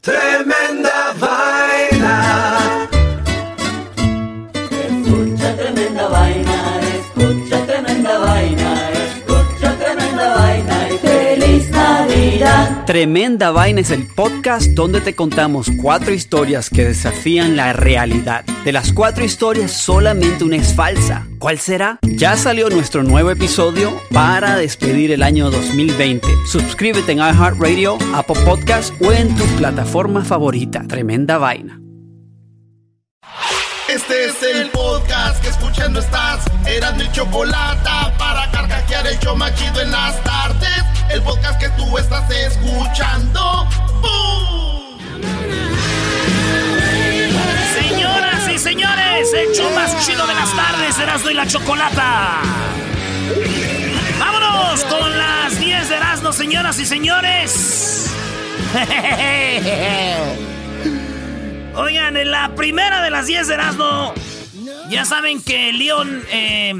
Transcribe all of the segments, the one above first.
Tremenda vaina. Tremenda Vaina es el podcast donde te contamos cuatro historias que desafían la realidad. De las cuatro historias, solamente una es falsa. ¿Cuál será? Ya salió nuestro nuevo episodio para despedir el año 2020. Suscríbete en iHeartRadio, Apple Podcast o en tu plataforma favorita. Tremenda Vaina. Este es el podcast que escuchando estás. Eran mi chocolate para carcajear el yo machido en las tardes. El podcast que tú estás escuchando. ¡Bum! Señoras y señores, el show más chido de las tardes, Erasmo y la Chocolata. Vámonos con las 10 de Erasmo, señoras y señores. Oigan, en la primera de las 10 de Erasmo, ya saben que Lyon eh,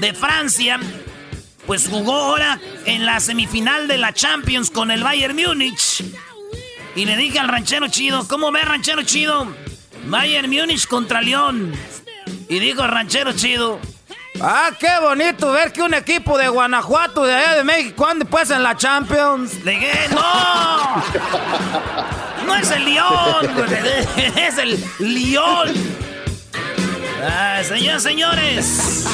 de Francia, pues jugó ahora en la semifinal de la Champions con el Bayern Múnich. Y le dije al ranchero chido, ¿cómo ve ranchero chido? Bayern Múnich contra León. Y dijo el ranchero chido. Ah, qué bonito ver que un equipo de Guanajuato, de allá de México, ande pues en la Champions. Le dije, no. No es el León, es el León. Ah, señores, señores.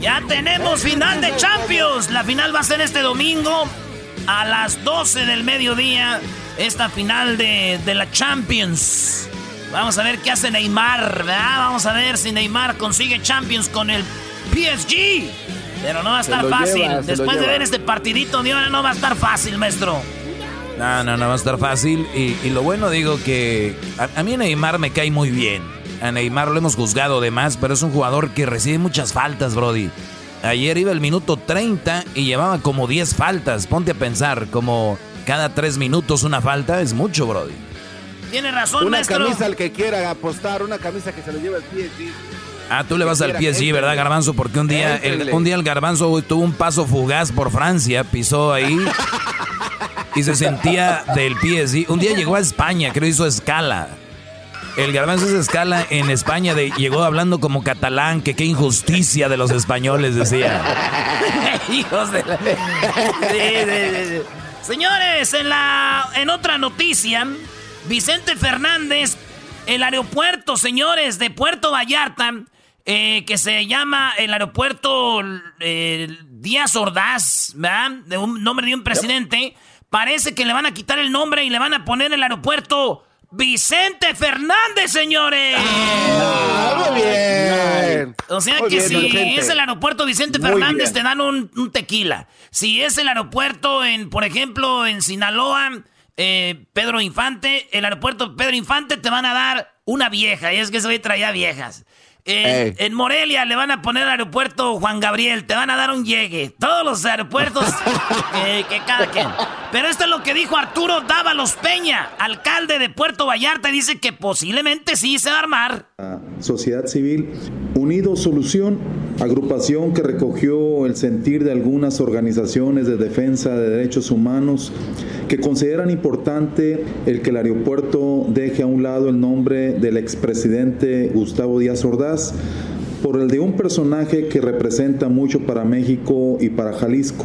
Ya tenemos final de Champions. La final va a ser este domingo a las 12 del mediodía. Esta final de, de la Champions. Vamos a ver qué hace Neymar, ¿verdad? Vamos a ver si Neymar consigue Champions con el PSG. Pero no va a estar fácil. lleva, Después de ver este partidito de ahora no va a estar fácil, maestro. No, no, no va a estar fácil. Y, y lo bueno, digo que a, a mí Neymar me cae muy bien. A Neymar lo hemos juzgado de más, pero es un jugador que recibe muchas faltas, Brody. Ayer iba el minuto 30 y llevaba como 10 faltas. Ponte a pensar, como cada 3 minutos una falta es mucho, Brody. Tiene razón, Una maestro. camisa al que quiera apostar, una camisa que se lo lleve al PSG. Ah, tú le vas al PSG. ¿verdad, Garbanzo? Porque un día, el, un día el Garbanzo tuvo un paso fugaz por Francia, pisó ahí y se sentía del PSG. Un día llegó a España, creo hizo escala. El Garbanzo hizo escala en España, de, llegó hablando como catalán, que qué injusticia de los españoles, decía. Hijos de la... Sí, sí, sí. Señores, en la en otra noticia, Vicente Fernández, el aeropuerto, señores, de Puerto Vallarta, eh, que se llama el aeropuerto eh, Díaz Ordaz, ¿verdad? De un nombre de un presidente, parece que le van a quitar el nombre y le van a poner el aeropuerto Vicente Fernández, señores. Ah, muy bien. O sea Muy que bien, si Vicente. es el aeropuerto Vicente Fernández, te dan un, un tequila. Si es el aeropuerto en, por ejemplo, en Sinaloa, eh, Pedro Infante, el aeropuerto Pedro Infante te van a dar una vieja. Y es que güey traía viejas. En, Morelia le van a poner aeropuerto Juan Gabriel, te van a dar un llegue. Todos los aeropuertos eh, que cada quien. Pero esto es lo que dijo Arturo Dávalos Peña, alcalde de Puerto Vallarta, dice que posiblemente sí se va a armar. Sociedad Civil, Unido Solución, agrupación que recogió el sentir de algunas organizaciones de defensa de derechos humanos que consideran importante el que el aeropuerto deje a un lado el nombre del expresidente Gustavo Díaz Ordaz por el de un personaje que representa mucho para México y para Jalisco,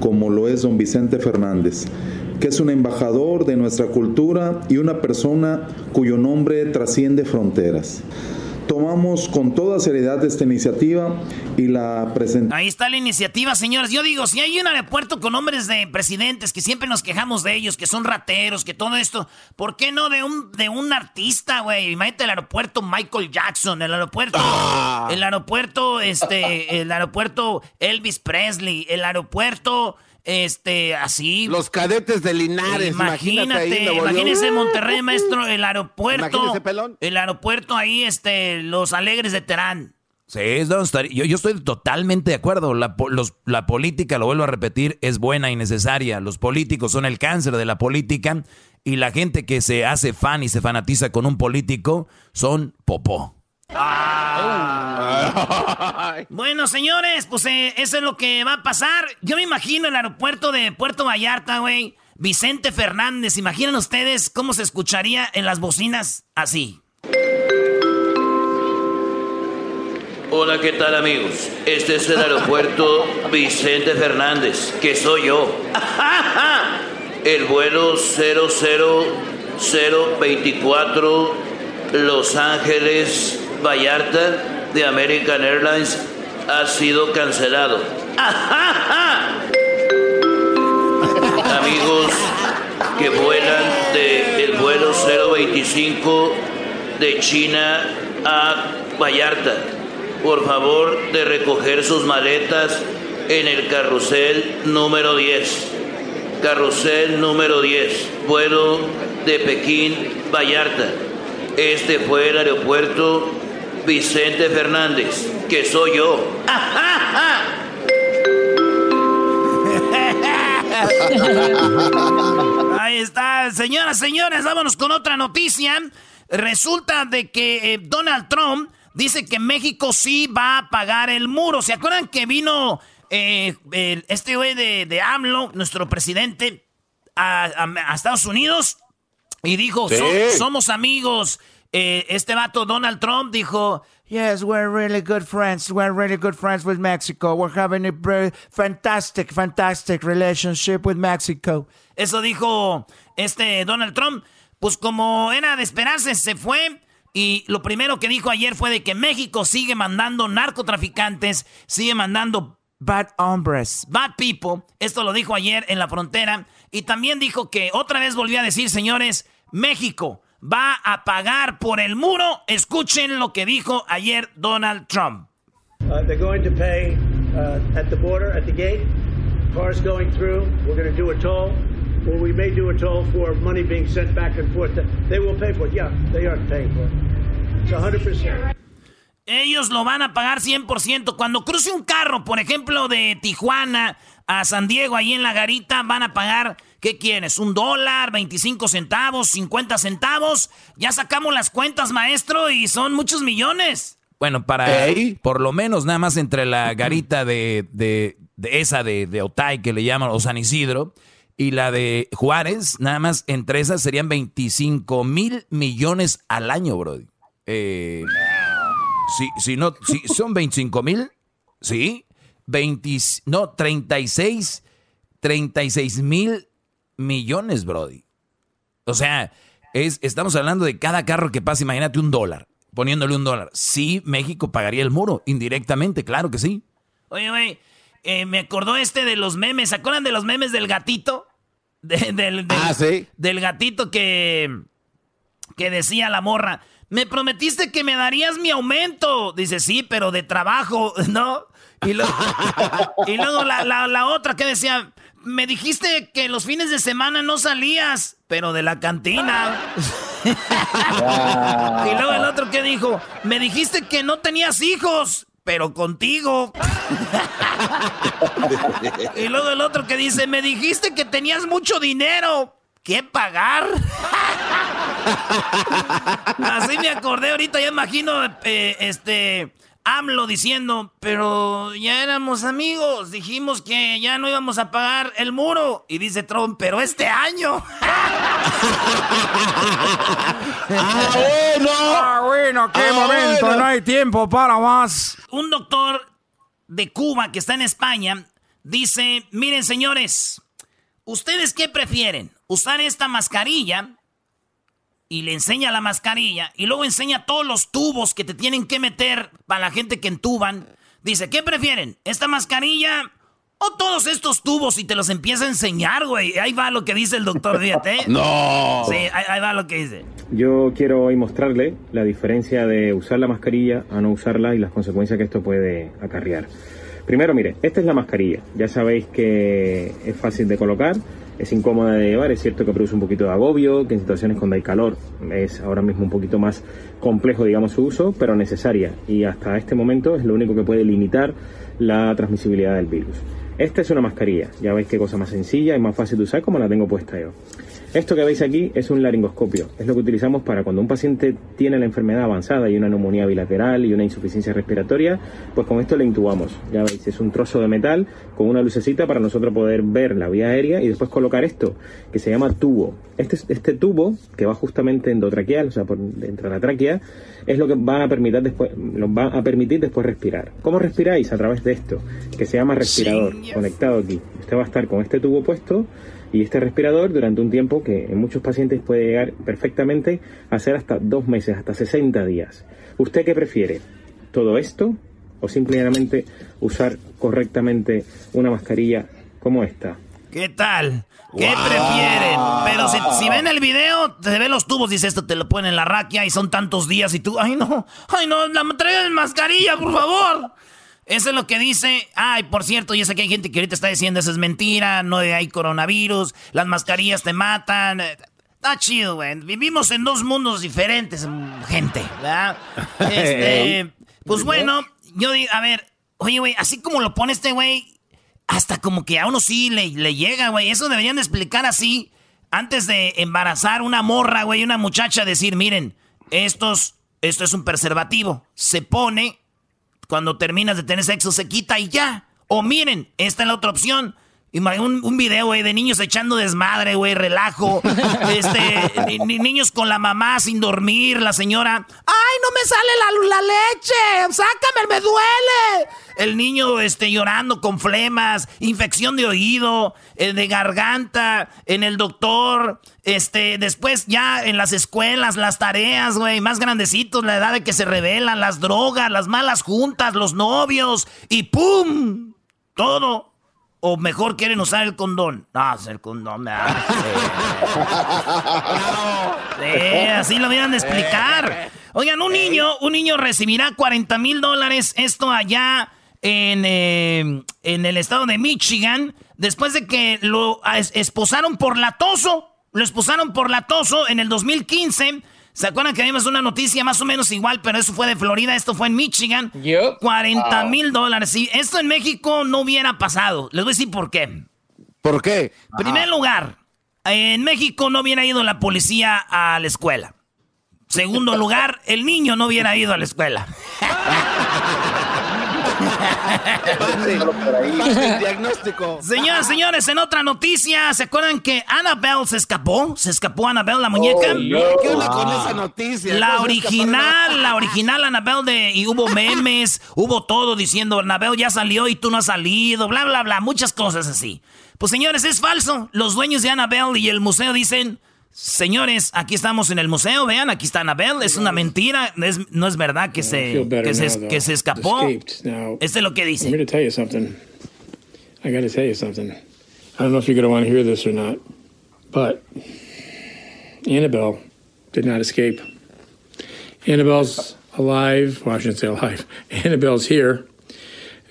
como lo es don Vicente Fernández que es un embajador de nuestra cultura y una persona cuyo nombre trasciende fronteras. Tomamos con toda seriedad esta iniciativa y la presentamos. Ahí está la iniciativa, señores. Yo digo, si hay un aeropuerto con nombres de presidentes que siempre nos quejamos de ellos, que son rateros, que todo esto, ¿por qué no de un, de un artista, güey? Imagínate el aeropuerto Michael Jackson, el aeropuerto, el aeropuerto, este, el aeropuerto Elvis Presley, el aeropuerto este, así. Los cadetes de Linares, imagínate. Imagínese Monterrey, maestro, el aeropuerto. El aeropuerto ahí, este, los alegres de Terán. Sí, yo, yo estoy totalmente de acuerdo. La, la política, lo vuelvo a repetir, es buena y necesaria. Los políticos son el cáncer de la política y la gente que se hace fan y se fanatiza con un político son popó. Ah. Bueno, señores, pues eh, eso es lo que va a pasar. Yo me imagino el aeropuerto de Puerto Vallarta, güey. Vicente Fernández, ¿imaginan ustedes cómo se escucharía en las bocinas así? Hola, ¿qué tal amigos? Este es el aeropuerto Vicente Fernández, que soy yo. El vuelo 00024 Los Ángeles Vallarta de American Airlines ha sido cancelado. amigos que vuelan del el vuelo 025 de China a Vallarta por favor de recoger sus maletas en el carrusel número 10. Carrusel número 10, vuelo de Pekín, Vallarta. Este fue el aeropuerto Vicente Fernández, que soy yo. Ahí está, señoras, señores, vámonos con otra noticia. Resulta de que eh, Donald Trump dice que México sí va a pagar el muro. ¿Se acuerdan que vino eh, este güey de, AMLO, nuestro presidente, a, Estados Unidos? Y dijo, somos amigos. Eh, este vato, Donald Trump, dijo, Yes, we're really good friends. We're really good friends with Mexico. We're having a fantastic, fantastic relationship with Mexico. Eso dijo este Donald Trump. Pues como era de esperarse, se fue y lo primero que dijo ayer fue de que México sigue mandando narcotraficantes, sigue mandando bad hombres, bad people. Esto lo dijo ayer en la frontera. Y también dijo que otra vez volvió a decir, señores, México va a pagar por el muro. Escuchen lo que dijo ayer Donald Trump. Uh, they're going to pay uh, at the border, at the gate. Cars going through. We're going to do a toll. Or we may do a toll for money being sent back and forth. They will pay for it. Yeah, they are paying for it. Ellos lo van a pagar 100%. Cuando cruce un carro, por ejemplo, de Tijuana a San Diego, ahí en la garita, van a pagar, ¿qué quieres? ¿Un dólar, 25 centavos, 50 centavos? Ya sacamos las cuentas, maestro, y son muchos millones. Bueno, para por lo menos nada más entre la garita de, de, esa de, de, Otay que le llaman, o San Isidro, y la de Juárez, nada más entre esas serían 25 mil millones al año, Brody. Eh, si, si, no, si son 25 mil, ¿sí? 20, no, 36, 36 mil millones, Brody. O sea, es, estamos hablando de cada carro que pasa, imagínate un dólar, poniéndole un dólar. Sí, México pagaría el muro, indirectamente, claro que sí. Oye, güey, eh, me acordó este de los memes, ¿se acuerdan de los memes del gatito? del, ah, sí. Del gatito que, que decía la morra. Me prometiste que me darías mi aumento. Dice, sí, pero de trabajo, ¿no? Y, y luego la, otra que decía, me dijiste que los fines de semana no salías, pero de la cantina. y luego el otro que dijo, me dijiste que no tenías hijos, pero contigo. y luego el otro que dice, me dijiste que tenías mucho dinero, ¿qué pagar? Así me acordé ahorita, ya imagino, eh, este, AMLO diciendo, pero ya éramos amigos, dijimos que ya no íbamos a pagar el muro. Y dice Trump, pero este año. ah, bueno. Ah, bueno, qué ah, momento, no hay tiempo para más. Un doctor de Cuba que está en España dice, miren señores, ¿ustedes qué prefieren? usar esta mascarilla y le enseña la mascarilla y luego enseña todos los tubos que te tienen que meter para la gente que entuban. Dice, ¿qué prefieren? ¿Esta mascarilla o todos estos tubos? Y te los empieza a enseñar, güey. Ahí va lo que dice el doctor, fíjate. no. Sí, ahí, va lo que dice. Yo quiero hoy mostrarle la diferencia de usar la mascarilla a no usarla y las consecuencias que esto puede acarrear. Primero, mire, esta es la mascarilla. Ya sabéis que es fácil de colocar, es incómoda de llevar, es cierto que produce un poquito de agobio, que en situaciones cuando hay calor es ahora mismo un poquito más complejo, digamos, su uso, pero necesaria. Y hasta este momento es lo único que puede limitar la transmisibilidad del virus. Esta es una mascarilla, ya veis qué cosa más sencilla y más fácil de usar como la tengo puesta yo. Esto que veis aquí es un laringoscopio. Es lo que utilizamos para cuando un paciente tiene la enfermedad avanzada y una neumonía bilateral y una insuficiencia respiratoria, pues con esto le intubamos. Ya veis, es un trozo de metal con una lucecita para nosotros poder ver la vía aérea y después colocar esto, que se llama tubo. Este, este tubo, que va justamente endotraqueal, o sea, por dentro de la tráquea, es lo que va a permitir después, nos va a permitir después respirar. ¿Cómo respiráis? A través de esto, que se llama respirador, conectado aquí. Usted va a estar con este tubo puesto y este respirador durante un tiempo que en muchos pacientes puede llegar perfectamente a ser hasta dos meses, hasta 60 días. ¿Usted qué prefiere? ¿Todo esto o simplemente usar correctamente una mascarilla como esta? ¿Qué tal? ¿Qué prefieren? Pero si, ven el video, se ven los tubos, dice esto, te lo ponen en la raquia y son tantos días y tú, ay no, ay no, la traigan mascarilla, por favor. Eso es lo que dice. Ay, por cierto, yo sé que hay gente que ahorita está diciendo eso es mentira, no hay coronavirus, las mascarillas te matan. Está chido, güey. Vivimos en dos mundos diferentes, gente, ¿verdad? Este, pues bueno, yo digo, a ver, oye, güey, así como lo pone este güey, hasta como que a uno sí le, le llega, güey. Eso deberían de explicar así antes de embarazar una morra, güey, una muchacha, decir, miren, estos, esto es un preservativo. Se pone cuando terminas de tener sexo se quita y ya. O miren, esta es la otra opción. Un, un video, güey, de niños echando desmadre, güey, relajo. Este, niños con la mamá sin dormir, la señora. ¡Ay, no me sale la, la leche! ¡Sácame, me duele! El niño, este, llorando con flemas, infección de oído, eh, de garganta, en el doctor. Este, después ya en las escuelas, las tareas, güey, más grandecitos, la edad de que se revelan, las drogas, las malas juntas, los novios, y ¡pum! Todo o mejor quieren usar el condón. No, el condón me así lo vienen de explicar. Oigan, un niño, un niño recibirá 40 mil dólares. Esto allá en, eh, en el estado de Michigan. Después de que lo esposaron por latoso. Lo esposaron por latoso en el 2015 ¿Se acuerdan que vimos una noticia más o menos igual, pero eso fue de Florida, esto fue en Michigan? 40 mil dólares. Si esto en México no hubiera pasado, les voy a decir por qué. ¿Por qué? Primer lugar, en México no hubiera ido la policía a la escuela. Segundo lugar, el niño no hubiera ido a la escuela. diagnóstico. Señoras, señores, en otra noticia, ¿se acuerdan que Annabelle se escapó? ¿Se escapó Annabelle, la muñeca? Oh, ¿Qué onda con esa noticia? La original, la original Annabelle de... Y hubo memes, hubo todo diciendo, Annabelle ya salió y tú no has salido, bla, bla, bla, muchas cosas así. Pues señores, es falso. Los dueños de Annabelle y el museo dicen... Señores, aquí estamos en el museo, vean, aquí está Anabel, es una mentira, es, no es verdad que, se, que, se, que se escapó. Este es lo que dice. I got to tell you something. I don't know if you're going to want to hear this or not, but Annabelle did not escape. Annabelle's alive. Well, I shouldn't say alive. Annabelle's here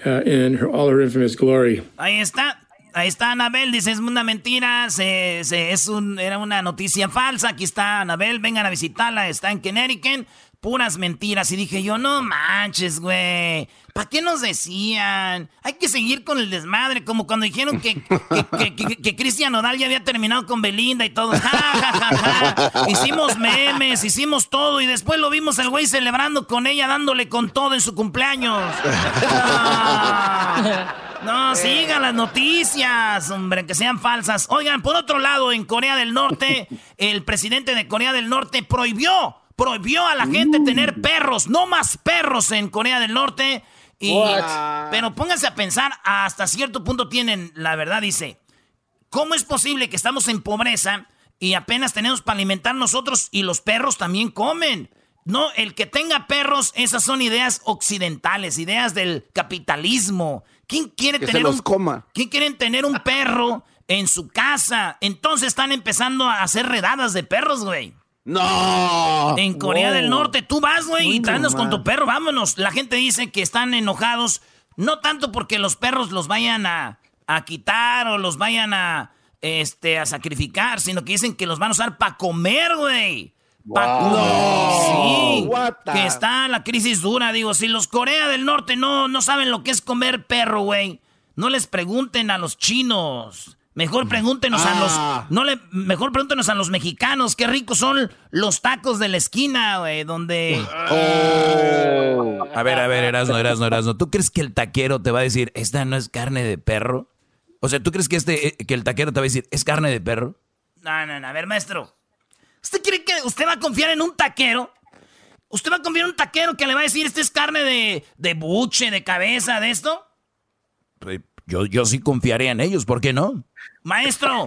uh, in her, all her infamous glory. Ahí está. Ahí está Anabel, dice, es una mentira, se, es era una noticia falsa. Aquí está Anabel, vengan a visitarla, está en Connecticut. Puras mentiras. Y dije yo, no manches, güey. ¿Para qué nos decían? Hay que seguir con el desmadre, como cuando dijeron que, que, Cristian Nodal ya había terminado con Belinda y todo. hicimos memes, hicimos todo y después lo vimos al güey celebrando con ella, dándole con todo en su cumpleaños. No, sigan las noticias, hombre, que sean falsas. Oigan, por otro lado, en Corea del Norte, el presidente de Corea del Norte prohibió, prohibió a la gente tener perros, no más perros en Corea del Norte. Y, pero pónganse a pensar, hasta cierto punto tienen, la verdad dice, ¿cómo es posible que estamos en pobreza y apenas tenemos para alimentar nosotros y los perros también comen? No, el que tenga perros, esas son ideas occidentales, ideas del capitalismo. ¿Quién quiere tener los un coma? ¿Quién quieren tener un perro en su casa? Entonces están empezando a hacer redadas de perros, güey. No. En Corea del Norte tú vas, güey, y te andas con tu perro, vámonos. La gente dice que están enojados No tanto porque los perros los vayan a, a quitar o los vayan a, este, a sacrificar, sino que dicen que los van a usar para comer, güey. Wow. Sí, What the- que está la crisis dura. Digo, si los Corea del Norte no, no saben lo que es comer perro, güey, no les pregunten a los chinos. Mejor pregúntenos a Ah. los. No le, mejor pregúntenos a los mexicanos. Qué ricos son los tacos de la esquina, güey, donde. A ver, a ver, Erasno, Erasno, Erasno. ¿Tú crees que el taquero te va a decir, esta no es carne de perro? O sea, ¿tú crees que, este, eh, que el taquero te va a decir, es carne de perro? No, no, no. A ver, maestro. ¿Usted cree que usted va a confiar en un taquero? ¿Usted va a confiar en un taquero que le va a decir, esta es carne de, de buche, de cabeza, de esto? Yo, yo sí confiaría en ellos, ¿por qué no? Maestro,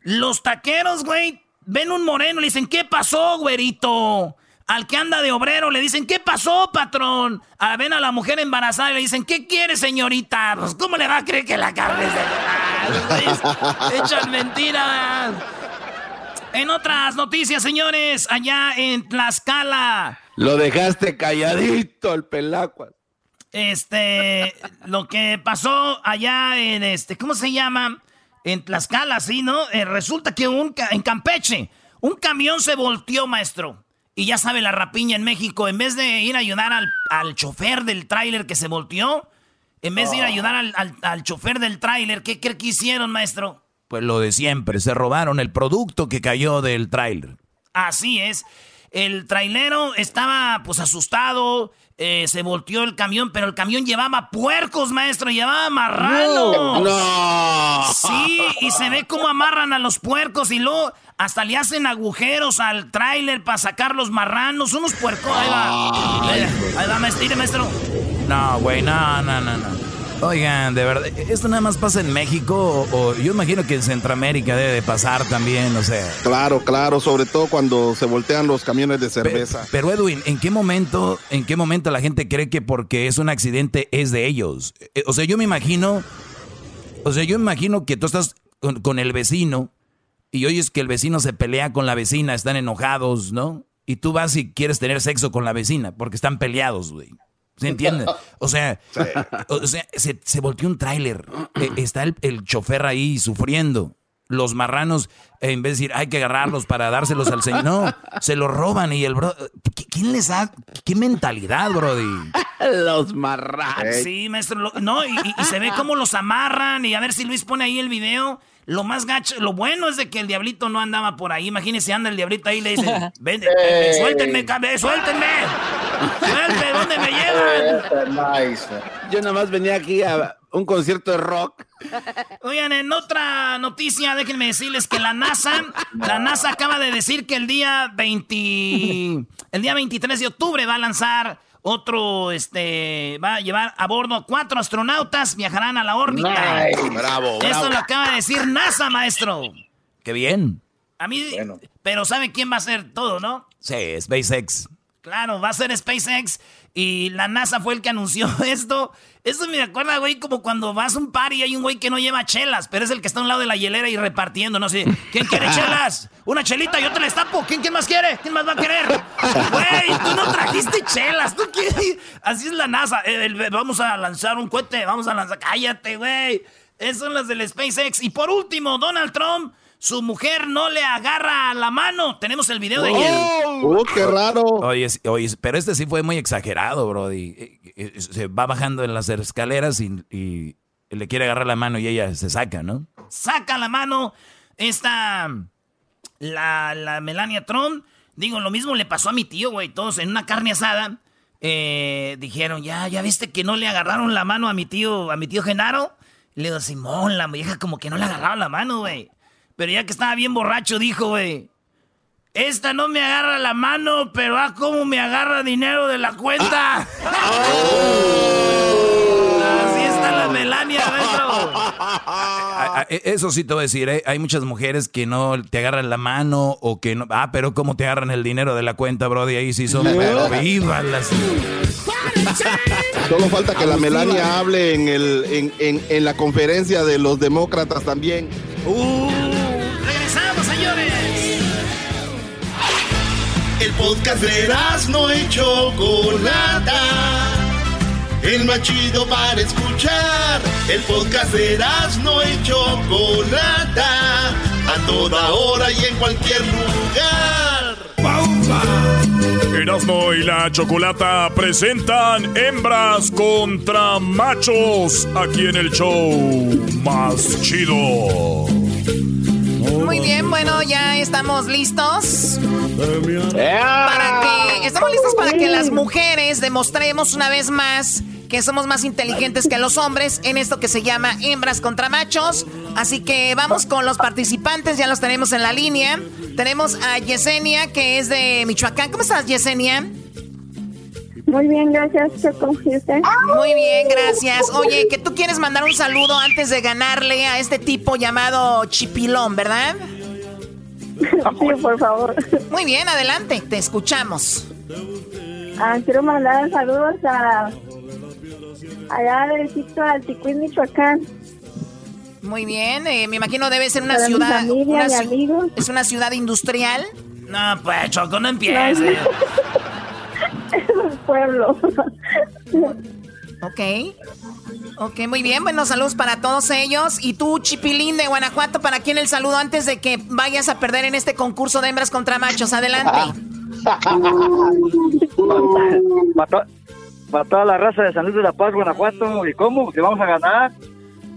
los taqueros, güey, ven un moreno le dicen, ¿qué pasó, güerito? Al que anda de obrero le dicen, ¿qué pasó, patrón? A, ven a la mujer embarazada y le dicen, ¿qué quiere, señorita? Pues, ¿cómo le va a creer que la carne es de... Ah, Echan mentiras. En otras noticias, señores, allá en Tlaxcala, Lo dejaste calladito, el pelacuas. este, lo que pasó allá en este, ¿cómo se llama? En Tlaxcala, sí, ¿no? Eh, resulta que un en Campeche, un camión se volteó, maestro. Y ya sabe la rapiña en México, en vez de ir a ayudar al, al chofer del tráiler que se volteó, en vez de ir a ayudar al, al- al chofer del tráiler, ¿qué que hicieron, maestro? Pues lo de siempre, se robaron el producto que cayó del tráiler. Así es. El trailero estaba pues asustado, eh, se volteó el camión, pero el camión llevaba puercos, maestro, llevaba marranos. No. Sí, y se ve cómo amarran a los puercos y luego hasta le hacen agujeros al tráiler para sacar los marranos, unos puercos. Ahí va. Ahí va, ahí va, maestro, maestro. No, güey, no, no, no, no. Oigan, de verdad, ¿esto nada más pasa en México o, o yo imagino que en Centroamérica debe de pasar también, o sea? Claro, claro, sobre todo cuando se voltean los camiones de cerveza. Pero Edwin, ¿en qué momento, en qué momento la gente cree que porque es un accidente es de ellos? Eh, O sea, yo me imagino, o sea, yo imagino que tú estás con, con el vecino y oyes que el vecino se pelea con la vecina, están enojados, ¿no? Y tú vas y quieres tener sexo con la vecina porque están peleados, güey. ¿Se entiende? O sea, o sea se, se volteó un tráiler. Eh, está el, el chofer ahí sufriendo. Los marranos, eh, en vez de decir, hay que agarrarlos para dárselos al señor, no, se los roban y el bro... ¿qui- ¿Quién les da? ¿Qué mentalidad, brody? Los marranos. Sí, maestro. lo- no, y, y- y se ve cómo los amarran. Y a ver si Luis pone ahí el video. Lo más gacho, lo bueno es de que el diablito no andaba por ahí. Imagínese, anda el diablito ahí y le dice: Ven, eh, eh, suéltenme, cabe- suéltenme. Suéltenme, ¿dónde me llevan? Yo nada más venía aquí a un concierto de rock. Oigan, en otra noticia, déjenme decirles que la NASA, la NASA acaba de decir que el día 20, el día 23 de octubre va a lanzar otro, este, va a llevar a bordo cuatro astronautas, viajarán a la órbita. Nice. Bravo, Esto bravo. lo acaba de decir NASA, maestro. Qué bien. A mí, pero ¿sabe quién va a hacer todo, no? Sí, SpaceX. Claro, va a ser SpaceX y la NASA fue el que anunció esto. Eso me acuerda, güey, como cuando vas a un party y hay un güey que no lleva chelas, pero es el que está a un lado de la hielera y repartiendo, no sé. ¿Quién quiere chelas? Una chelita, yo te la estapo. ¿Quién, quién más quiere? ¿Quién más va a querer? Güey, tú no trajiste chelas. ¿Tú quieres? Así es la NASA. Eh, el- vamos a lanzar un cohete, vamos a lanzar... Cállate, güey. Esas son las del SpaceX. Y por último, Donald Trump, su mujer no le agarra la mano. Tenemos el video de ayer. ¡Oh, qué raro! Oye, oye, pero este sí fue muy exagerado, Brody. Eh, eh, Se va bajando en las escaleras y, y le quiere agarrar la mano y ella se saca, ¿no? saca la mano esta, la, la Melania Trump. Digo, lo mismo le pasó a mi tío, güey. Todos en una carne asada eh, dijeron, ya, ya viste que no le agarraron la mano a mi tío, a mi tío Genaro. Le digo, Simón, la vieja como que no le agarraba la mano, güey. Pero ya que estaba bien borracho, dijo, güey. Esta no me agarra la mano, pero ah, cómo me agarra dinero de la cuenta. Así está la Melania. Ah, ah, Eso sí te voy a decir, ¿eh? hay muchas mujeres que no te agarran la mano o que no... Ah, pero ¿cómo te agarran el dinero de la cuenta, Brody? Ahí sí son... Pero vivas las... Solo falta que la Melania hable en, el, en, en, en la conferencia de los demócratas también. Uh, El podcast de no y Chocolata. el más chido para escuchar. El podcast de Erasmo y Chocolata, a toda hora y en cualquier lugar. Erasmo y la Chocolata presentan Hembras contra Machos aquí en el show más chido. Muy bien, bueno, ya estamos listos. Para que, estamos listos para que las mujeres demostremos una vez más que somos más inteligentes que los hombres en esto que se llama hembras contra machos. Así que vamos con los participantes, ya los tenemos en la línea. Tenemos a Yesenia, que es de Michoacán. ¿Cómo estás, Yesenia? Muy bien, gracias, Choco. Muy bien, gracias. Oye, que tú quieres mandar un saludo antes de ganarle a este tipo llamado Chipilón, ¿verdad? Sí, por favor. Muy bien, adelante, te escuchamos. Ah, quiero mandar saludos a allá derechito al Ticuín, Michoacán. Muy bien, eh, me imagino debe ser una Para mi ciudad. familia, una mi ci- amigos. ¿Es una ciudad industrial? No, pues, Choco, no empieces. Es un pueblo. Ok. Ok, muy bien. Bueno, saludos para todos ellos. Y tú, Chipilín de Guanajuato, ¿para quién el saludo antes de que vayas a perder en este concurso de hembras contra machos? Adelante. Para toda la raza de San Luis de la Paz, Guanajuato. ¿Y cómo? ¿Que vamos a ganar?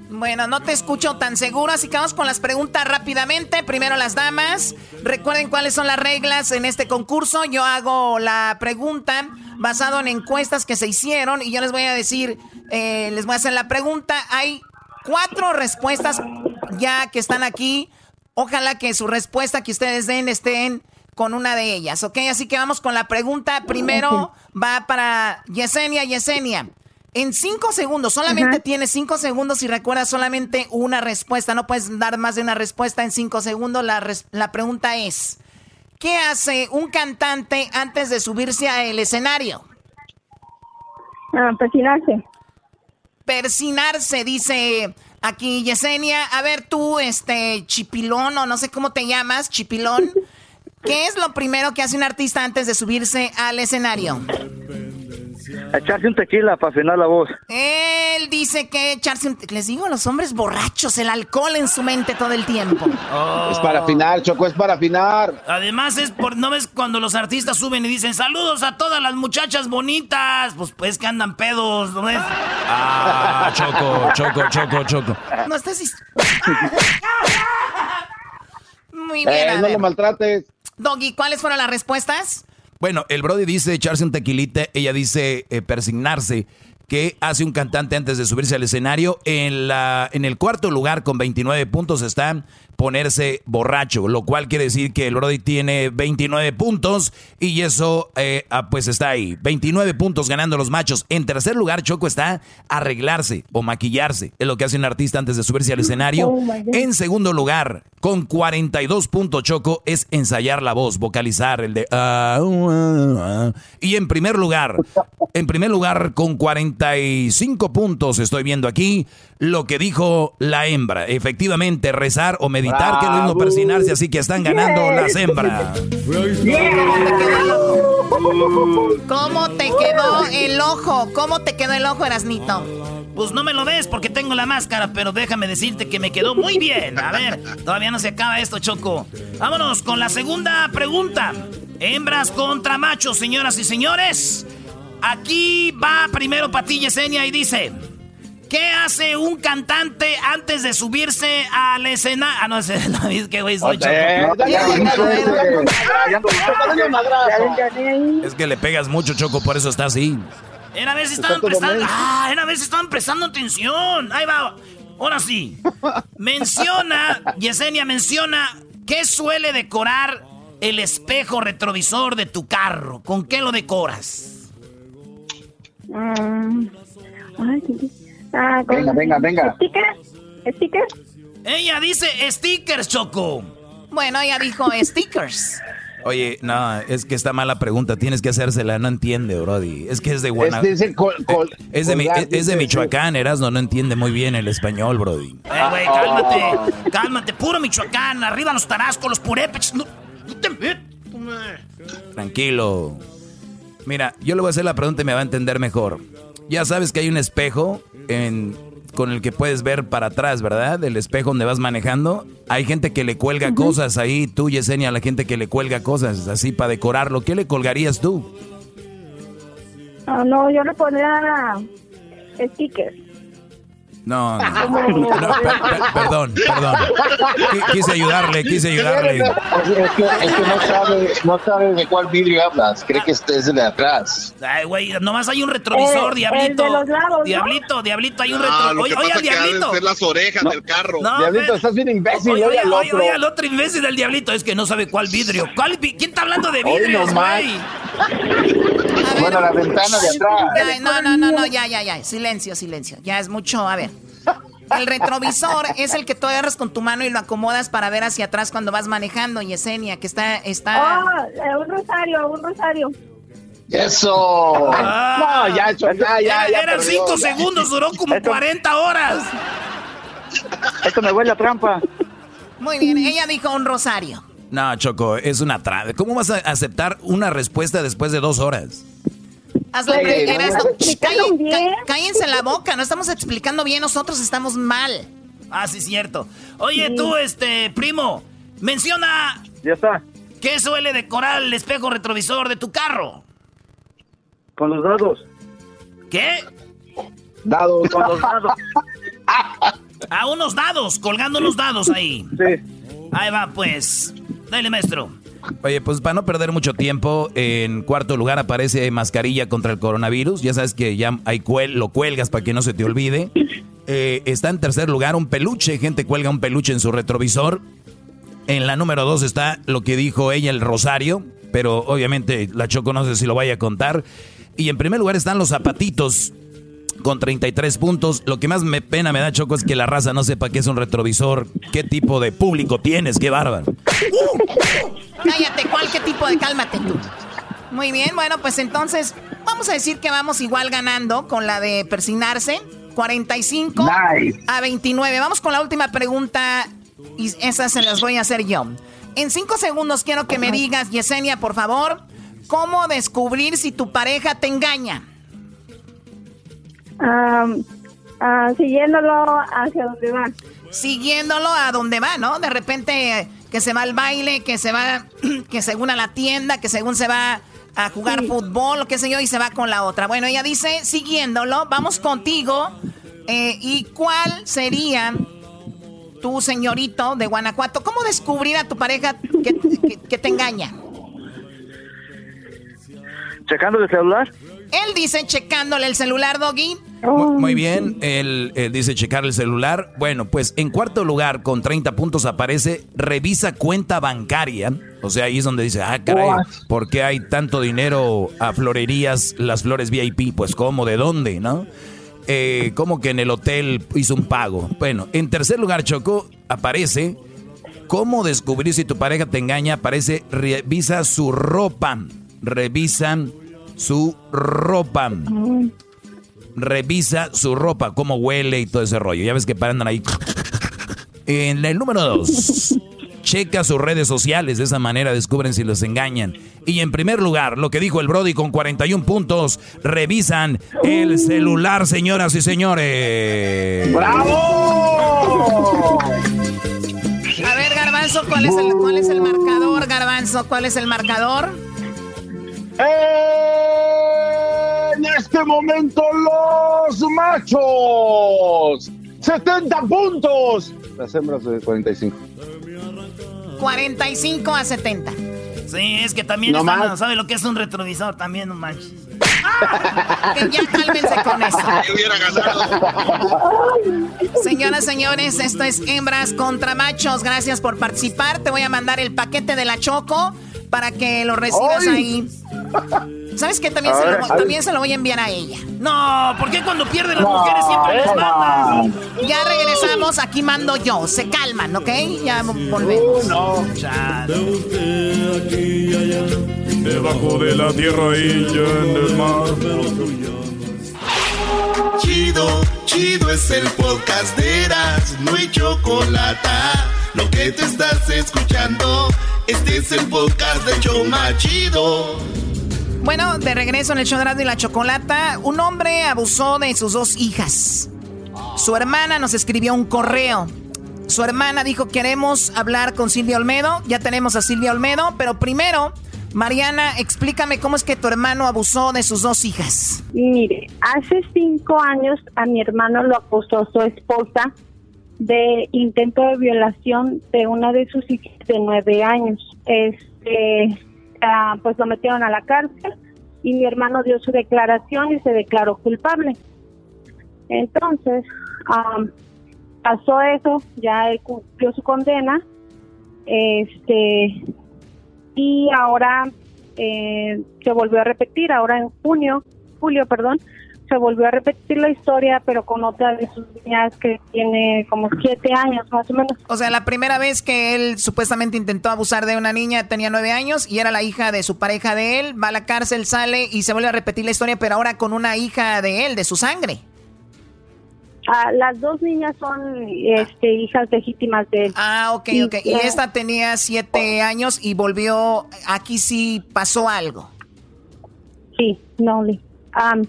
Bueno, no te escucho tan seguro, así que vamos con las preguntas rápidamente. Primero las damas. Recuerden cuáles son las reglas en este concurso. Yo hago la pregunta basado en encuestas que se hicieron y yo les voy a decir, eh, les voy a hacer la pregunta. Hay cuatro respuestas ya que están aquí. Ojalá que su respuesta que ustedes den estén con una de ellas, ¿ok? Así que vamos con la pregunta. Primero va para Yesenia. Yesenia, en cinco segundos, solamente tienes cinco segundos y recuerda solamente una respuesta. No puedes dar más de una respuesta en cinco segundos. La, res- la pregunta es, ¿qué hace un cantante antes de subirse al escenario? Ah, persinarse. Persinarse, dice aquí Yesenia. A ver tú, este, Chipilón, o no sé cómo te llamas, Chipilón. ¿Qué es lo primero que hace un artista antes de subirse al escenario? Echarse un tequila para afinar la voz. Él dice que echarse un... Les digo, los hombres borrachos, el alcohol en su mente todo el tiempo. Es para afinar, Choco, es para afinar. Además es por, ¿no ves cuando los artistas suben y dicen saludos a todas las muchachas bonitas? Pues pues que andan pedos, ¿no ves? Ah, Choco, Choco, Choco, Choco. No estás... Muy bien, Eh, a no ver. lo maltrates. Doggy, ¿cuáles fueron las respuestas? Bueno, el Brody dice echarse un tequilita, ella dice eh, persignarse. ¿Qué hace un cantante antes de subirse al escenario? En, la, en el cuarto lugar con 29 puntos está ponerse borracho, lo cual quiere decir que el Brody tiene 29 puntos y eso eh, ah, pues está ahí. 29 puntos ganando los machos. En tercer lugar, Choco está arreglarse o maquillarse. Es lo que hace un artista antes de subirse al escenario. Oh. En segundo lugar, con 42 puntos, Choco, es ensayar la voz, vocalizar el de... uh. Y en primer lugar, en primer lugar, con 45 puntos, estoy viendo aquí lo que dijo la hembra. Efectivamente, rezar o meditar, que es lo mismo persinarse, así que están ganando las hembras. ¿Cómo te quedó el ojo? ¿Cómo te quedó el ojo, Erasnito? Pues no me lo ves porque tengo la máscara, pero déjame decirte que me quedó muy bien. A ver, todavía no se acaba esto, Choco. Vámonos con la segunda pregunta. Hembras contra machos, señoras y señores. Aquí va primero Patilla Yesenia y dice... ¿Qué hace un cantante antes de subirse al escenario? Ah, no, ese- no, es que güey, soy Choco. Es que le pegas mucho, Choco, por eso está así. Era a ver si estaban prestando. Ah, era a ver si estaban prestando atención. Ahí va. Ahora sí. Menciona, Yesenia menciona, ¿qué suele decorar el espejo retrovisor de tu carro? ¿Con qué lo decoras? Mm. Ay, qué- ah, con- Venga, venga, venga. ¿Stickers? ¿Stickers? Ella dice stickers, Choco. Bueno, ella dijo stickers. Oye, no, es que está mala pregunta. Tienes que hacérsela. No entiende, Brody. Es que es de Guanajuato. Es col- Es de, mi- colgar, es- es de dice- Michoacán, Erasmo, no entiende muy bien el español, Brody. Eh, güey, cálmate, cálmate, puro Michoacán, arriba los tarascos, los purépechs, no, no te metas. Tranquilo. Mira, yo le voy a hacer la pregunta y me va a entender mejor. Ya sabes que hay un espejo en, con el que puedes ver para atrás, ¿verdad? El espejo donde vas manejando. Hay gente que le cuelga cosas ahí, tú Yesenia, a la gente que le cuelga cosas así para decorarlo. ¿Qué le colgarías tú? Ah, no, yo le pondría stickers. No, no, no, perdón, perdón. Quise ayudarle, quise ayudarle. Es que, es que no, sabe, no sabe de cuál vidrio hablas. Cree que este es el de atrás. Ay, güey, nomás hay un retrovisor, Eh, diablito. el de los lados, ¿no? Diablito, diablito, hay un Ah, retrovisor. Oye, oye, es diablito. ser las orejas No. del carro. No, Diablito, estás bien imbécil. Oye, Oye, oye, al oye, otro. oye, al otro imbécil del diablito. Es que no sabe cuál vidrio. ¿Cuál vi- ¿Quién está hablando de vidrios, nomás. Bueno, la ventana de atrás. Ya, no, no, no, no, ya, ya, ya. Silencio, silencio. Ya es mucho. A ver. El retrovisor es el que tú agarras con tu mano y lo acomodas para ver hacia atrás cuando vas manejando, Yesenia, que está, está. Oh, un rosario, un rosario. Eso. Ah. no, ya, ya, ya, ya. Era- Eran perdió. 5 segundos, duró como 40 horas. Esto me huele a trampa. Muy bien, ella dijo un rosario. No, Choco, es una trave. ¿Cómo vas a aceptar una respuesta después de dos horas? Explicaron calle- bien. ca- cállense la boca, no estamos explicando bien, nosotros estamos mal. Ah, sí, cierto. Oye, tú, este, primo, menciona Ya está. qué suele decorar el espejo retrovisor de tu carro. Con los dados. ¿Qué? Dados. Con los dados. A unos dados, colgando unos dados ahí. Sí. Ahí va, pues. Dale, maestro. Oye, pues para no perder mucho tiempo, en cuarto lugar aparece mascarilla contra el coronavirus. Ya sabes que ya hay lo cuelgas para que no se te olvide. Eh, está en tercer lugar un peluche. Gente cuelga un peluche en su retrovisor. En la número dos está lo que dijo ella, el rosario. Pero obviamente la Choco no sé si lo vaya a contar. Y en primer lugar están los zapatitos con 33 puntos. Lo que más me pena me da Choco es que la raza no sepa qué es un retrovisor, qué tipo de público tienes, qué bárbaro. Cállate, ¿cuál qué tipo de cálmate tú? Muy bien, bueno, pues entonces vamos a decir que vamos igual ganando con la de persinarse. 45 Nice. a 29. Vamos con la última pregunta y esas se las voy a hacer yo. En cinco segundos quiero que me digas, Yesenia, por favor, ¿cómo descubrir si tu pareja te engaña? Ah, ah, siguiéndolo hacia donde va. Siguiéndolo a donde va, ¿no? De repente que se va al baile, que se va, que según a la tienda, que según se va a jugar fútbol, o qué sé yo, y se va con la otra. Bueno, ella dice, siguiéndolo, vamos contigo. eh, ¿Y cuál sería tu señorito de Guanajuato? ¿Cómo descubrir a tu pareja que, que- que te engaña? Checando el celular. Él dice checándole el celular, Doggy. Muy, muy bien, él, él dice checar el celular. Bueno, pues en cuarto lugar, con 30 puntos aparece revisa cuenta bancaria. O sea, ahí es donde dice, ah, caray? ¿por qué hay tanto dinero a florerías, las flores VIP? Pues cómo, ¿de dónde, no? Eh, como que en el hotel hizo un pago. Bueno, en tercer lugar, Choco, aparece cómo descubrir si tu pareja te engaña. Aparece revisa su ropa. Revisan su ropa revisa su ropa, cómo huele y todo ese rollo. Ya ves que paran ahí. En el número dos, checa sus redes sociales. De esa manera descubren si los engañan. Y en primer lugar, lo que dijo el Brody con 41 puntos, revisan el celular, señoras y señores. ¡Bravo! A ver, Garbanzo, ¿cuál es el, cuál es el marcador, Garbanzo? ¿Cuál es el marcador? En este momento los machos. 70 puntos. Las hembras de 45. 45 a 70. Sí, es que también No sabe lo que es un retrovisor, también, no manches. Que ya cálmense con eso. Yo hubiera ganado. Señoras, señores, esto es hembras contra machos. Gracias por participar. Te voy a mandar el paquete de la Choco para que lo recibas ¡Ay! ahí. ¿Sabes qué? También, se ver, lo, también se lo voy a enviar a ella. No, ¿por qué cuando pierden las No, mujeres siempre les no. mandan? Ya regresamos, aquí mando yo. Se calman, ¿ok? Ya volvemos. no. Chale. Debajo de la tierra y ya en el mar. Chido, chido es el podcast de Eras, no hay chocolate. Lo que te estás escuchando, este es el podcast de Choma Chido. Bueno, de regreso en el show de y la Chocolata, un hombre abusó de sus dos hijas. Su hermana nos escribió un correo. Su hermana dijo, queremos hablar con Silvia Olmedo. Ya tenemos a Silvia Olmedo, pero primero, Mariana, explícame cómo es que tu hermano abusó de sus dos hijas. Mire, hace cinco años a mi hermano lo acusó su esposa de intento de violación de una de sus hijas de nueve años. Este, ah, pues lo metieron a la cárcel y mi hermano dio su declaración y se declaró culpable. Entonces, pasó eso, ya él cumplió su condena, este, y ahora eh, se volvió a repetir, ahora en junio, julio, perdón, se volvió a repetir la historia, pero con otra de sus niñas que tiene como siete años más o menos. O sea, la primera vez que él supuestamente intentó abusar de una niña tenía nueve años y era la hija de su pareja de él, va a la cárcel, sale y se vuelve a repetir la historia, pero ahora con una hija de él, de su sangre. Ah, las dos niñas son este, hijas legítimas de él. Ah, ok, ok. Y esta tenía siete años y volvió, aquí sí pasó algo. Sí, no, um,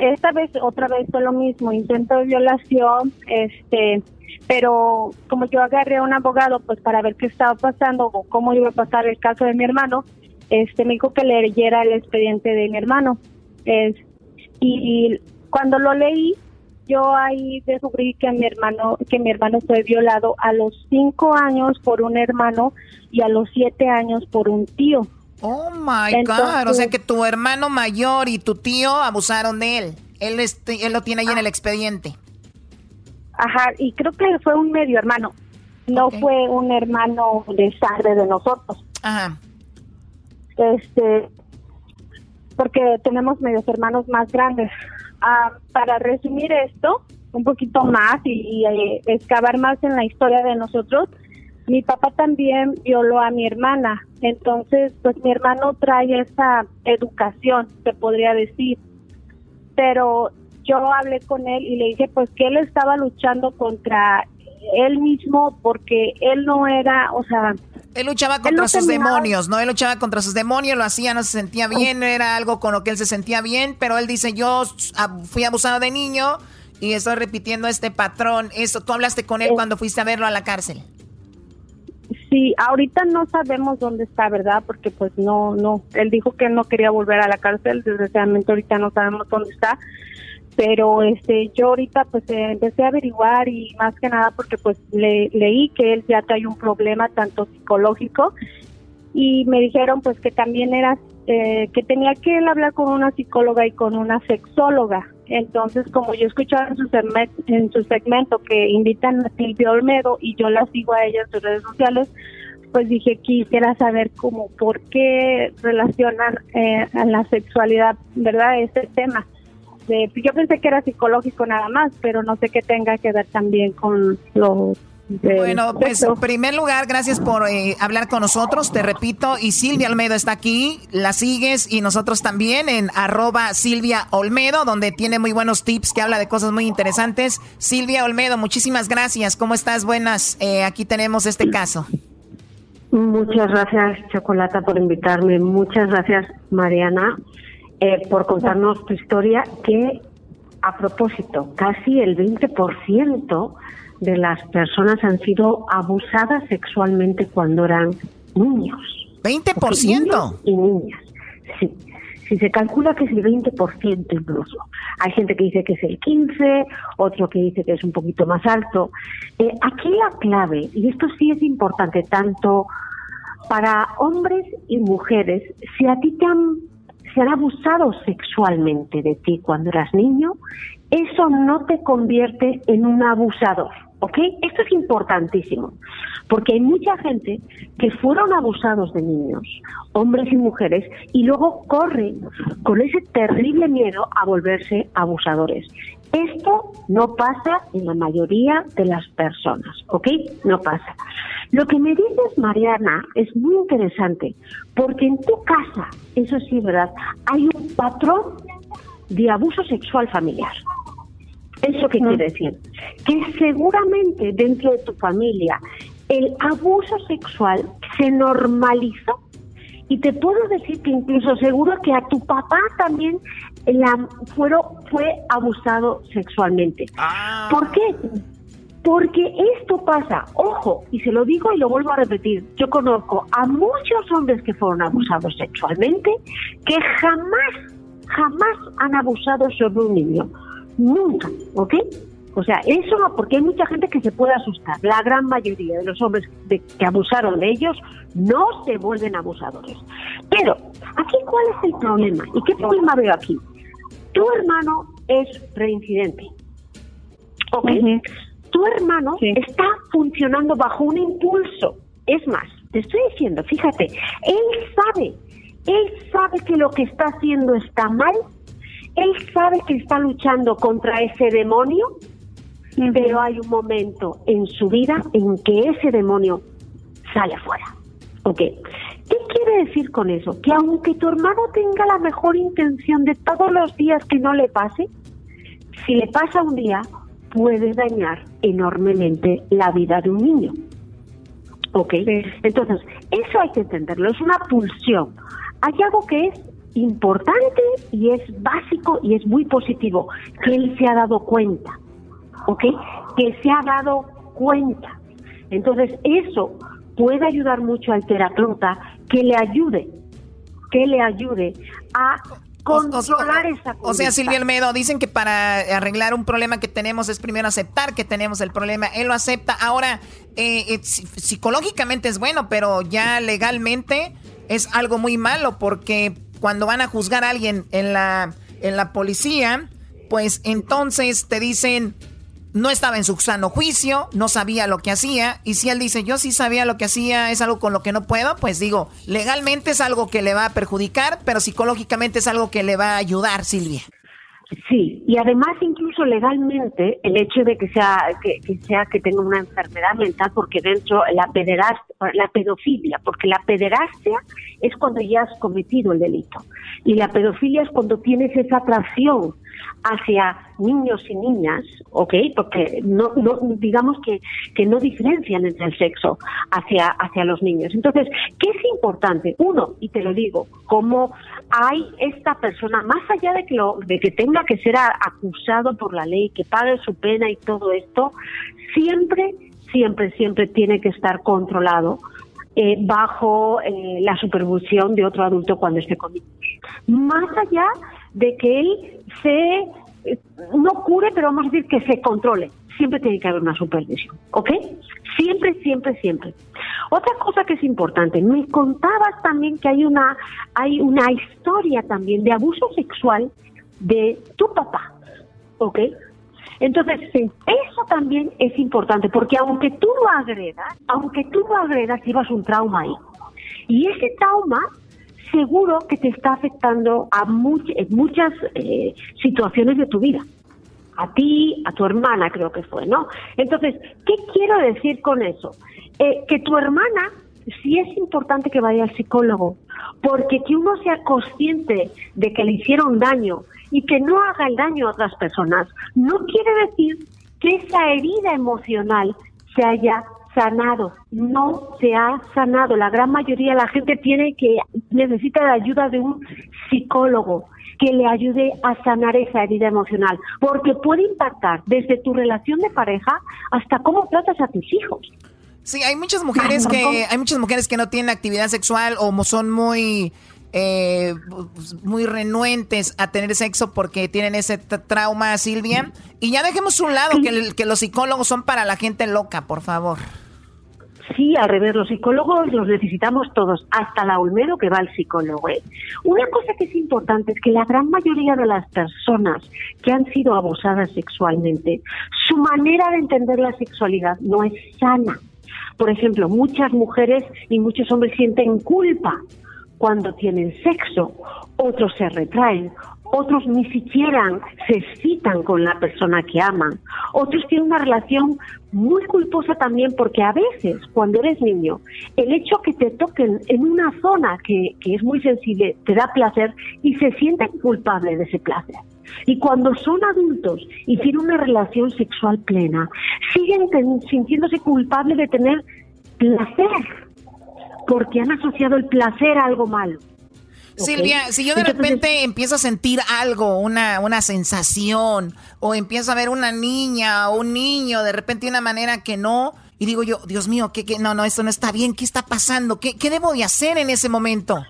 esta vez, otra vez fue lo mismo, intento de violación, este, pero como yo agarré a un abogado pues para ver qué estaba pasando o cómo iba a pasar el caso de mi hermano, este me dijo que leyera el expediente de mi hermano. Es, y cuando lo leí, yo ahí descubrí que mi hermano que mi hermano fue violado a los cinco años por un hermano y a los siete años por un tío. Oh my God, o sea que tu hermano mayor y tu tío abusaron de él. Él, este, él lo tiene ahí en el expediente. Ajá, y creo que fue un medio hermano. No fue un hermano de sangre de nosotros. Ajá. Este, porque tenemos medios hermanos más grandes. Ah, para resumir esto un poquito más y, eh, excavar más en la historia de nosotros, mi papá también violó a mi hermana. Entonces, pues mi hermano trae esa educación, se podría decir. Pero yo hablé con él y le dije pues que él estaba luchando contra él mismo porque él no era, o sea, él luchaba contra sus demonios, ¿no? Él luchaba contra sus demonios, lo hacía, no se sentía bien, era algo con lo que él se sentía bien, pero él dice, yo fui abusado de niño y estoy repitiendo este patrón. Eso, ¿tú hablaste con él cuando fuiste a verlo a la cárcel? Sí, ahorita no sabemos dónde está, ¿verdad? Porque pues no, no, él dijo que no quería volver a la cárcel, desgraciadamente ahorita no sabemos dónde está, pero este yo ahorita pues eh, empecé a averiguar y más que nada porque pues le, leí que él ya trae un problema tanto psicológico y me dijeron pues que también era eh, que tenía que él hablar con una psicóloga y con una sexóloga entonces como yo escuchaba en su, en su segmento que invitan a Silvia Olmedo y yo la sigo a ella en sus redes sociales pues dije quisiera saber cómo por qué relacionan eh, a la sexualidad verdad este tema yo pensé que era psicológico nada más, pero no sé qué tenga que ver también con lo bueno, pues en primer lugar, gracias por eh, hablar con nosotros, te repito, y Silvia Olmedo está aquí, la sigues y nosotros también en arroba Silvia Olmedo, donde tiene muy buenos tips que habla de cosas muy interesantes. Silvia Olmedo, muchísimas gracias, ¿cómo estás? Buenas, eh, aquí tenemos este caso. Muchas gracias, Chocolata, por invitarme. Muchas gracias, Mariana. Eh, por contarnos tu historia, que a propósito, casi el 20% de las personas han sido abusadas sexualmente cuando eran niños. ¿20%? y niñas, sí. Si se calcula que es el 20% incluso. Hay gente que dice que es el 15, otro que dice que es un poquito más alto. Eh, aquí la clave, y esto sí es importante tanto para hombres y mujeres, si a ti te han se han abusado sexualmente de ti cuando eras niño, eso no te convierte en un abusador. ¿Ok? Esto es importantísimo, porque hay mucha gente que fueron abusados de niños, hombres y mujeres, y luego corren con ese terrible miedo a volverse abusadores. Esto no pasa en la mayoría de las personas, ¿ok? No pasa. Lo que me dices, Mariana, es muy interesante, porque en tu casa, eso sí, ¿verdad? Hay un patrón de abuso sexual familiar. ¿Eso qué quiere decir? Que seguramente dentro de tu familia el abuso sexual se normalizó Y te puedo decir que incluso seguro que a tu papá también la, fueron, fue abusado sexualmente. ¿Por qué? Porque esto pasa, ojo, y se lo digo y lo vuelvo a repetir, yo conozco a muchos hombres que fueron abusados sexualmente que jamás, jamás han abusado sobre un niño. Nunca, ¿ok? O sea, eso no, porque hay mucha gente que se puede asustar. La gran mayoría de los hombres que abusaron de ellos no se vuelven abusadores. Pero, aquí cuál es el problema? ¿Y qué problema veo aquí? Tu hermano es reincidente. ¿Ok? tu hermano está funcionando bajo un impulso. Es más, te estoy diciendo, fíjate, él sabe, él sabe que lo que está haciendo está mal, él sabe que está luchando contra ese demonio, pero hay un momento en su vida en que ese demonio sale afuera. ¿Ok? ¿Qué quiere decir con eso? Que aunque tu hermano tenga la mejor intención de todos los días que no le pase, si le pasa un día, puede dañar enormemente la vida de un niño. ¿Ok? Entonces, eso hay que entenderlo, es una pulsión. Hay algo que es importante y es básico y es muy positivo, que él se ha dado cuenta. ¿Ok? Que se ha dado cuenta. Entonces, eso puede ayudar mucho al terapeuta que le ayude, que le ayude a controlar esa O sea, Silvia Almedo, dicen que para arreglar un problema que tenemos es primero aceptar que tenemos el problema. Él lo acepta. Ahora, eh, eh, psicológicamente es bueno, pero ya legalmente es algo muy malo porque cuando van a juzgar a alguien en la, en la policía, pues entonces te dicen no estaba en su sano juicio, no sabía lo que hacía, y si él dice, yo sí sabía lo que hacía, es algo con lo que no puedo, pues digo, legalmente es algo que le va a perjudicar, pero psicológicamente es algo que le va a ayudar, Silvia. Sí, y además incluso legalmente el hecho de que sea que, sea que tenga una enfermedad mental, porque dentro la pederastia, la pedofilia, porque la pederastia es cuando ya has cometido el delito y la pedofilia es cuando tienes esa atracción hacia niños y niñas, ¿ok? Porque no, no digamos que, que no diferencian entre el sexo hacia, hacia los niños. Entonces, ¿qué es importante? Uno, y te lo digo, como hay esta persona, más allá de que, lo, de que tenga que ser acusado por la ley, que pague su pena y todo esto, siempre, siempre, siempre tiene que estar controlado eh, bajo eh, la supervisión de otro adulto cuando esté con. Más allá de que él se no cure, pero vamos a decir que se controle. Siempre tiene que haber una supervisión, ¿ok? Siempre, siempre, siempre. Otra cosa que es importante, me contabas también que hay una hay una historia también de abuso sexual de tu papá, ¿ok? Entonces, eso también es importante, porque aunque tú lo agredas, aunque tú lo agredas, llevas un trauma ahí. Y ese trauma seguro que te está afectando a muchas eh, situaciones de tu vida. A ti, a tu hermana creo que fue, ¿no? Entonces, ¿qué quiero decir con eso? Eh, que tu hermana sí es importante que vaya al psicólogo, porque que uno sea consciente de que le hicieron daño y que no haga el daño a otras personas, no quiere decir que esa herida emocional se haya sanado, no se ha sanado. La gran mayoría de la gente tiene que necesita la ayuda de un psicólogo que le ayude a sanar esa herida emocional, porque puede impactar desde tu relación de pareja hasta cómo tratas a tus hijos. Sí, hay muchas mujeres que hay muchas mujeres que no tienen actividad sexual o son muy eh, muy renuentes a tener sexo porque tienen ese trauma, Silvia. Y ya dejemos un lado que, que los psicólogos son para la gente loca, por favor. Sí, al revés, los psicólogos los necesitamos todos, hasta la Olmedo que va al psicólogo. ¿eh? Una cosa que es importante es que la gran mayoría de las personas que han sido abusadas sexualmente, su manera de entender la sexualidad no es sana. Por ejemplo, muchas mujeres y muchos hombres sienten culpa cuando tienen sexo, otros se retraen, otros ni siquiera se excitan con la persona que aman, otros tienen una relación muy culposa también porque a veces cuando eres niño, el hecho que te toquen en una zona que, que es muy sensible te da placer y se sienten culpables de ese placer. Y cuando son adultos y tienen una relación sexual plena, siguen sintiéndose culpables de tener placer porque han asociado el placer a algo malo. Silvia, si yo de repente empiezo a sentir algo, una, una sensación, o empiezo a ver una niña o un niño de repente de una manera que no, y digo yo, Dios mío, que, no, no, esto no está bien, ¿qué está pasando? ¿Qué, ¿Qué debo de hacer en ese momento?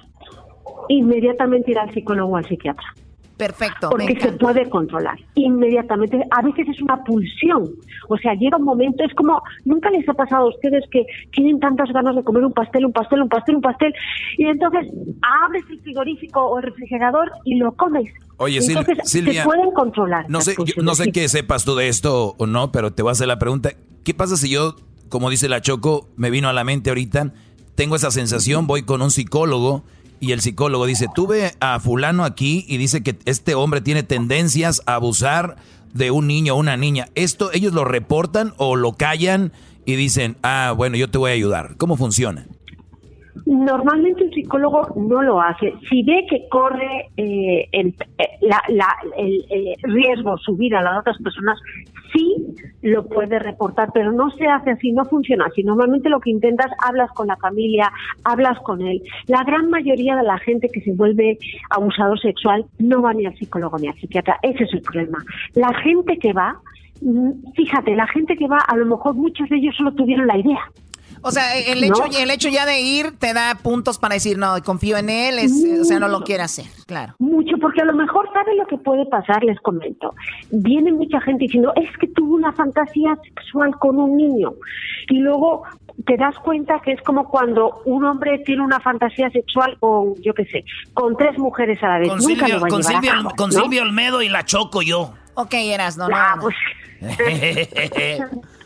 Inmediatamente ir al psicólogo o al psiquiatra. Perfecto. Porque se puede controlar inmediatamente. A veces es una pulsión. O sea, llega un momento, es como, nunca les ha pasado a ustedes que tienen tantas ganas de comer un pastel, un pastel, un pastel, un pastel, y entonces abres el frigorífico o el refrigerador y lo comes. Oye, entonces, Silvia. Se pueden controlar. No sé, no sé qué sepas tú de esto o no, pero te voy a hacer la pregunta. ¿Qué pasa si yo, como dice la Choco, me vino a la mente ahorita, tengo esa sensación, voy con un psicólogo y el psicólogo dice, tuve a fulano aquí y dice que este hombre tiene tendencias a abusar de un niño o una niña. ¿Esto ellos lo reportan o lo callan y dicen, ah, bueno, yo te voy a ayudar? ¿Cómo funciona? Normalmente un psicólogo no lo hace. Si ve que corre eh, el, eh, riesgo su vida a las otras personas, sí lo puede reportar, pero no se hace así, no funciona así. Normalmente lo que intentas, hablas con la familia, hablas con él. La gran mayoría de la gente que se vuelve abusador sexual no va ni al psicólogo ni al psiquiatra. Ese es el problema. La gente que va, mm, fíjate, la gente que va, a lo mejor muchos de ellos solo tuvieron la idea. O sea, el hecho, el hecho ya de ir te da puntos para decir, no, confío en él, es, o sea, no lo quiere hacer, claro. Mucho, porque a lo mejor sabe lo que puede pasar, les comento. Viene mucha gente diciendo, es que tuvo una fantasía sexual con un niño. Y luego te das cuenta que es como cuando un hombre tiene una fantasía sexual con, yo qué sé, con tres mujeres a la vez. Con, Silvio, con, Silvio, Olmedo y la choco yo. Ok, eras, no, no. Pues.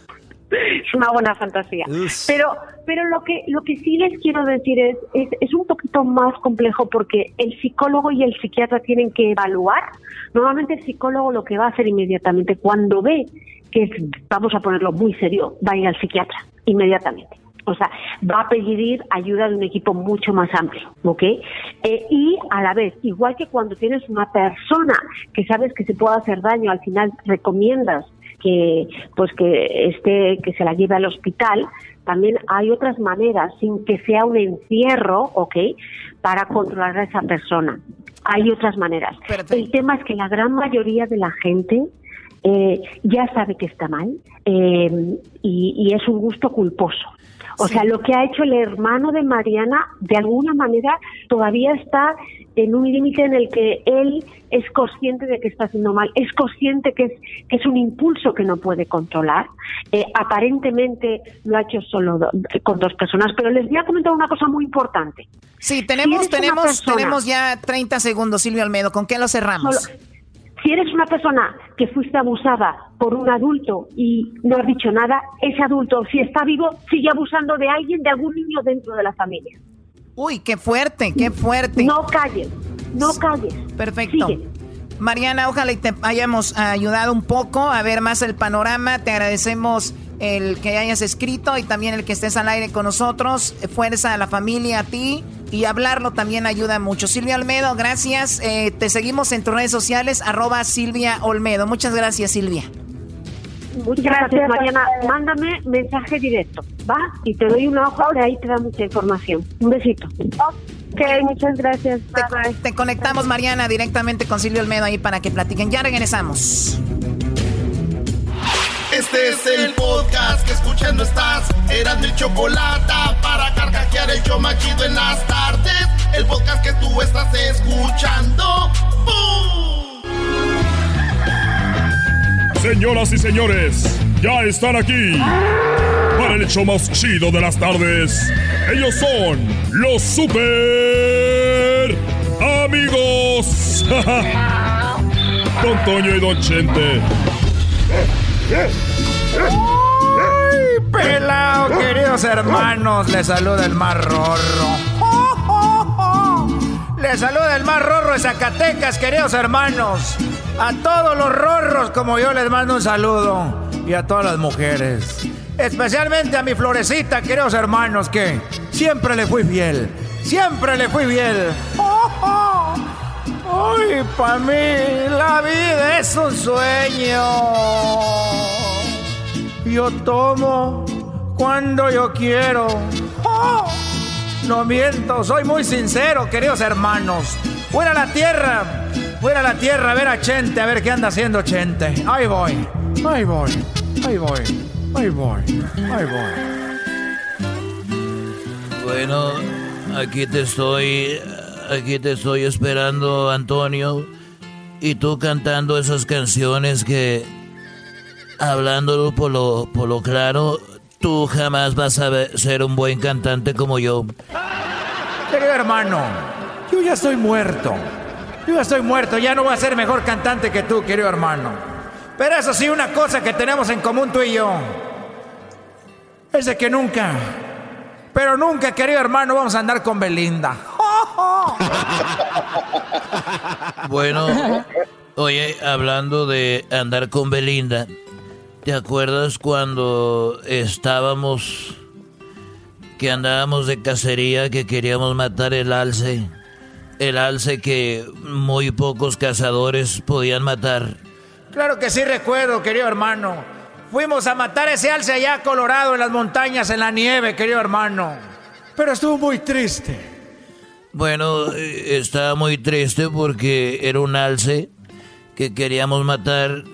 es una buena fantasía. Pero, pero lo que, lo que sí les quiero decir es, es, es, un poquito más complejo porque el psicólogo y el psiquiatra tienen que evaluar. Normalmente el psicólogo lo que va a hacer inmediatamente cuando ve que vamos a ponerlo muy serio, va a ir al psiquiatra inmediatamente. O sea, va a pedir ayuda de un equipo mucho más amplio, ¿ok? Eh, y a la vez, igual que cuando tienes una persona que sabes que se puede hacer daño, al final recomiendas que pues que esté que se la lleve al hospital también hay otras maneras sin que sea un encierro ok para controlar a esa persona. Hay otras maneras. El tema es que la gran mayoría de la gente eh, ya sabe que está mal eh, y, es un gusto culposo o sea, lo que ha hecho el hermano de Mariana, de alguna manera, todavía está en un límite en el que él es consciente de que está haciendo mal, es consciente que es, que es un impulso que no puede controlar. Eh, aparentemente lo ha hecho solo con dos personas, pero les voy a comentar una cosa muy importante. Sí, tenemos, tenemos, tenemos ya 30 segundos, Silvio Almedo. ¿Con qué lo cerramos? Si eres una persona que fuiste abusada por un adulto y no has dicho nada, ese adulto, si está vivo, sigue abusando de alguien, de algún niño dentro de la familia. Uy, qué fuerte, qué fuerte. No calles, no calles. Perfecto. Mariana, ojalá y te hayamos ayudado un poco a ver más el panorama. Te agradecemos el que hayas escrito y también el que estés al aire con nosotros. Fuerza a la familia, a ti. Y hablarlo también ayuda mucho. Silvia Olmedo, gracias. Eh, te seguimos en tus redes sociales, arroba Silvia Olmedo. Muchas gracias, Silvia. Muchas gracias, Mariana. Mándame mensaje directo, ¿va? Y te doy una hoja, de ahí te da mucha información. Un besito. Ok, muchas gracias. Te, conectamos, Mariana, directamente con Silvio Olmedo ahí para que platiquen. Ya regresamos. Este es el podcast que escuchando estás. Eran mi chocolate para carcajear el yo machido en las tardes. El podcast que tú estás escuchando. Señoras y señores, ya están aquí para el hecho más chido de las tardes. Ellos son los super amigos. Don Toño y Don Chente. ¡Ay, pelado, queridos hermanos! Les saluda el mar rorro. Les saluda el mar rorro de Zacatecas, queridos hermanos. A todos los rorros como yo les mando un saludo. Y a todas las mujeres. Especialmente a mi florecita, queridos hermanos, que siempre le fui fiel. Siempre le fui fiel. ¡Oh, ¡Ay, para mí la vida es un sueño! Yo tomo cuando yo quiero. ¡Oh! No miento, soy muy sincero, queridos hermanos. Fuera la tierra, fuera la tierra a ver a Chente, a ver qué anda haciendo Chente. Ahí voy, ahí voy, ahí voy, ahí voy, ahí voy. Bueno, aquí te estoy, aquí te estoy esperando, Antonio. Y tú cantando esas canciones que, hablándolo por lo, por lo claro, tú jamás vas a ser un buen cantante como yo. Querido hermano, yo ya estoy muerto. Yo ya estoy muerto, ya no voy a ser mejor cantante que tú, querido hermano. Pero eso sí, una cosa que tenemos en común tú y yo. Es de que nunca, pero nunca, querido hermano, vamos a andar con Belinda. Bueno, oye, hablando de andar con Belinda, ¿te acuerdas cuando estábamos, que andábamos de cacería, que queríamos matar el alce? El alce que muy pocos cazadores podían matar. Claro que sí recuerdo, querido hermano. Fuimos a matar ese alce allá a Colorado en las montañas, en la nieve, querido hermano. Pero estuvo muy triste. Bueno, eh, estaba muy triste porque era un alce que queríamos matar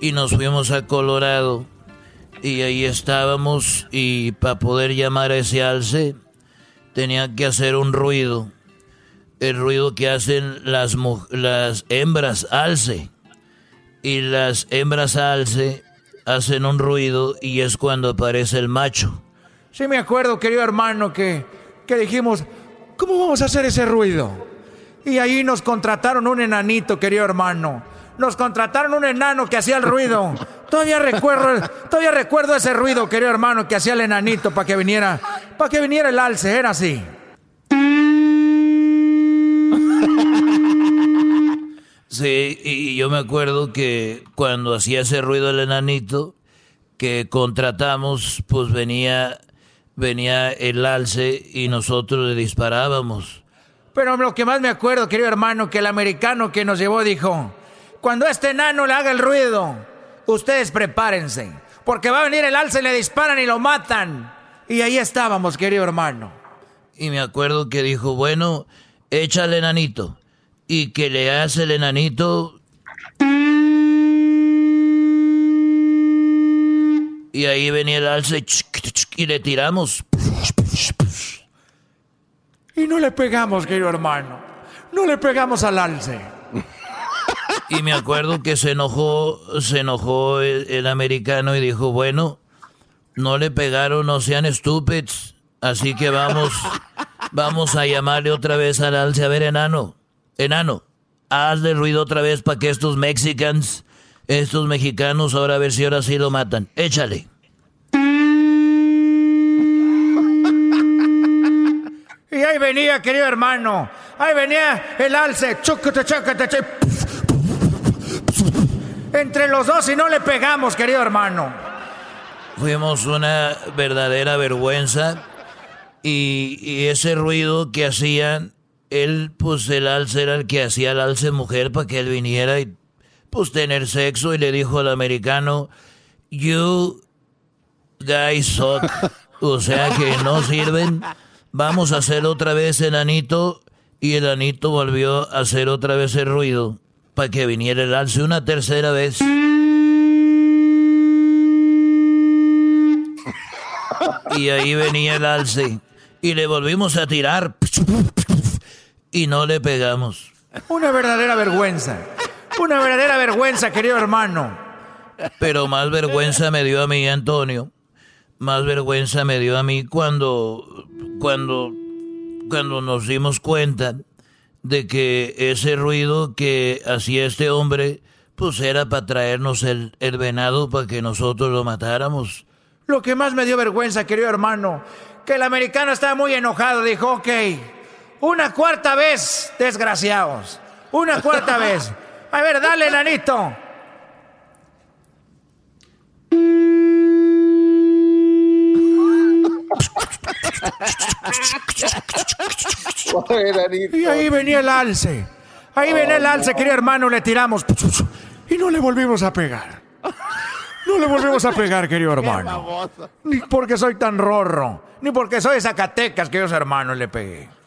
y nos fuimos a Colorado y ahí estábamos y para poder llamar a ese alce tenía que hacer un ruido, el ruido que hacen las, las hembras alce y las hembras alce hacen un ruido y es cuando aparece el macho. Sí me acuerdo, querido hermano, que, que dijimos, ¿cómo vamos a hacer ese ruido? Y ahí nos contrataron un enanito, querido hermano. Nos contrataron un enano que hacía el ruido. Todavía recuerdo, todavía recuerdo ese ruido, querido hermano, que hacía el enanito para que viniera, para que viniera el alce, era así. Sí, y yo me acuerdo que cuando hacía ese ruido el enanito que contratamos, pues venía venía el alce y nosotros le disparábamos. Pero lo que más me acuerdo, querido hermano, que el americano que nos llevó dijo, cuando este enano le haga el ruido, ustedes prepárense, porque va a venir el alce, le disparan y lo matan. Y ahí estábamos, querido hermano. Y me acuerdo que dijo, bueno, échale enanito. Y que le hace el enanito. Y ahí venía el alce y le tiramos. Y no le pegamos, querido hermano. No le pegamos al alce. Y me acuerdo que se enojó, se enojó el, el americano y dijo, bueno, no le pegaron, no sean estúpidos. Así que vamos, vamos a llamarle otra vez al alce. A ver, enano, enano, hazle ruido otra vez para que estos mexicans, estos mexicanos, ahora a ver si ahora sí lo matan. Échale. Y ahí venía, querido hermano. Ahí venía el alce. Entre los dos y no le pegamos, querido hermano. Fuimos una verdadera vergüenza y, y ese ruido que hacían, él, pues el alce era el que hacía el alce mujer para que él viniera y pues tener sexo y le dijo al americano, you guys suck, o sea que no sirven, vamos a hacer otra vez el anito y el anito volvió a hacer otra vez el ruido para que viniera el alce una tercera vez. Y ahí venía el alce. Y le volvimos a tirar. Y no le pegamos. Una verdadera vergüenza. Una verdadera vergüenza, querido hermano. Pero más vergüenza me dio a mí, Antonio. Más vergüenza me dio a mí cuando, cuando, cuando nos dimos cuenta de que ese ruido que hacía este hombre, pues era para traernos el, el venado para que nosotros lo matáramos. Lo que más me dio vergüenza, querido hermano, que el americano estaba muy enojado. Dijo, ok, una cuarta vez, desgraciados. Una cuarta vez. A ver, dale, nanito. Y ahí venía el alce. Ahí venía el alce, querido hermano, le tiramos. Y no le volvimos a pegar. No le volvemos a pegar, querido hermano. Ni porque soy tan rorro, ni porque soy de Zacatecas, queridos hermanos, le pegué.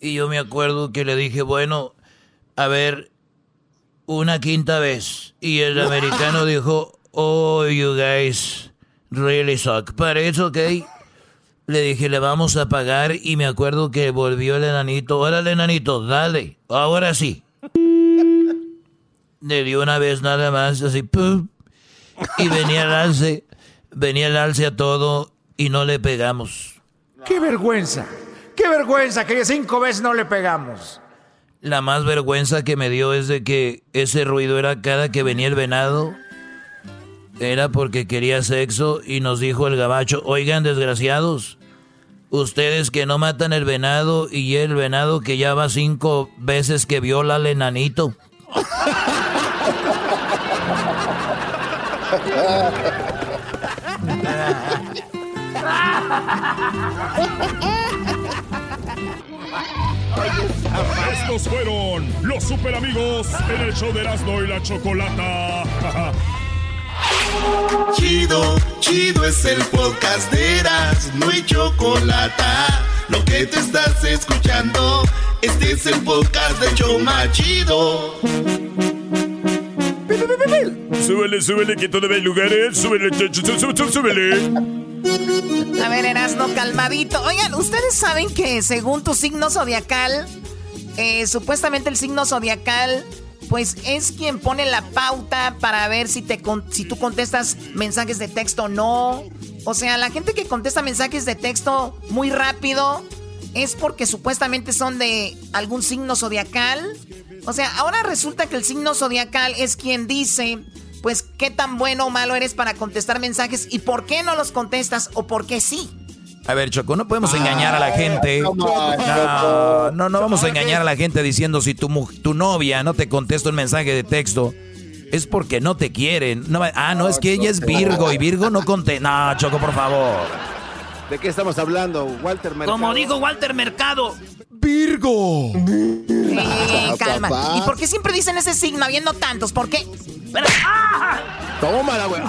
Y yo me acuerdo que le dije, bueno, a ver, una quinta vez. Y el americano dijo, oh, you guys really suck. But it's okay. Le dije, le vamos a pagar. Y me acuerdo que volvió el enanito. Órale, enanito, dale. Ahora sí. Le dio una vez nada más, así, ¡pum! Y venía el alce. Venía el alce a todo y no le pegamos. ¡Qué vergüenza! ¡Qué vergüenza que cinco veces no le pegamos! La más vergüenza que me dio es de que ese ruido era cada que venía el venado. Era porque quería sexo y nos dijo el gabacho, oigan desgraciados, ustedes que no matan el venado y el venado que ya va cinco veces que viola al enanito. Estos fueron los super amigos en el show de Erasmo y la Chocolata. Chido, chido es el podcast de Erasmo y Chocolata. Lo que te estás escuchando, este es el podcast de Choma Chido. Súbele, súbele, que todavía hay lugares. Súbele, súbele, súbele. A ver, Erasmo, calmadito. Oigan, ¿ustedes saben que según tu signo zodiacal, eh, supuestamente el signo zodiacal, pues es quien pone la pauta para ver si, te, si tú contestas mensajes de texto o no? O sea, la gente que contesta mensajes de texto muy rápido es porque supuestamente son de algún signo zodiacal. O sea, ahora resulta que el signo zodiacal es quien dice qué tan bueno o malo eres para contestar mensajes y por qué no los contestas o por qué sí. A ver, Choco, no podemos engañar a la gente. No, no, no vamos a engañar a la gente diciendo si tu, tu novia no te contesta un mensaje de texto. Es porque no te quieren. No, ah, no, es que ella es Virgo y Virgo no contesta. No, Choco, por favor. ¿De qué estamos hablando? Walter Mercado. Como dijo Walter Mercado. Virgo. Sí, calma. ¿Y por qué siempre dicen ese signo habiendo tantos? ¿Por qué? Pero, ¡ah! Tómala, güey.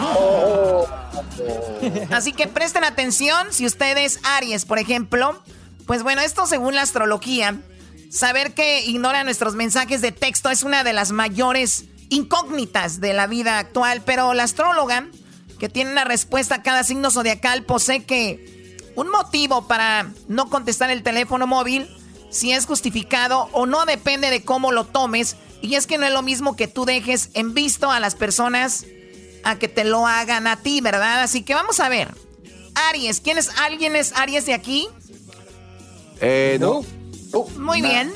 Así que presten atención si ustedes, Aries, por ejemplo, pues bueno, esto según la astrología, saber que ignora nuestros mensajes de texto es una de las mayores incógnitas de la vida actual, pero la astróloga, que tiene una respuesta a cada signo zodiacal, posee que un motivo para no contestar el teléfono móvil, si es justificado o no, depende de cómo lo tomes, y es que no es lo mismo que tú dejes en visto a las personas a que te lo hagan a ti, ¿verdad? Así que vamos a ver. Aries, ¿quién es alguien es Aries de aquí? Eh, no. Muy bien.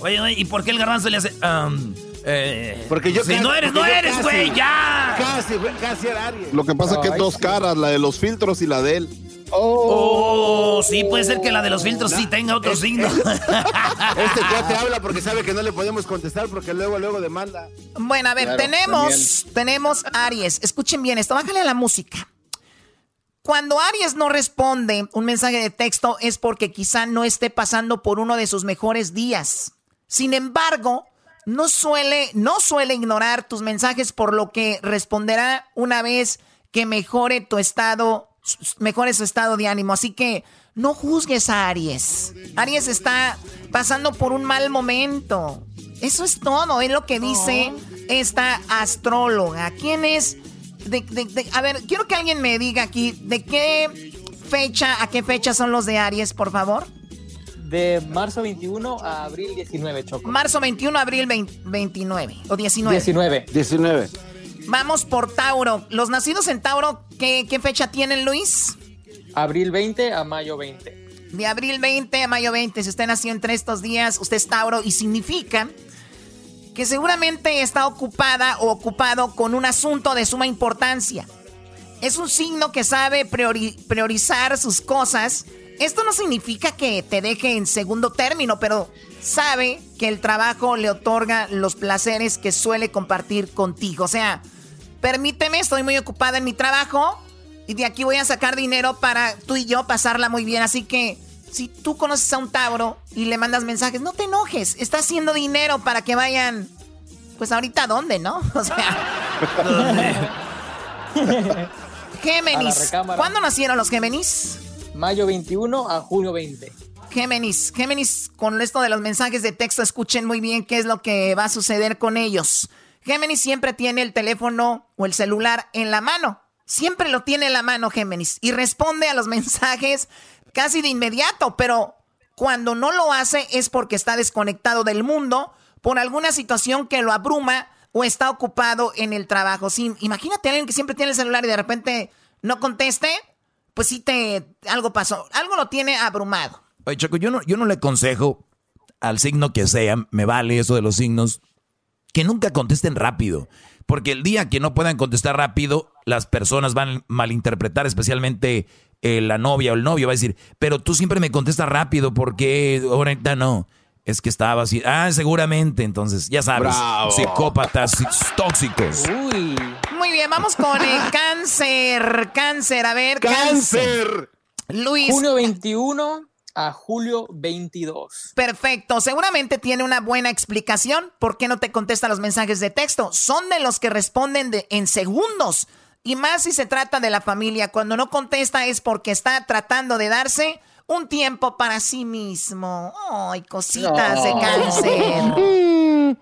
Oye, oye, ¿y por qué el garbanzo le hace um, eh, porque yo si no eres, no eres, güey, ya. Casi, casi era Aries. Lo que pasa es que dos caras, la de los filtros y la de él. Oh, sí, puede ser que la de los filtros sí tenga otro signo. este te habla porque sabe que no le podemos contestar porque luego, luego demanda. Bueno, a ver, tenemos, tenemos Aries. Escuchen bien esto, bájale a la música. Cuando Aries no responde un mensaje de texto es porque quizá no esté pasando por uno de sus mejores días. Sin embargo, no suele, no suele ignorar tus mensajes por lo que responderá una vez que mejore tu estado mejore su estado de ánimo. Así que no juzgues a Aries. Aries está pasando por un mal momento. Eso es todo, es lo que dice esta astróloga. ¿Quién es? a ver, quiero que alguien me diga aquí de qué fecha a qué fecha son los de Aries, por favor. De marzo 21 a abril 19, Choco. Marzo 21 a abril 29 o 19. 19. 19. Vamos por Tauro. Los nacidos en Tauro, ¿qué, fecha tienen, Luis? Abril 20 a mayo 20. De abril 20 a mayo 20. Si usted nació entre estos días, usted es Tauro y significa que seguramente está ocupada o ocupado con un asunto de suma importancia. Es un signo que sabe priorizar sus cosas. Esto no significa que te deje en segundo término, pero sabe que el trabajo le otorga los placeres que suele compartir contigo. O sea, permíteme, estoy muy ocupada en mi trabajo y de aquí voy a sacar dinero para tú y yo pasarla muy bien. Así que si tú conoces a un Tauro y le mandas mensajes, no te enojes, está haciendo dinero para que vayan, pues ahorita dónde, ¿no? O sea... Géminis. ¿Cuándo nacieron los Géminis? Mayo 21 a junio 20. Géminis, Géminis, con esto de los mensajes de texto, escuchen muy bien qué es lo que va a suceder con ellos. Géminis siempre tiene el teléfono o el celular en la mano. Siempre lo tiene en la mano Géminis y responde a los mensajes casi de inmediato, pero cuando no lo hace es porque está desconectado del mundo por alguna situación que lo abruma o está ocupado en el trabajo. Imagínate a alguien que siempre tiene el celular y de repente no conteste, pues sí te algo pasó, algo lo tiene abrumado. Oye, Choco, yo no, yo no le aconsejo al signo que sea, me vale eso de los signos, que nunca contesten rápido. Porque el día que no puedan contestar rápido, las personas van a malinterpretar, especialmente eh, la novia o el novio va a decir, pero tú siempre me contestas rápido, porque ahorita no? Es que estaba así. Ah, seguramente. Entonces, ya sabes, psicópatas tóxicos. Uy. Muy bien, vamos con el cáncer. Cáncer, a ver, cáncer. Luis. Junio 21 a julio 22. Perfecto, seguramente tiene una buena explicación por qué no te contesta los mensajes de texto. Son de los que responden de, en segundos. Y más si se trata de la familia. Cuando no contesta es porque está tratando de darse un tiempo para sí mismo. Ay, cositas de cáncer.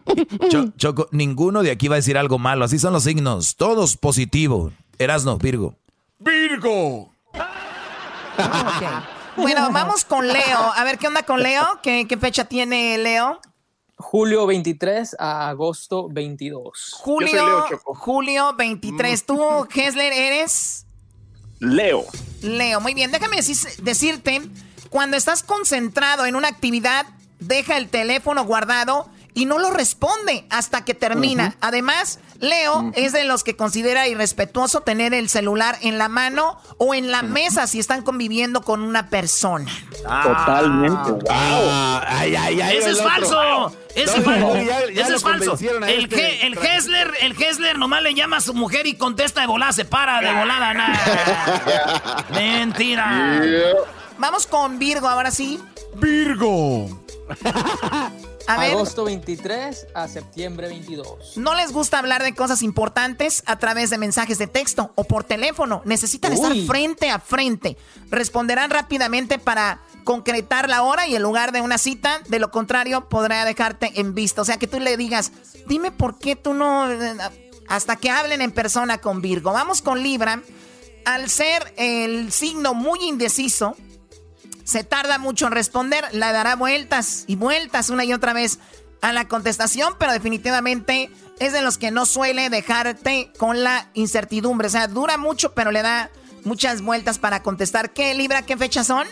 Choco, ninguno de aquí va a decir algo malo. Así son los signos. Todos positivos. Erasno, Virgo. ¡Virgo! Bueno, vamos con Leo. A ver, ¿qué onda con Leo? ¿Qué, fecha tiene Leo? Julio 23 a agosto 22. Julio, Julio 23. ¿Tú, Hesler, eres? Leo. Leo, muy bien. Déjame decirte, cuando estás concentrado en una actividad, deja el teléfono guardado y no lo responde hasta que termina. Además, Leo es de los que considera irrespetuoso tener el celular en la mano o en la mesa si están conviviendo con una persona. Totalmente. Wow. ay, ay, ay, ese es falso. Ese, es falso. El, este el Hessler, el Hessler nomás le llama a su mujer y contesta de volada, se para de volada. Mentira. Vamos con Virgo, ahora sí. Virgo. Agosto 23 a septiembre 22. ¿No les gusta hablar de cosas importantes a través de mensajes de texto o por teléfono? Necesitan estar frente a frente. Responderán rápidamente para concretar la hora y el lugar de una cita. De lo contrario, podrá dejarte en vista. O sea, que tú le digas, dime por qué tú no... Hasta que hablen en persona con Virgo. Vamos con Libra. Al ser el signo muy indeciso, se tarda mucho en responder, le dará vueltas y vueltas una y otra vez a la contestación, pero definitivamente es de los que no suele dejarte con la incertidumbre. O sea, dura mucho, pero le da muchas vueltas para contestar. ¿Qué Libra, qué fechas son?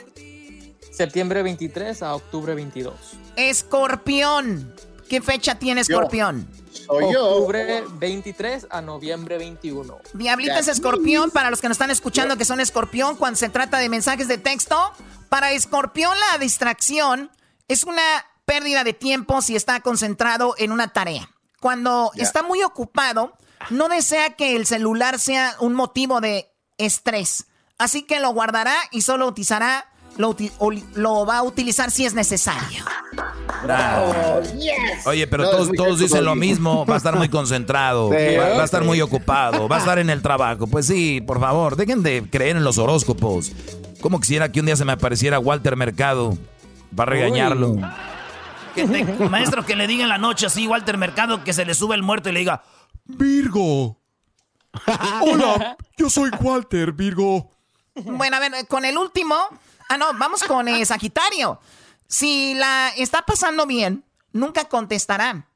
Septiembre 23 a octubre 22. Escorpión. ¿Qué fecha tiene Escorpión? Octubre 23 a noviembre 21. Diablita es escorpión, para los que nos están escuchando que son escorpión, cuando se trata de mensajes de texto, para escorpión la distracción es una pérdida de tiempo si está concentrado en una tarea. Cuando está muy ocupado, no desea que el celular sea un motivo de estrés. Así que lo guardará y solo utilizará lo, va a utilizar si es necesario. Oye, pero todos, todos dicen lo mismo. Va a estar muy concentrado. va, a estar muy ocupado. Va a estar en el trabajo. Pues sí, por favor, dejen de creer en los horóscopos. Como quisiera que un día se me apareciera Walter Mercado para regañarlo. maestro, que le diga en la noche así, Walter Mercado, que se le sube el muerto y le diga: Virgo. Hola, yo soy Walter, Virgo. Bueno, a ver, con el último, Ah, no, vamos con eh, Sagitario. Si la está pasando bien, nunca contestará.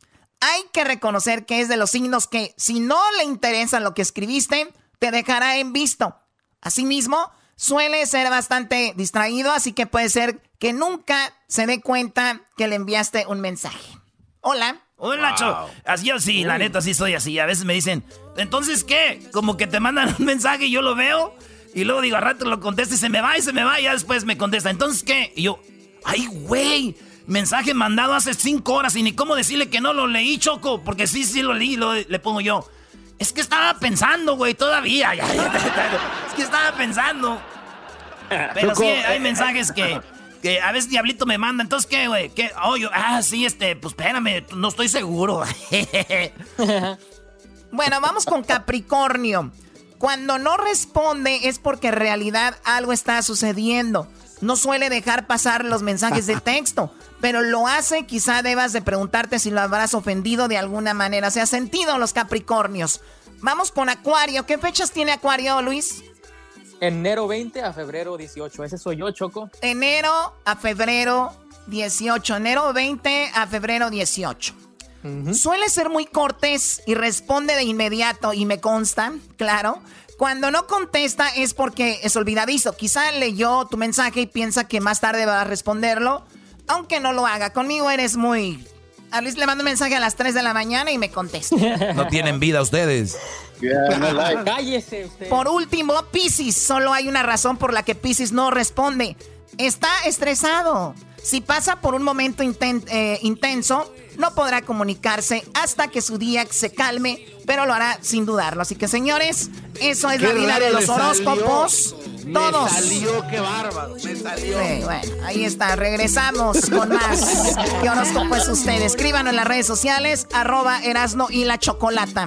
Hay que reconocer que es de los signos que, si no le interesa lo que escribiste, te dejará en visto. Asimismo, suele ser bastante distraído, así que puede ser que nunca se dé cuenta que le enviaste un mensaje. Hola. Hola, Nacho. Así yo sí, la neta sí soy así. A veces me dicen, ¿entonces qué? Como que te mandan un mensaje y yo lo veo y luego digo, a rato lo contesta y se me va y se me va y ya después me contesta. Entonces, ¿qué? Y yo, ay, güey, mensaje mandado hace cinco horas y ni cómo decirle que no lo leí, Choco, porque sí, sí lo leí, lo, le pongo yo. Es que estaba pensando, güey, todavía. es que estaba pensando. Pero sí, hay mensajes que, que a veces Diablito me manda. Entonces, ¿qué, güey? ¿Qué? Oh, yo, ah, sí, este, pues espérame, no estoy seguro. bueno, vamos con Capricornio. Cuando no responde es porque en realidad algo está sucediendo. No suele dejar pasar los mensajes de texto, pero lo hace. Quizá debas de preguntarte si lo habrás ofendido de alguna manera. Se ha sentido los Capricornios. Vamos con Acuario. ¿Qué fechas tiene Acuario, Luis? Enero 20 a febrero 18. Ese soy yo, Choco. Enero a febrero 18. Enero 20 a febrero 18. Suele ser muy cortés y responde de inmediato y me consta, claro. Cuando no contesta es porque es olvidadizo. Quizá leyó tu mensaje y piensa que más tarde va a responderlo, aunque no lo haga. Conmigo eres muy... A Luis le mando un mensaje a las 3 de la mañana y me contesta. No tienen vida ustedes. Cállese usted. Por último, Pisces. Solo hay una razón por la que Pisces no responde. Está estresado. Si pasa por un momento eh, intenso, no podrá comunicarse hasta que su día se calme, pero lo hará sin dudarlo. Así que, señores, eso es la vida de los horóscopos. Todos. Me salió, qué bárbaro, me salió. bueno, ahí está. Regresamos con más. ¿Qué horóscopo es usted? Escríbanos en las redes sociales, arroba Erasno y la Chocolata.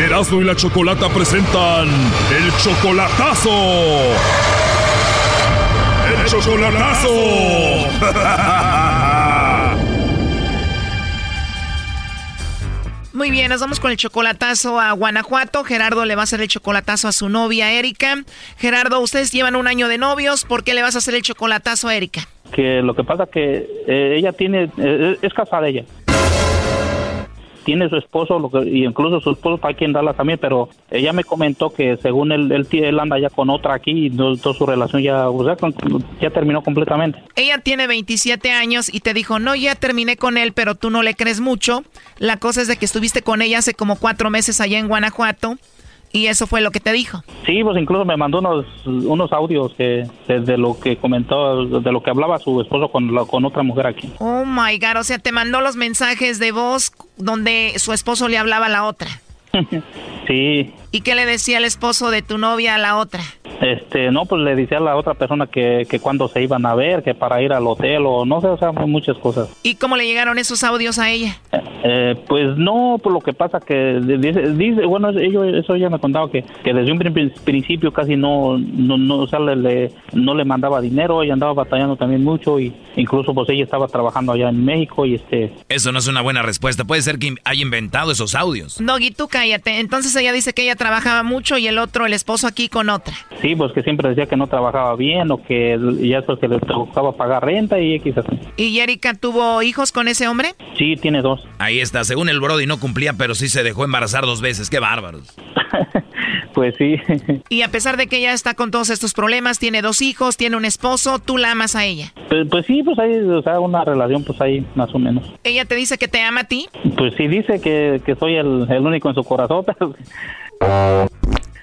Erasmo y la Chocolata presentan el chocolatazo. ¡El chocolatazo! Muy bien, nos vamos con el chocolatazo a Guanajuato. Gerardo le va a hacer el chocolatazo a su novia Erika. Gerardo, ustedes llevan un año de novios. ¿Por qué le vas a hacer el chocolatazo a Erika? Que lo que pasa que eh, ella tiene, eh, es casada ella tiene su esposo, lo que, y incluso su esposo está aquí en Dallas también, pero ella me comentó que según él, él, anda ya con otra aquí y toda su relación ya, ya terminó completamente. Ella tiene 27 años y te dijo, no, ya terminé con él, pero tú no le crees mucho. La cosa es de que estuviste con ella hace como cuatro meses allá en Guanajuato y eso fue lo que te dijo. Sí, pues incluso me mandó unos, unos audios que de, lo que comentó, de lo que hablaba su esposo con, con otra mujer aquí. Oh my God, o sea, te mandó los mensajes de voz donde su esposo le hablaba a la otra. sí. ¿Y qué le decía el esposo de tu novia a la otra? Este, no, pues le decía a la otra persona que, que cuando se iban a ver, que para ir al hotel o no sé, o sea, muchas cosas. ¿Y cómo le llegaron esos audios a ella? Eh, pues no, por lo que pasa que dice, dice bueno, ello, eso ella me contaba que, que desde un principio casi no, no, no, o sea, le, no le mandaba dinero, ella andaba batallando también mucho y incluso pues ella estaba trabajando allá en México y este... Eso no es una buena respuesta, puede ser que haya inventado esos audios. No, tú cállate, entonces ella dice que ella trabajaba mucho y el otro, el esposo aquí con otra. Sí, pues que siempre decía que no trabajaba bien o que ya es porque le tocaba pagar renta y X ¿Y Erika tuvo hijos con ese hombre? Sí, tiene dos. Ahí está, según el Brody no cumplía, pero sí se dejó embarazar dos veces, qué bárbaros. pues sí. y a pesar de que ella está con todos estos problemas, tiene dos hijos, tiene un esposo, ¿tú la amas a ella? Pues, pues sí, pues hay o sea, una relación pues ahí más o menos. ¿Ella te dice que te ama a ti? Pues sí dice que, que soy el, el único en su corazón, pero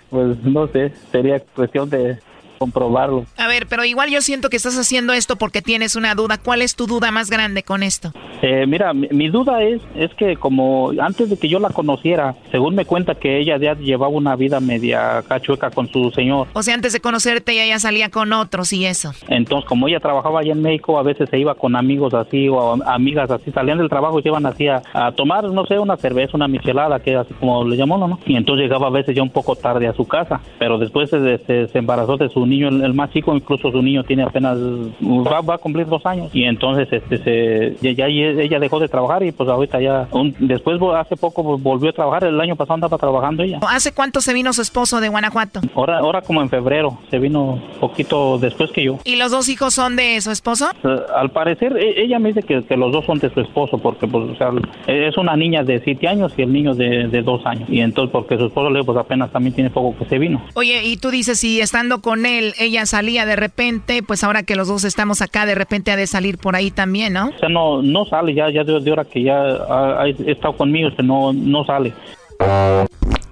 pues no sé, sería cuestión de comprobarlo. A ver, pero igual yo siento que estás haciendo esto porque tienes una duda. ¿Cuál es tu duda más grande con esto? Eh, mira, mi, duda es, es que como antes de que yo la conociera, según me cuenta que ella ya llevaba una vida media cachueca con su señor. O sea, antes de conocerte ella ya salía con otros y eso. Entonces, como ella trabajaba allá en México, a veces se iba con amigos así o amigas así, salían del trabajo y se iban así a, tomar, no sé, una cerveza, una michelada, que así como le llamó, ¿no? Y entonces llegaba a veces ya un poco tarde a su casa, pero después se, se embarazó de su niño, el, más chico, incluso su niño tiene apenas, va, a cumplir dos años. Y entonces este se, ya, ella dejó de trabajar y pues ahorita ya, después hace poco volvió a trabajar, el año pasado andaba trabajando ella. ¿Hace cuánto se vino su esposo de Guanajuato? Ahora, ahora como en febrero, se vino poquito después que yo. ¿Y los dos hijos son de su esposo? Eh, al parecer, e, ella me dice que, que, los dos son de su esposo, porque pues, o sea, es una niña de siete años y el niño de, de dos años. Y entonces, porque su esposo le pues apenas también tiene poco que se vino. Oye, y tú dices, si estando con él, ella salía de repente, pues ahora que los dos estamos acá, de repente ha de salir por ahí también, ¿no? O sea, no, no sale ya, ya de, hora que ya ha, estado conmigo, que no, no sale.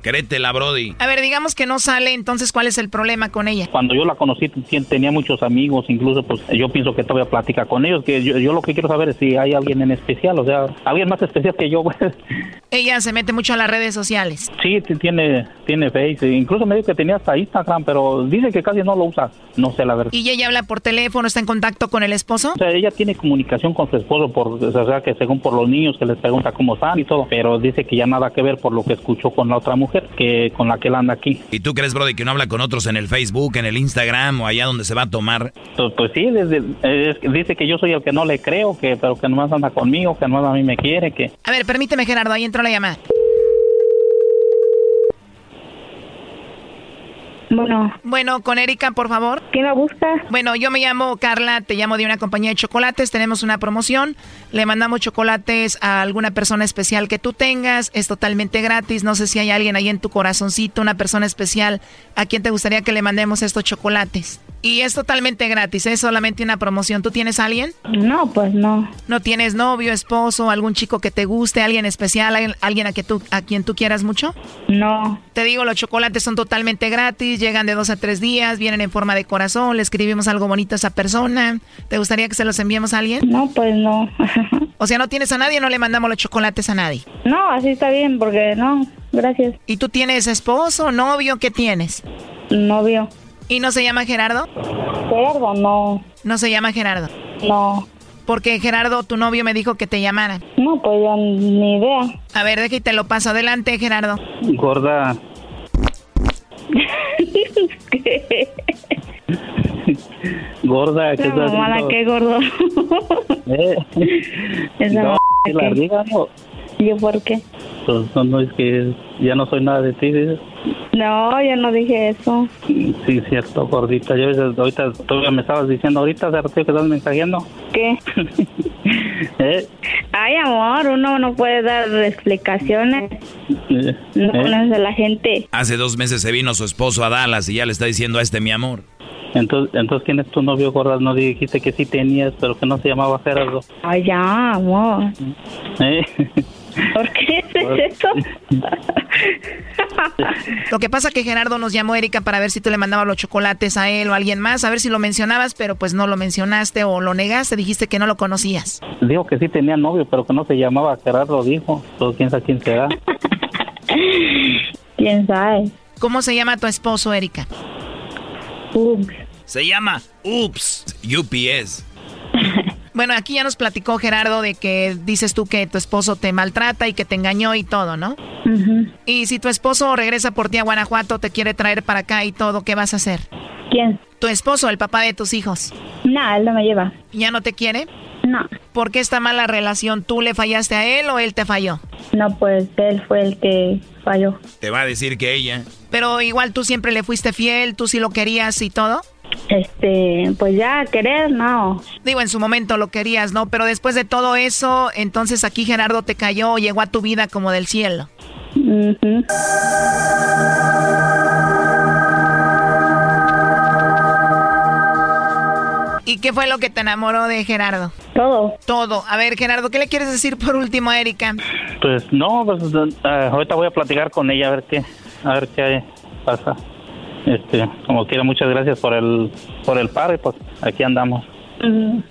Créetela, Brody. A ver, digamos que no sale, entonces, ¿cuál es el problema con ella? Cuando yo la conocí, tenía muchos amigos, incluso, pues yo pienso que todavía platica con ellos, que yo, lo que quiero saber es si hay alguien en especial, o sea, alguien más especial que yo. Pues. ella se mete mucho a las redes sociales. Sí, tiene, tiene Facebook, incluso me dijo que tenía hasta Instagram, pero dice que casi no lo usa, no sé la verdad. ¿Y ella habla por teléfono, está en contacto con el esposo? O sea, ella tiene comunicación con su esposo, por, o sea, que según por los niños, que les pregunta cómo están y todo, pero dice que ya nada que ver por lo que escuchó con la otra mujer que con la que él anda aquí. ¿Y tú crees, Brody, que no habla con otros en el Facebook, en el Instagram o allá donde se va a tomar? Pues, pues sí, dice que yo soy el que no le creo, que pero que nomás anda conmigo, que nomás a mí me quiere, que... A ver, permíteme, Gerardo, ahí entró la llamada. Bueno. Bueno, con Erika, por favor. ¿Quién la busca? Bueno, yo me llamo Carla, te llamo de una compañía de chocolates, tenemos una promoción, le mandamos chocolates a alguna persona especial que tú tengas, es totalmente gratis, no sé si hay alguien ahí en tu corazoncito, una persona especial a quien te gustaría que le mandemos estos chocolates. Y es totalmente gratis, es solamente una promoción. ¿Tú tienes a alguien? No, pues no. ¿No tienes novio, esposo, algún chico que te guste, alguien especial, alguien a, que tú, a quien tú quieras mucho? No. Te digo, los chocolates son totalmente gratis, llegan de dos a tres días, vienen en forma de corazón, le escribimos algo bonito a esa persona. ¿Te gustaría que se los enviemos a alguien? No, pues no. o sea, no tienes a nadie, no le mandamos los chocolates a nadie. No, así está bien, porque no, gracias. ¿Y tú tienes esposo, novio? ¿Qué tienes? Novio. ¿Y no se llama Gerardo? Gerardo, no. ¿No se llama Gerardo? No. Porque Gerardo, tu novio, me dijo que te llamara. No, pues yo ni idea. A ver, déjate te lo paso. Adelante, Gerardo. Gorda. gorda, ¿qué estás mala, qué gordo. ¿Eh? Esa no, la diga, no. ¿Yo por qué? Pues no, es que ya no soy nada de ti, ¿dices? No, yo no dije eso. Sí, cierto, gordita. Yo ahorita todavía me estabas diciendo ahorita, de que estás mensajeando. ¿Qué? ¿Eh? Ay, amor, uno no puede dar explicaciones. ¿Eh? No ¿Eh? conoce a la gente. Hace dos meses se vino su esposo a Dallas y ya le está diciendo a este mi amor. Entonces, entonces ¿quién es tu novio, gorda? No dijiste que sí tenías, pero que no se llamaba Gerardo. Ay, ya, amor. ¿Eh? ¿Por qué es eso? lo que pasa que Gerardo nos llamó Erika para ver si tú le mandabas los chocolates a él o a alguien más, a ver si lo mencionabas, pero pues no lo mencionaste o lo negaste, dijiste que no lo conocías. Dijo que sí tenía novio, pero que no se llamaba Gerardo, dijo. Todo quién sabe quién será. ¿Quién sabe? ¿Cómo se llama tu esposo, Erika? Se llama Ups, UPS. Bueno, aquí ya nos platicó Gerardo de que dices tú que tu esposo te maltrata y que te engañó y todo, ¿no? Y si tu esposo regresa por ti a Guanajuato, te quiere traer para acá y todo, ¿qué vas a hacer? ¿Quién? Tu esposo, el papá de tus hijos. No, él no me lleva. ¿Ya no te quiere? No. ¿Por qué esta mala relación? ¿Tú le fallaste a él o él te falló? No, pues él fue el que falló. Te va a decir que ella. Pero igual tú siempre le fuiste fiel, tú sí lo querías y todo. Este, pues ya querer, no. Digo, en su momento lo querías, ¿no? Pero después de todo eso, entonces aquí Gerardo te cayó, llegó a tu vida como del cielo. ¿Y qué fue lo que te enamoró de Gerardo? Todo. Todo. A ver, Gerardo, ¿qué le quieres decir por último a Erika? Pues no, pues eh, ahorita voy a platicar con ella a ver qué, a ver qué pasa. Este, como quiera, muchas gracias por el, por el par y pues aquí andamos.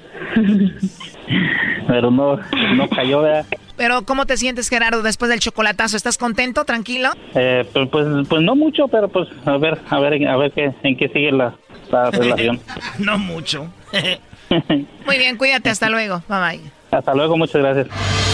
Pero no, no cayó, ¿verdad? Pero ¿cómo te sientes, Gerardo, después del chocolatazo? ¿Estás contento, tranquilo? Eh, pues, pues, pues, no mucho, pero pues a ver, a ver, a ver qué, en qué sigue la, la relación. no mucho. Muy bien, cuídate, hasta luego. Bye bye. Hasta luego, muchas gracias.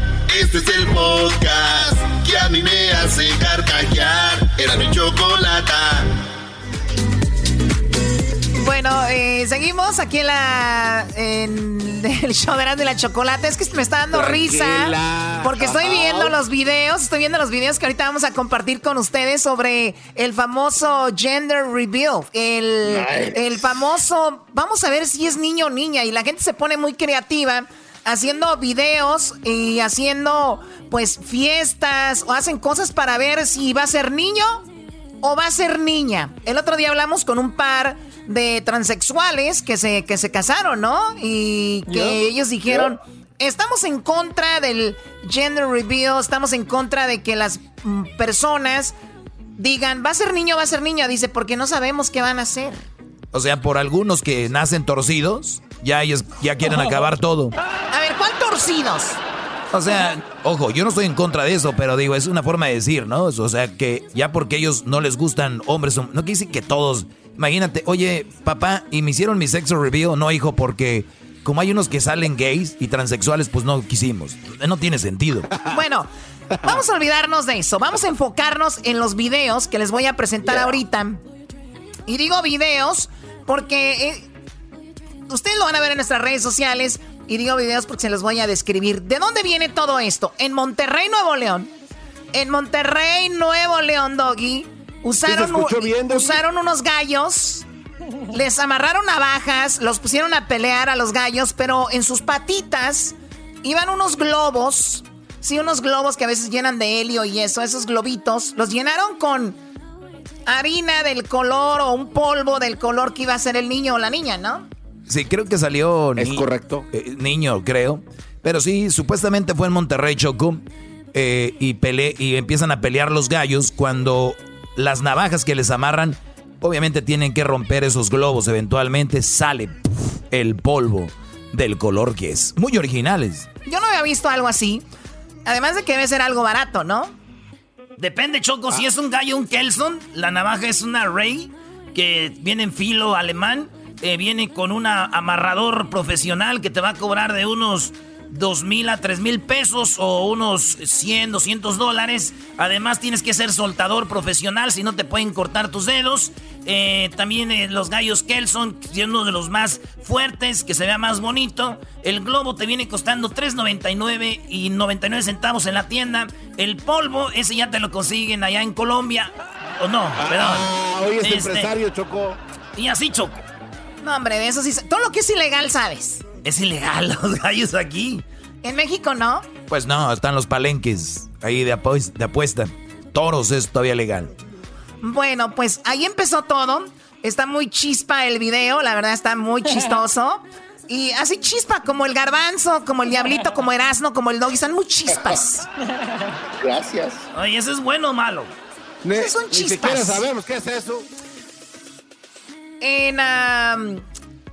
Este es el podcast que a mí me hace carcajear. Era mi chocolata. Bueno, eh, seguimos aquí en la en el show de de la chocolate. Es que me está dando risa porque estoy viendo los videos, estoy viendo los videos que ahorita vamos a compartir con ustedes sobre el famoso gender reveal, el, el famoso, vamos a ver si es niño o niña y la gente se pone muy creativa haciendo videos y haciendo pues fiestas o hacen cosas para ver si va a ser niño o va a ser niña. El otro día hablamos con un par de transexuales que se, que se casaron, ¿no? Y que ellos dijeron, estamos en contra del gender reveal, estamos en contra de que las mm, personas digan, va a ser niño, va a ser niña, dice, porque no sabemos qué van a hacer. O sea, por algunos que nacen torcidos, ya ellos ya quieren acabar todo. A ver, ¿cuál torcidos? O sea, ojo, yo no estoy en contra de eso, pero digo, es una forma de decir, ¿no? O sea, que ya porque ellos no les gustan hombres, no quiere decir que todos. Imagínate, oye, papá, y me hicieron mi sexo review, no, hijo, porque como hay unos que salen gays y transexuales, pues no quisimos. No tiene sentido. Bueno, vamos a olvidarnos de eso. Vamos a enfocarnos en los videos que les voy a presentar ahorita. Y digo videos porque eh, ustedes lo van a ver en nuestras redes sociales. Y digo videos porque se los voy a describir. ¿De dónde viene todo esto? En Monterrey, Nuevo León. En Monterrey, Nuevo León, Doggy. Usaron, usaron unos gallos. Les amarraron navajas, los pusieron a pelear a los gallos, pero en sus patitas iban unos globos. Sí, unos globos que a veces llenan de helio y eso, esos globitos. Los llenaron con harina del color o un polvo del color que iba a ser el niño o la niña, ¿no? Sí, creo que salió. Es correcto. Eh, niño, creo. Pero sí, supuestamente fue en Monterrey, Choco. Eh, y, pele y empiezan a pelear los gallos cuando las navajas que les amarran, obviamente tienen que romper esos globos. Eventualmente sale el polvo del color que es. Muy originales. Yo no había visto algo así. Además de que debe ser algo barato, ¿no? Depende, Choco. Si es un gallo, un Kelson, la navaja es una Ray que viene en filo alemán eh, viene con un amarrador profesional que te va a cobrar de unos dos mil a tres mil pesos o unos 100, 200 dólares. Además tienes que ser soltador profesional, si no te pueden cortar tus dedos. Eh, también eh, los gallos Kelson, uno de los más fuertes, que se vea más bonito. El globo te viene costando 3.99 y 99 centavos en la tienda. El polvo, ese ya te lo consiguen allá en Colombia. O no, ah, perdón. hoy es este, empresario, Chocó. Y así, Choco. No, hombre, de eso sí. Todo lo que es ilegal, ¿sabes? Es ilegal los gallos aquí. En México, ¿no? Pues no, están los palenques ahí de, de apuesta. Toros es todavía legal. Bueno, pues ahí empezó todo. Está muy chispa el video, la verdad está muy chistoso. Y así chispa, como el garbanzo, como el diablito, como Erasmo, como el dog, están muy chispas. Gracias. Oye, ¿eso es bueno o malo? Ne son chispas. Ni siquiera sabemos qué es eso. En,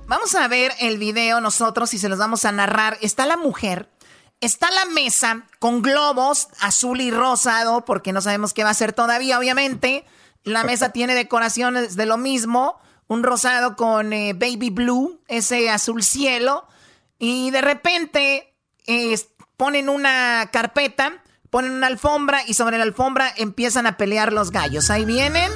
vamos a ver el video nosotros y se los vamos a narrar. Está la mujer, está la mesa con globos azul y rosado, porque no sabemos qué va a ser todavía, obviamente. La mesa tiene decoraciones de lo mismo, un rosado con eh, baby blue, ese azul cielo, y de repente ponen una carpeta, ponen una alfombra y sobre la alfombra empiezan a pelear los gallos. Ahí vienen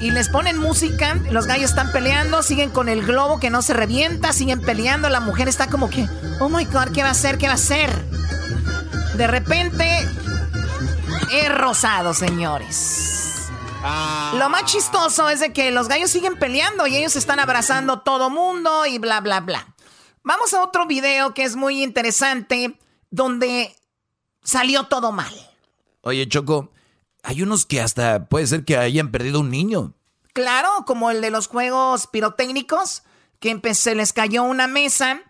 y les ponen música, los gallos están peleando, siguen con el globo que no se revienta, siguen peleando, la mujer está como que, oh my god, ¿qué va a hacer? ¿Qué va a hacer? De repente, es rosado, señores. Ah. Lo más chistoso es de que los gallos siguen peleando y ellos están abrazando todo mundo y bla, bla, bla. Vamos a otro video que es muy interesante, donde salió todo mal. Oye, Choco, hay unos que hasta puede ser que hayan perdido un niño. Claro, como el de los juegos pirotécnicos, que se les cayó una mesa,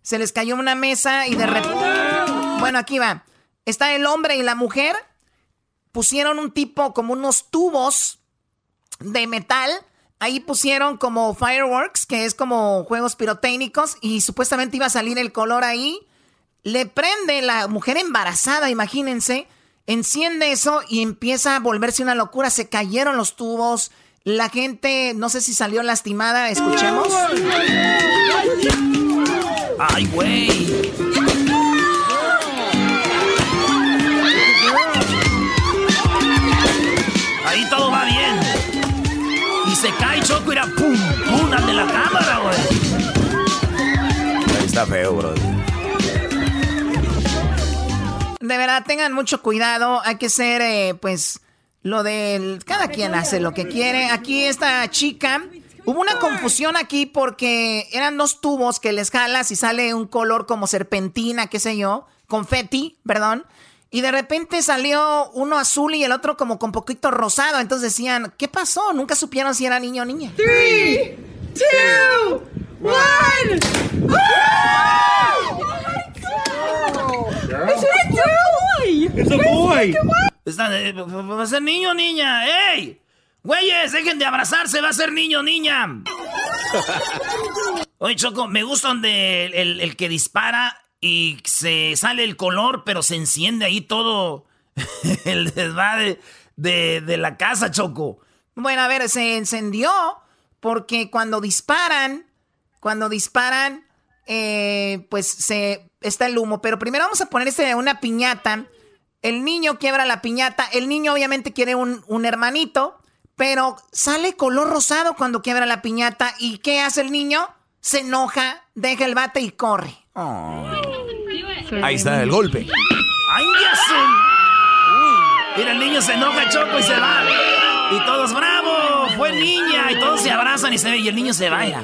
se les cayó una mesa y de repente... Bueno, aquí va. Está el hombre y la mujer, pusieron un tipo como unos tubos de metal, ahí pusieron como fireworks, que es como juegos pirotécnicos, y supuestamente iba a salir el color ahí. Le prende la mujer embarazada, imagínense Enciende eso y empieza a volverse una locura. Se cayeron los tubos. La gente, no sé si salió lastimada. Escuchemos. ¡Ay, güey! Ahí todo va bien. Y se cae Choco y era pum, pum, de la cámara, güey. Está feo, bro. De verdad, tengan mucho cuidado. Hay que ser, eh, pues, lo del... Cada quien hace lo que quiere. Aquí esta chica... Hubo una confusión aquí porque eran dos tubos que les jalas y sale un color como serpentina, qué sé yo, confeti, perdón. Y de repente salió uno azul y el otro como con poquito rosado. Entonces decían, ¿qué pasó? Nunca supieron si era niño o niña. Three, two, one. It's a boy. Está- eh, va a ser niño o niña. ¡Ey! Güeyes, dejen de abrazarse, va a ser niño niña. Oye, Choco, me gusta donde el, el- el que dispara y se sale el color, pero se enciende ahí todo el desvade de, de la casa, Choco. Bueno, a ver, se encendió porque cuando disparan, cuando disparan, eh, pues se está el humo. Pero primero vamos a poner este, una piñata. El niño quiebra la piñata. El niño obviamente quiere un, un hermanito, pero sale color rosado cuando quiebra la piñata. ¿Y qué hace el niño? Se enoja, deja el bate y corre. Ahí está el golpe. ¡Ay, ya se... Mira, el niño se enoja, Choco, y se va. Y todos, ¡bravo! Fue niña. Y todos se abrazan y se ve, y el niño se vaya.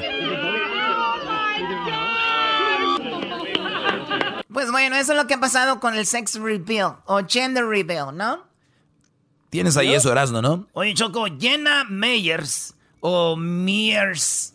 Pues bueno, eso es lo que ha pasado con el sex reveal o gender reveal, ¿no? Tienes ahí eso, Erasmo, ¿no? Oye, Choco, Jenna Meyers o Mears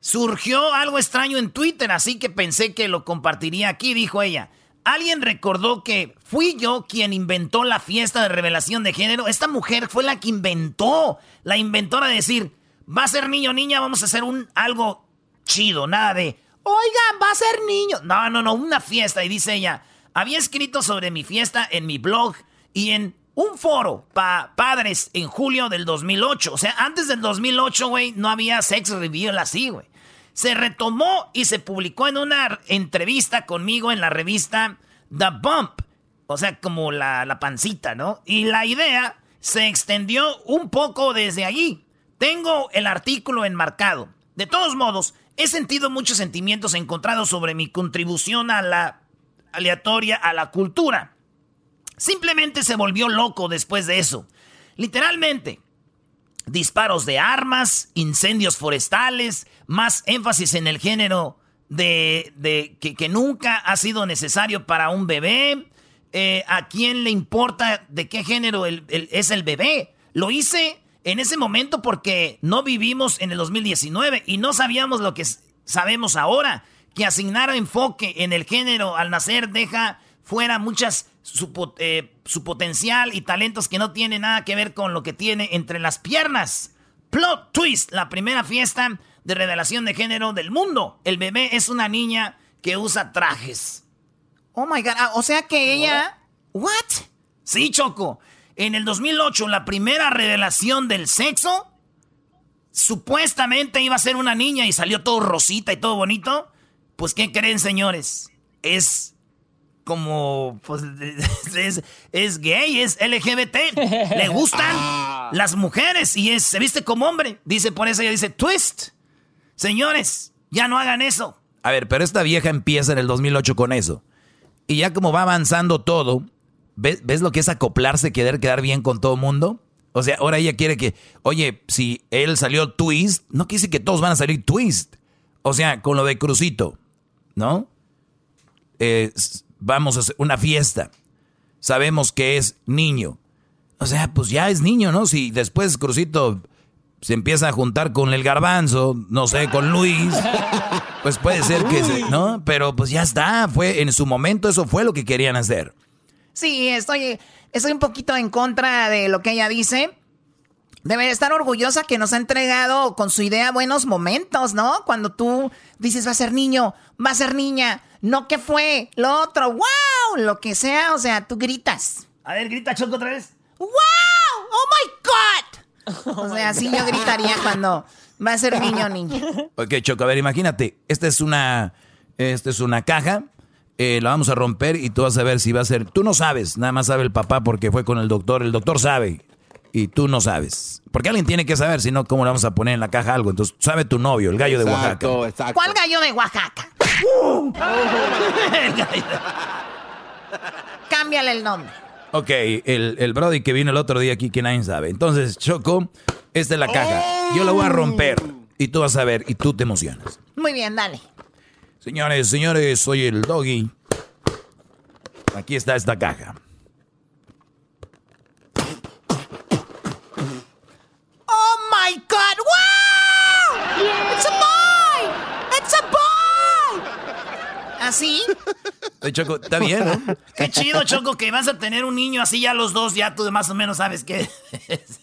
surgió algo extraño en Twitter, así que pensé que lo compartiría aquí, dijo ella. Alguien recordó que fui yo quien inventó la fiesta de revelación de género. Esta mujer fue la que inventó, la inventora de decir, va a ser niño o niña, vamos a hacer un algo chido, nada de, oigan, va a ser niño. No, no, no, una fiesta. Y dice ella, había escrito sobre mi fiesta en mi blog y en un foro para padres en julio del 2008. O sea, antes del 2008, güey, no había sex reveal así, güey. Se retomó y se publicó en una entrevista conmigo en la revista The Bump. O sea, como la, la pancita, ¿no? Y la idea se extendió un poco desde allí. Tengo el artículo enmarcado. De todos modos, he sentido muchos sentimientos encontrados sobre mi contribución a la aleatoria a la cultura. Simplemente se volvió loco después de eso. Literalmente, disparos de armas, incendios forestales, más énfasis en el género de, de- que, nunca ha sido necesario para un bebé. Eh, ¿A quién le importa de qué género es el bebé? Lo hice en ese momento porque no vivimos en el 2019 y no sabíamos lo que sabemos ahora, que asignar enfoque en el género al nacer deja fuera muchas su, eh, su potencial y talentos que no tienen nada que ver con lo que tiene entre las piernas. Plot twist, la primera fiesta de revelación de género del mundo. El bebé es una niña que usa trajes. Oh my god, ah, o sea que ella... ¿What? Sí, Choco. En el 2008, la primera revelación del sexo, supuestamente iba a ser una niña y salió todo rosita y todo bonito. Pues, ¿qué creen, señores? Es como, pues, es, es gay, es LGBT. Le gustan las mujeres y es, se viste como hombre. Dice, por eso ella dice, twist. Señores, ya no hagan eso. A ver, pero esta vieja empieza en el 2008 con eso. Y ya como va avanzando todo, ¿ves, ves lo que es acoplarse, querer quedar bien con todo mundo? O sea, ahora ella quiere que, oye, si él salió twist, no quiere decir que todos van a salir twist. O sea, con lo de Crucito, ¿no? Eh, vamos a hacer una fiesta. Sabemos que es niño. O sea, pues ya es niño, ¿no? Si después Crucito se empieza a juntar con el garbanzo, no sé, con Luis, pues puede ser que, se- ¿no? Pero pues ya está, fue en su momento eso fue lo que querían hacer. Sí, estoy, estoy un poquito en contra de lo que ella dice. Debe estar orgullosa que nos ha entregado con su idea buenos momentos, ¿no? Cuando tú dices va a ser niño, va a ser niña, no que fue, lo otro, wow, lo que sea, o sea, tú gritas. A ver, grita Choco otra vez. ¡Wow! ¡Oh my God! O sea, así yo gritaría cuando va a ser niño o niña. Ok, Choco, a ver, imagínate, esta es una, esta es una caja, eh, la vamos a romper y tú vas a ver si va a ser, tú no sabes, nada más sabe el papá porque fue con el doctor, el doctor sabe y tú no sabes. Porque alguien tiene que saber, si no, ¿cómo le vamos a poner en la caja algo? Entonces, sabe tu novio, el gallo de Oaxaca. ¿Cuál gallo de Oaxaca? Cámbiale el nombre. Ok, el, el Brody que vino el otro día aquí que nadie sabe. Entonces, Choco, esta es la caja. Yo la voy a romper y tú vas a ver y tú te emocionas. Muy bien, dale. Señores, señores, soy el Doggy. Aquí está esta caja. Oh my God! ¡Wow! It's a boy! It's a boy! ¿Así? Choco, está bien, ¿no? Qué chido, Choco, que vas a tener un niño así ya los dos, ya tú más o menos sabes qué. es.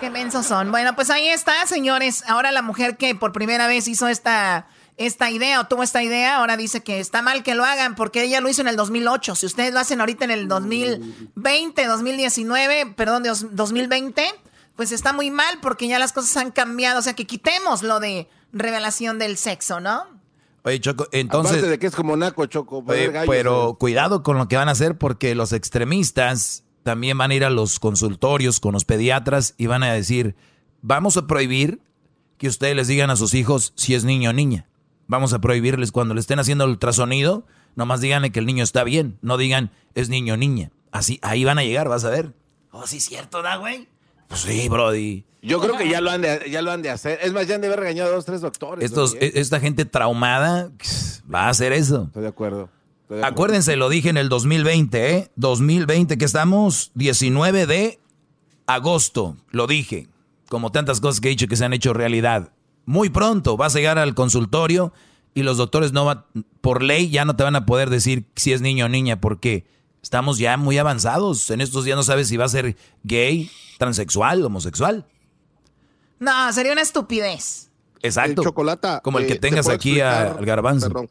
Qué mensos son. Bueno, pues ahí está, señores. Ahora la mujer que por primera vez hizo esta, esta idea o tuvo esta idea, ahora dice que está mal que lo hagan porque ella lo hizo en el 2008. Si ustedes lo hacen ahorita en el 2020, 2019, perdón, dos- 2020, pues está muy mal porque ya las cosas han cambiado. O sea, que quitemos lo de revelación del sexo, ¿no? Oye, Choco, entonces... Aparte de que es como naco, Choco. Oye, poner gallos, pero cuidado con lo que van a hacer porque los extremistas también van a ir a los consultorios con los pediatras y van a decir, vamos a prohibir que ustedes les digan a sus hijos si es niño o niña. Vamos a prohibirles cuando le estén haciendo el ultrasonido, nomás díganle que el niño está bien, no digan es niño o niña. Así, ahí van a llegar, vas a ver. Oh, sí, cierto, ¿da, güey? Pues sí, Brody. Yo creo que ya lo han de, ya lo han de hacer. Es más, ya han de haber regañado a dos, tres doctores. Estos, también. e- esta gente traumada va a hacer eso. Estoy de acuerdo. Acuérdense, lo dije en el 2020, ¿eh? 2020, que estamos 19 de agosto, lo dije, como tantas cosas que he dicho que se han hecho realidad. Muy pronto vas a llegar al consultorio y los doctores no va, por ley ya no te van a poder decir si es niño o niña porque estamos ya muy avanzados. En estos días no sabes si va a ser gay, transexual, homosexual. No, sería una estupidez. Exacto. Chocolata, Como el que eh, ¿te tengas aquí explicar? al garbanzo. Perdón,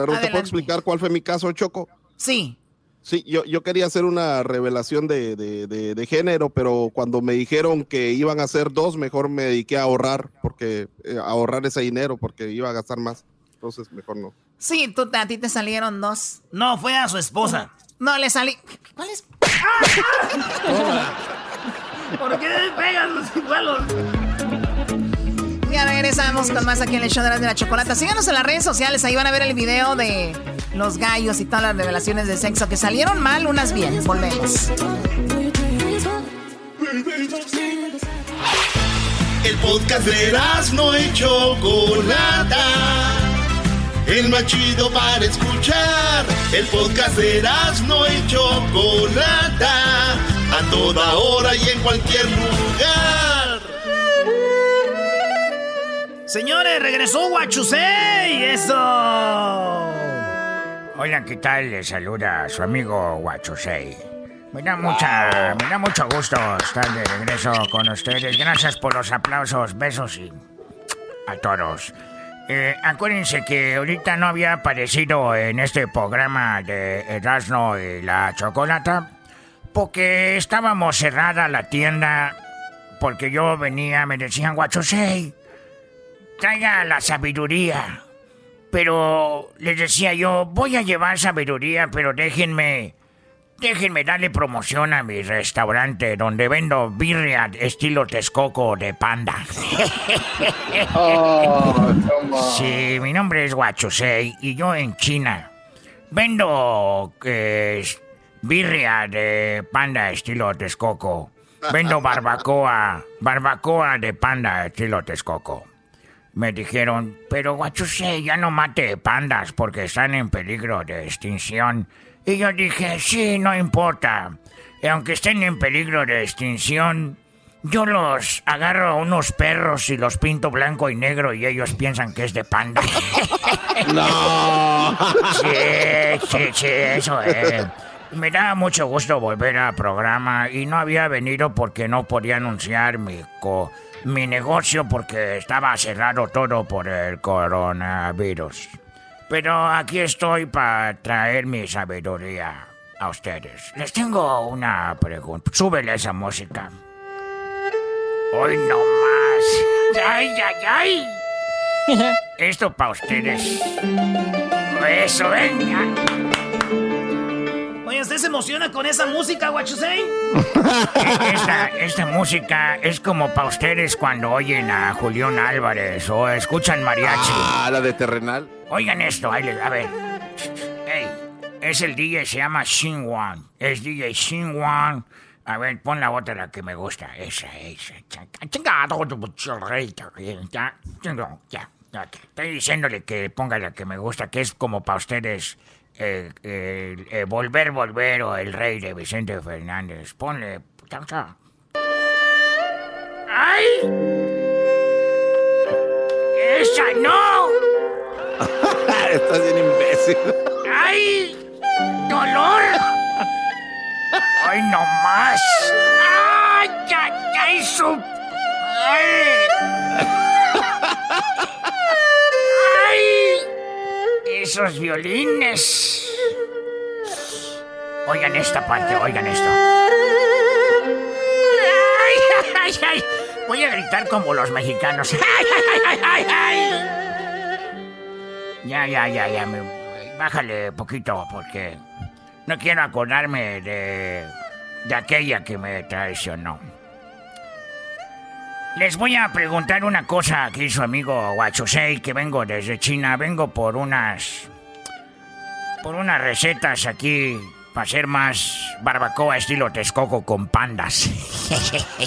Perdón, ¿te puedo explicar cuál fue mi caso, Choco? Sí. Sí, yo, yo quería hacer una revelación de, de- de- de género, pero cuando me dijeron que iban a hacer dos, mejor me dediqué a ahorrar, porque eh, a ahorrar ese dinero, porque iba a gastar más. Entonces, mejor no. Sí, tú, a ti te salieron dos. No, fue a su esposa. No, le salí. ¿Cuál es? ¿Por qué me pegas los igualos? Ya regresamos con más aquí en el show de la, de la chocolata. Síganos en las redes sociales, ahí van a ver el video de los gallos y todas las revelaciones de sexo que salieron mal, unas bien. Volvemos. El podcast de no y Chocolata. El más chido para escuchar. El podcast de no y Chocolata. A toda hora y en cualquier lugar. Señores, regresó Guachusei. Eso. Hola, ¿qué tal? Les saluda su amigo Guachusei. Me da mucha, me da mucho gusto estar de regreso con ustedes. Gracias por los aplausos, besos y a todos. Eh, acuérdense que ahorita no había aparecido en este programa de Erasmo y la Chocolata porque estábamos cerrada la tienda porque yo venía, me decían Guachusei, traiga la sabiduría. Pero les decía yo, voy a llevar sabiduría, pero déjenme, déjenme darle promoción a mi restaurante donde vendo birria estilo Texcoco de panda. sí, mi nombre es Guachusei y yo en China vendo eh, birria de panda estilo Texcoco. Vendo barbacoa, barbacoa de panda estilo Texcoco. Me dijeron, pero Guachusei, ya no mate pandas porque están en peligro de extinción. Y yo dije, sí, no importa. Y aunque estén en peligro de extinción, yo los agarro a unos perros y los pinto blanco y negro y ellos piensan que es de panda. No. Sí, sí, sí, eso es. Me da mucho gusto volver al programa y no había venido porque no podía anunciar mi, co- mi negocio porque estaba cerrado todo por el coronavirus. Pero aquí estoy para traer mi sabiduría a ustedes. Les tengo una pregunta. Súbele esa música. Hoy no más. ¡Ay, ay, ay! Esto para ustedes. Eso, venga. Oye, ¿ustedes ¿Usted se emociona con esa música, say? Esta, esta música es como para ustedes cuando oyen a Julián Álvarez o escuchan mariachi. Ah, la de terrenal. Oigan esto, ahí les, a ver. Ey, es el DJ, se llama Xinguan. Es DJ Xinguan. A ver, pon la otra la que me gusta. Esa, esa. Chingado, ya, ya, ya. Estoy diciéndole que ponga la que me gusta, que es como para ustedes eh, Volver, Volver o El Rey de Vicente Fernández. Ponle. ¡Ay! ¡Esa no! Estás bien imbécil. ¡Ay! ¡Dolor! ¡Ay, no más! ¡Ay, ay, ay, su... ¡Ay! ¡Ay! Esos violines. Oigan esta parte, oigan esto. ¡Ay, ay, ay! Voy a gritar como los mexicanos. Ya, ya, ya, ya. bájale poquito porque no quiero acordarme de, de aquella que me traicionó. Les voy a preguntar una cosa que hizo amigo Huachosei, que vengo desde China. Vengo por unas. por unas recetas aquí para hacer más barbacoa estilo Texcoco con pandas.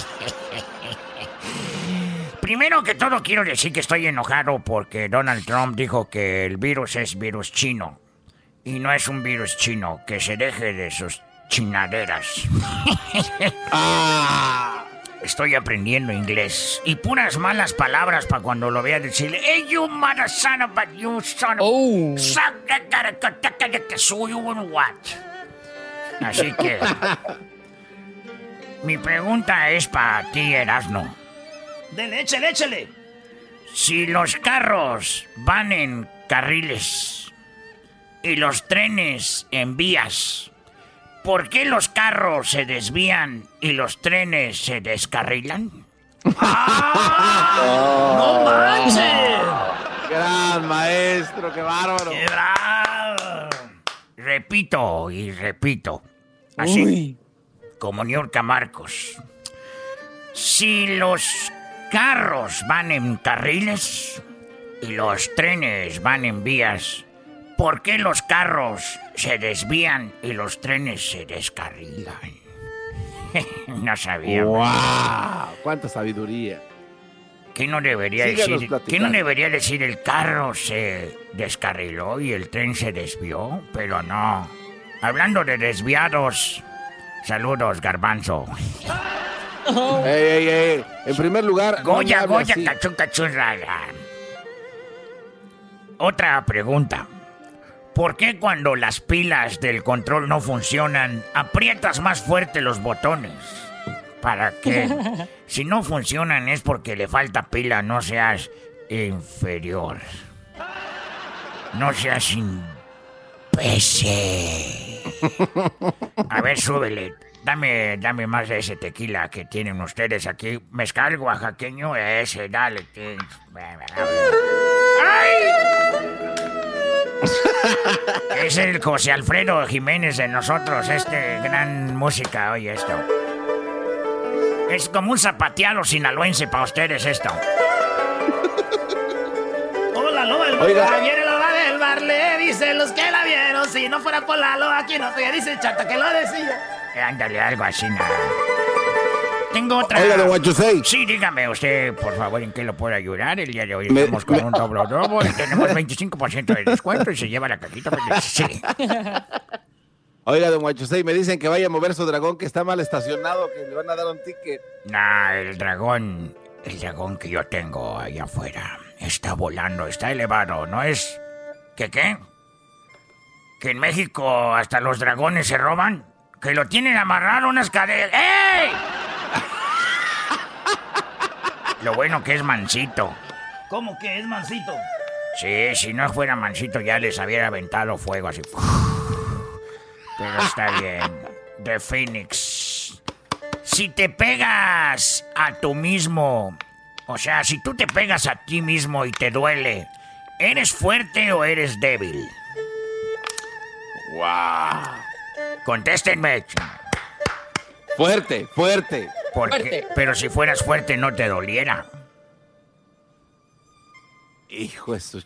Primero que todo quiero decir que estoy enojado porque Donald Trump dijo que el virus es virus chino. Y no es un virus chino, que se deje de sus chinaderas. Estoy aprendiendo inglés. Y puras malas palabras para cuando lo vea decirle, Hey, you mother son of a you son of... Suck that gotta cut that gotta cut so you wanna what? Así que... Mi pregunta es para ti, Erasno. Dele, échale, échale. Si los carros van en carriles y los trenes en vías, ¿por qué los carros se desvían y los trenes se descarrilan? ¡No manches! Gran maestro, qué bárbaro. ¡Qué bravo! Repito y repito. Así Uy. como Niurka Marcos. Si los carros van en carriles y los trenes van en vías, ¿por qué los carros se desvían y los trenes se descarrilan? no sabía. ¡Wow! ¡Cuánta sabiduría! ¿Qué no debería Síganos decir? ¿Qué platicando. no debería decir el carro se descarriló y el tren se desvió? Pero no. Hablando de desviados, saludos, garbanzo. Ey, ey, ey. En primer lugar, Goya, Goya, cachún, rara. Otra pregunta. ¿Por qué cuando las pilas del control no funcionan, aprietas más fuerte los botones? ¿Para qué? Si no funcionan es porque le falta pila, no seas inferior. No seas imbécil. A ver, súbele. Dame, dame más de ese tequila que tienen ustedes aquí. Mezcal oaxaqueño, ese, dale. ¡Ay! Es el José Alfredo Jiménez de nosotros, este gran música, oye esto. Es como un zapateado sinaloense para ustedes esto. Hola, loba del Oiga. bar. Viene loba del bar, le dicen los que la vieron. Si no fuera por la loba, aquí no se dice chata que lo decía. Eh, Ándale, algo así, nada. Tengo otra. Oiga, don Huachusei. Sí, dígame usted, por favor, en qué lo puedo ayudar. El día de hoy Me- estamos con me- un doble doble y tenemos 25% de descuento y se lleva la cajita. pues, Sí. Oiga, don Huachusei, me dicen que vaya a mover su dragón que está mal estacionado, que le van a dar un ticket. Nah, el dragón, el dragón que yo tengo allá afuera, está volando, está elevado, ¿no es? ¿Que qué? ¿Que en México hasta los dragones se roban? ¿Que lo tienen amarrado unas cadenas? ¡Ey! Lo bueno que es mansito. ¿Cómo que es mansito? Sí, si no fuera mansito ya les hubiera aventado fuego así. Pero está bien. The Phoenix. Si te pegas a tú mismo, o sea, si tú te pegas a ti mismo y te duele, ¿eres fuerte o eres débil? ¡Wow! Contéstenme. Fuerte, fuerte. Porque, Pero si fueras fuerte no te doliera. Hijo de su...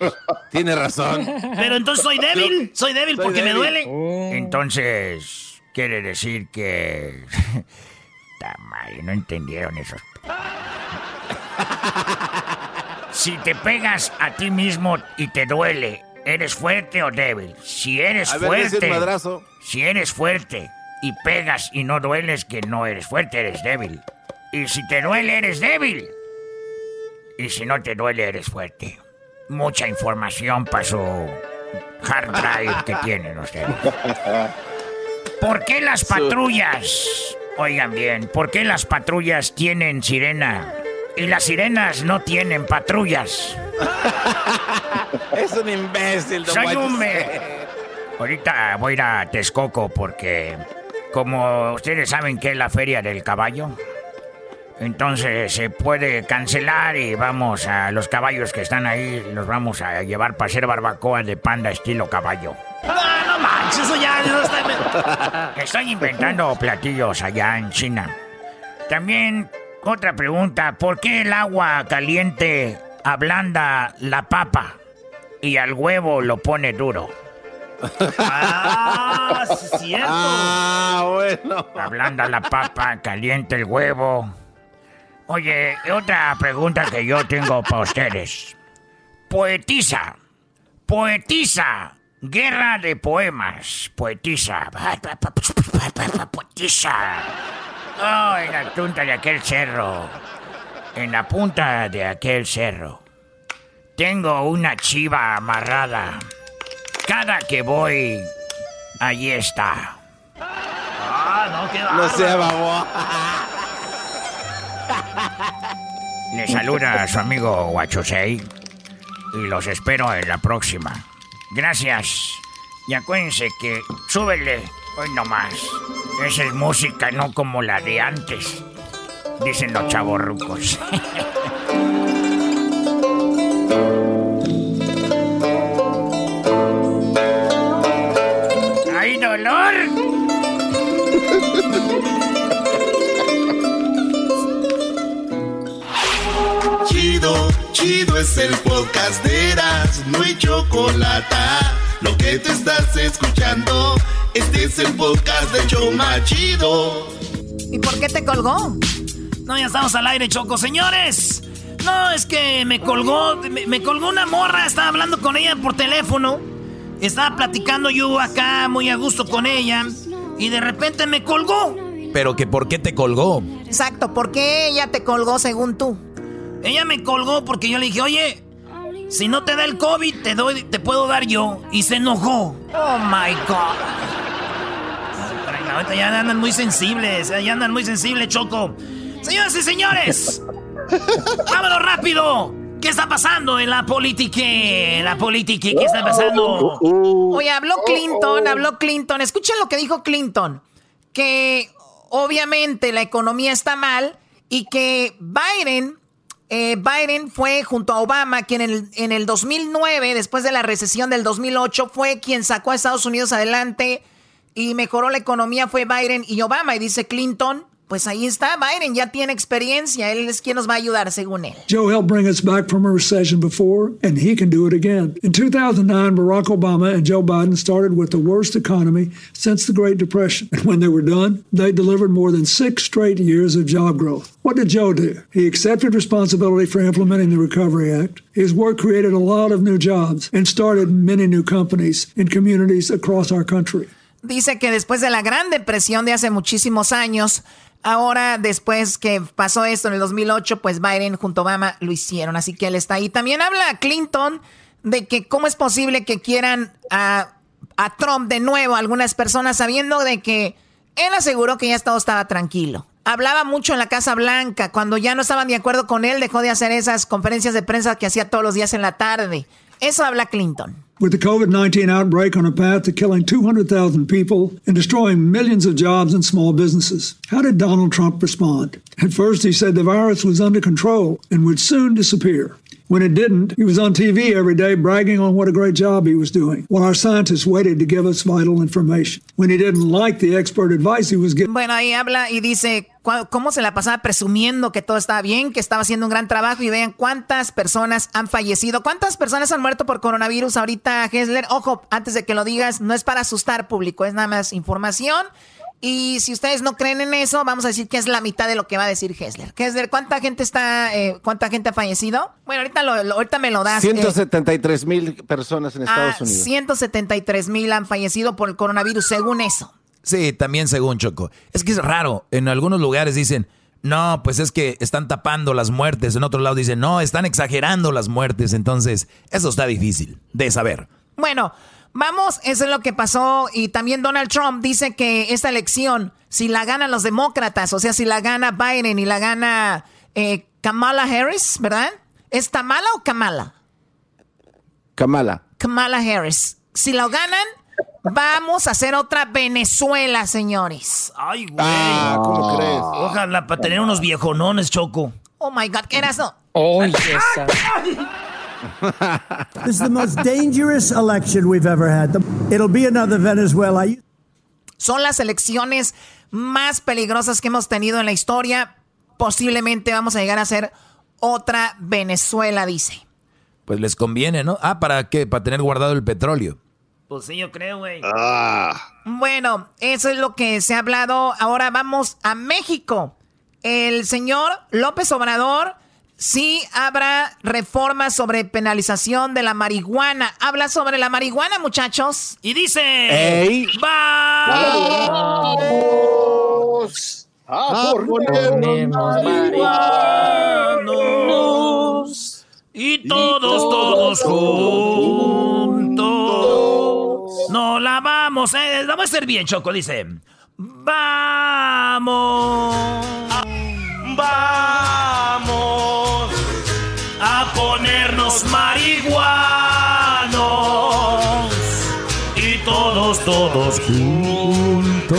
Tiene razón. Pero entonces soy débil. Soy débil porque me duele. Entonces, quiere decir que... Mal, no entendieron eso. si te pegas a ti mismo y te duele, ¿eres fuerte o débil? Si eres A ver, fuerte... Si eres fuerte y pegas y no dueles, que no eres fuerte, eres débil. Y si te duele, eres débil. Y si no te duele, eres fuerte. Mucha información para su hard drive que tienen ustedes. ¿Por qué las patrullas, oigan bien, por qué las patrullas tienen sirena y las sirenas no tienen patrullas? Es un imbécil, don Soy un me- Ahorita voy a ir a Texcoco porque, como ustedes saben que es la feria del caballo, entonces se puede cancelar y vamos a los caballos que están ahí, los vamos a llevar para hacer barbacoa de panda estilo caballo. Ah, no manches, eso ya no está. Estoy inventando platillos allá en China. También, otra pregunta, ¿por qué el agua caliente ablanda la papa y al huevo lo pone duro? Ah, sí es cierto. Ah, bueno. Ablanda la papa, caliente el huevo. Oye, otra pregunta que yo tengo para ustedes. Poetisa. Poetisa. Guerra de poemas. Poetisa. Poetisa. Oh, en la punta de aquel cerro. En la punta de aquel cerro. Tengo una chiva amarrada. Cada que voy, allí está. Ah, no, qué No sea babo. Le saluda a su amigo Huachosei y los espero en la próxima. Gracias. Y acuérdense que súbele hoy nomás. Esa es música, no como la de antes. Dicen los chavorrucos. Chido, chido es el podcast de Eras, no hay chocolate. Lo que te estás escuchando, este es el podcast de Choma Chido. ¿Y por qué te colgó? No, ya estamos al aire, Choco. Señores, no, es que me colgó, me, me colgó una morra, estaba hablando con ella por teléfono. Estaba platicando yo acá muy a gusto con ella y de repente me colgó. Pero que por qué te colgó. Exacto, ¿por qué ella te colgó según tú? Ella me colgó porque yo le dije, oye, si no te da el COVID, te doy, te puedo dar yo. Y se enojó. Oh my God. Ahorita ya andan muy sensibles, ya andan muy sensibles, Choco. Señoras y señores, vámonos rápido. ¿Qué está pasando en la política? En la política, ¿qué está pasando? Oye, habló Clinton, habló Clinton. Escuchen lo que dijo Clinton. Que obviamente la economía está mal y que Biden, eh, Biden fue junto a Obama, quien en el, en el 2009, después de la recesión del 2008, fue quien sacó a Estados Unidos adelante y mejoró la economía, fue Biden y Obama. Y dice Clinton, pues ahí está, Biden ya tiene experiencia, él es quien nos va a ayudar, según él. Joe helped bring us back from a recession before, and he can do it again. In 2009, Barack Obama and Joe Biden started with the worst economy since the Great Depression. And when they were done, they delivered more than six straight years of job growth. What did Joe do? He accepted responsibility for implementing the Recovery Act. His work created a lot of new jobs and started many new companies in communities across our country. Dice que después de la Gran Depresión de hace muchísimos años, ahora después que pasó esto en el 2008, pues Biden junto a Obama lo hicieron, así que él está ahí. También habla Clinton de que cómo es posible que quieran a, a Trump de nuevo algunas personas sabiendo de que él aseguró que ya todo estaba tranquilo. Hablaba mucho en la Casa Blanca. Cuando ya no estaban de acuerdo con él, dejó de hacer esas conferencias de prensa que hacía todos los días en la tarde. Eso habla Clinton. With the COVID 19 outbreak on a path to killing 200,000 people and destroying millions of jobs and small businesses, how did Donald Trump respond? At first, he said the virus was under control and would soon disappear. When it didn't, he was on TV every day bragging on what a great job he was doing, while our scientists waited to give us vital information. When he didn't like the expert advice he was getting. Bueno, ahí habla y dice cómo se la pasaba presumiendo que todo estaba bien, que estaba haciendo un gran trabajo y vean cuántas personas han fallecido, cuántas personas han muerto por coronavirus ahorita, Hessler. Ojo, antes de que lo digas, no es para asustar público, es nada más información. Y si ustedes no creen en eso, vamos a decir que es la mitad de lo que va a decir Hessler. Hessler, ¿cuánta gente está, eh, cuánta gente ha fallecido? Bueno, ahorita, lo, ahorita me lo das. 173 eh. mil personas en Estados ah, Unidos. 173 mil han fallecido por el coronavirus, según eso. Sí, también según Choco. Es que es raro. En algunos lugares dicen, no, pues es que están tapando las muertes. En otro lado dicen, no, están exagerando las muertes. Entonces, eso está difícil de saber. Bueno, Vamos, eso es lo que pasó. Y también Donald Trump dice que esta elección, si la ganan los demócratas, o sea, si la gana Biden y la gana eh, Kamala Harris, ¿verdad? ¿Es Tamala o Kamala? Kamala. Kamala Harris. Si lo ganan, vamos a hacer otra Venezuela, señores. Ay, güey. Ah, ¿cómo crees? Ojalá para tener unos viejonones, Choco. Oh my God, ¿qué era eso? Oh, this is the most dangerous election we've ever had. It'll be another Venezuela. Son las elecciones más peligrosas que hemos tenido en la historia. Posiblemente vamos a llegar a ser otra Venezuela, dice. Pues les conviene, ¿no? Ah, ¿para qué? Para tener guardado el petróleo. Pues sí, yo creo, güey. Ah. Bueno, eso es lo que se ha hablado. Ahora vamos a México. El señor López Obrador Sí, habrá reformas sobre penalización de la marihuana. Habla sobre la marihuana, muchachos. Y dice... ¡Ey! ¡Vamos! A ponernos marihuanos y todos, todos juntos. No la vamos, eh, vamos a hacer bien, Choco, dice. Vamos. Vamos a ponernos marihuanos y todos, todos juntos.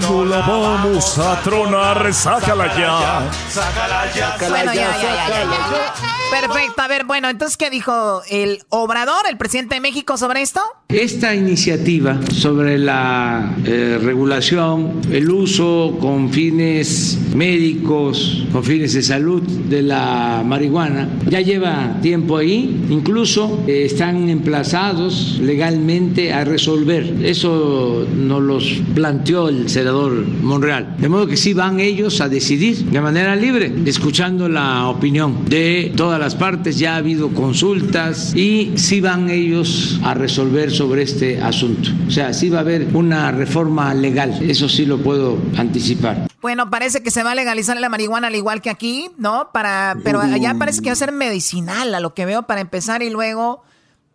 No la vamos a tronar, sácala ya. Sácala ya, sácala ya, Perfecto, a ver, bueno, entonces, ¿qué dijo el Obrador, el presidente de México, sobre esto? Esta iniciativa sobre la eh, regulación, el uso con fines médicos, con fines de salud de la marihuana, ya lleva tiempo ahí, incluso eh, están emplazados legalmente a resolver. Eso nos los planteó el senador Monreal. De modo que sí van ellos a decidir de manera libre, escuchando la opinión de todas las partes, ya ha habido consultas y sí van ellos a resolver sobre este asunto. O sea, sí va a haber una reforma legal, eso sí lo puedo anticipar. Bueno, parece que se va a legalizar la marihuana al igual que aquí, ¿no? Para, pero allá parece que va a ser medicinal, a lo que veo para empezar y luego,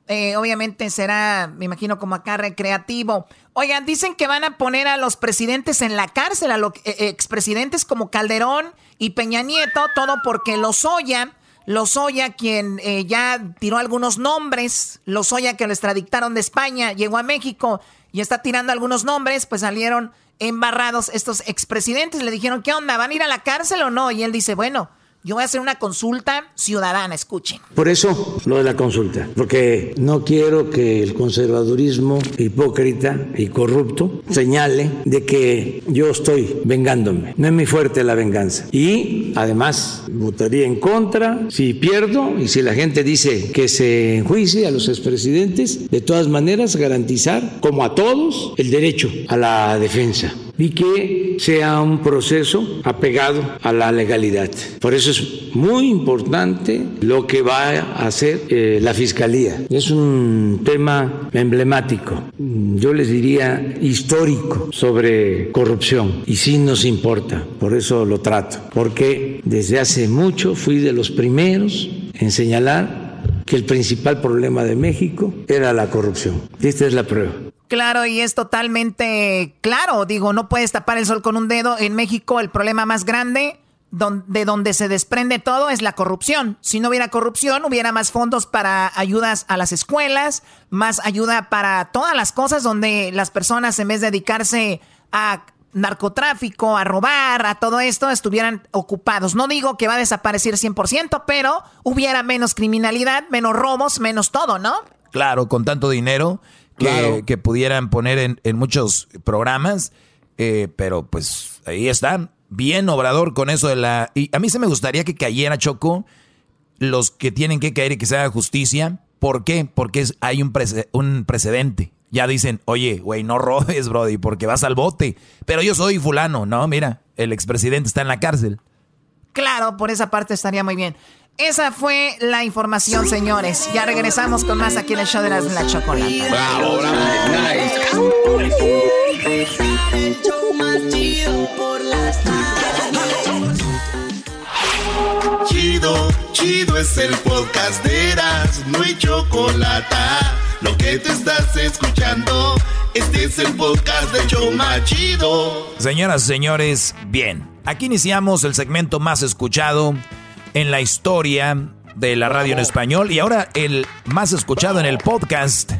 eh, obviamente será, me imagino como acá recreativo. Oigan, dicen que van a poner a los presidentes en la cárcel, a los eh, expresidentes como Calderón y Peña Nieto, todo porque los Oya Lozoya, quien eh, ya tiró algunos nombres, Lozoya que lo extradictaron de España, llegó a México y está tirando algunos nombres, pues salieron embarrados estos expresidentes. Le dijeron, ¿qué onda? ¿Van a ir a la cárcel o no? Y él dice, bueno, yo voy a hacer una consulta ciudadana, escuchen. Por eso lo de la consulta, porque no quiero que el conservadurismo hipócrita y corrupto señale de que yo estoy vengándome. No es muy fuerte la venganza. Y además votaría en contra si pierdo y si la gente dice que se enjuicie a los expresidentes, de todas maneras garantizar, como a todos, el derecho a la defensa y que sea un proceso apegado a la legalidad. Por eso es muy importante lo que va a hacer eh, la Fiscalía. Es un tema emblemático, yo les diría histórico sobre corrupción y sí nos importa, por eso lo trato, porque desde hace mucho fui de los primeros en señalar que el principal problema de México era la corrupción. esta es la prueba. Claro, y es totalmente claro. Digo, no puedes tapar el sol con un dedo. En México el problema más grande de donde se desprende todo es la corrupción. Si no hubiera corrupción, hubiera más fondos para ayudas a las escuelas, más ayuda para todas las cosas donde las personas en vez de dedicarse a narcotráfico, a robar, a todo esto, estuvieran ocupados. No digo que va a desaparecer 100%, pero hubiera menos criminalidad, menos robos, menos todo, ¿no? Claro, con tanto dinero que, que pudieran poner en, muchos programas, eh, pero pues ahí están. Bien Obrador con eso de la... Y a mí se me gustaría que cayera Choco los que tienen que caer y que se haga justicia. ¿Por qué? Porque hay un, un precedente ya dicen, oye, güey, no robes, Brody, porque vas al bote. Pero yo soy fulano, ¿no? Mira, el expresidente está en la cárcel. Claro, por esa parte estaría muy bien. Esa fue la información, señores. Ya regresamos con más aquí en el show de las la chocolate. Bravo, bravo. Chido, chido es el podcast de Eras, no hay chocolate lo que te estás escuchando, este es el podcast de Choma Chido. Señoras y señores, bien. Aquí iniciamos el segmento más escuchado en la historia de la radio en español y ahora el más escuchado en el podcast.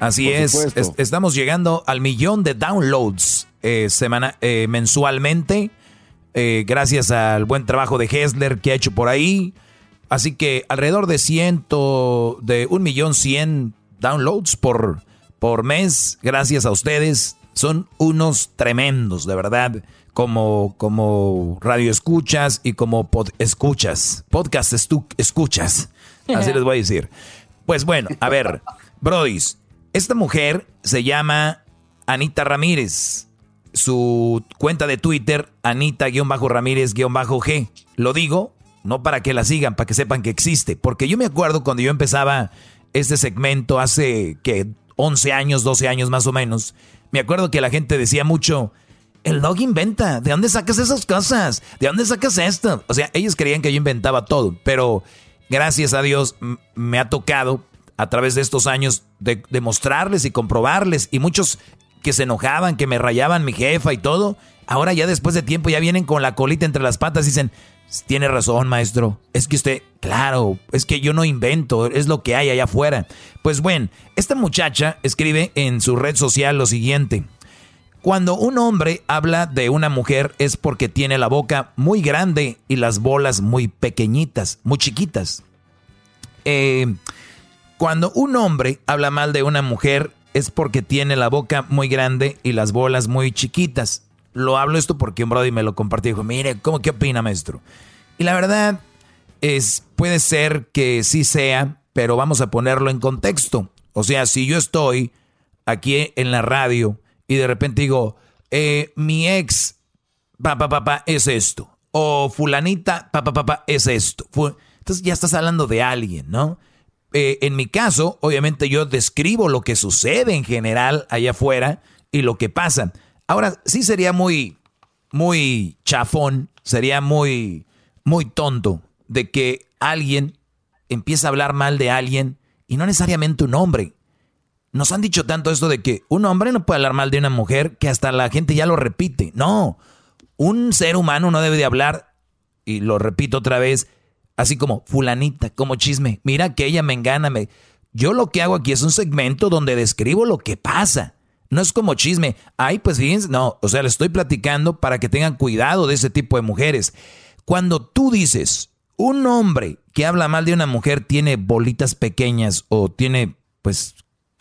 Así es, estamos llegando al millón de downloads eh, semana, eh, mensualmente, eh, gracias al buen trabajo de Hessler que ha hecho por ahí. Así que alrededor de ciento, de un millón cien downloads por, por mes, gracias a ustedes. Son unos tremendos, de verdad, como, como radio escuchas y como pod escuchas, podcast escuchas, así les voy a decir. Pues bueno, a ver, Brodis, esta mujer se llama Anita Ramírez. Su cuenta de Twitter, Anita-Ramírez-G. Lo digo, no para que la sigan, para que sepan que existe. Porque yo me acuerdo cuando yo empezaba este segmento hace que 11 años, 12 años más o menos, me acuerdo que la gente decía mucho, el dog inventa, ¿de dónde sacas esas cosas? ¿De dónde sacas esto? O sea, ellos creían que yo inventaba todo, pero gracias a Dios me ha tocado a través de estos años demostrarles y comprobarles y muchos que se enojaban, que me rayaban mi jefa y todo, ahora ya después de tiempo ya vienen con la colita entre las patas y dicen, tiene razón, maestro. Es que usted, claro, es que yo no invento, es lo que hay allá afuera. Pues bueno, esta muchacha escribe en su red social lo siguiente. Cuando un hombre habla de una mujer es porque tiene la boca muy grande y las bolas muy pequeñitas, muy chiquitas. Eh, cuando un hombre habla mal de una mujer es porque tiene la boca muy grande y las bolas muy chiquitas. Lo hablo esto porque un Brody me lo compartió y dijo, mire, ¿cómo qué opina, maestro? Y la verdad es, puede ser que sí sea, pero vamos a ponerlo en contexto. O sea, si yo estoy aquí en la radio y de repente digo, eh, mi ex, papá, papá, es esto. O fulanita, papá, papá, es esto. Entonces ya estás hablando de alguien, ¿no? Eh, en mi caso, obviamente yo describo lo que sucede en general allá afuera y lo que pasa. Ahora, sí sería muy, muy chafón, sería muy, muy tonto de que alguien empiece a hablar mal de alguien y no necesariamente un hombre. Nos han dicho tanto esto de que un hombre no puede hablar mal de una mujer que hasta la gente ya lo repite. No, un ser humano no debe de hablar, y lo repito otra vez, así como fulanita, como chisme. Mira que ella me engana. Me... Yo lo que hago aquí es un segmento donde describo lo que pasa. No es como chisme. Ay, pues fíjense, no, o sea, le estoy platicando para que tengan cuidado de ese tipo de mujeres. Cuando tú dices, un hombre que habla mal de una mujer tiene bolitas pequeñas o tiene, pues,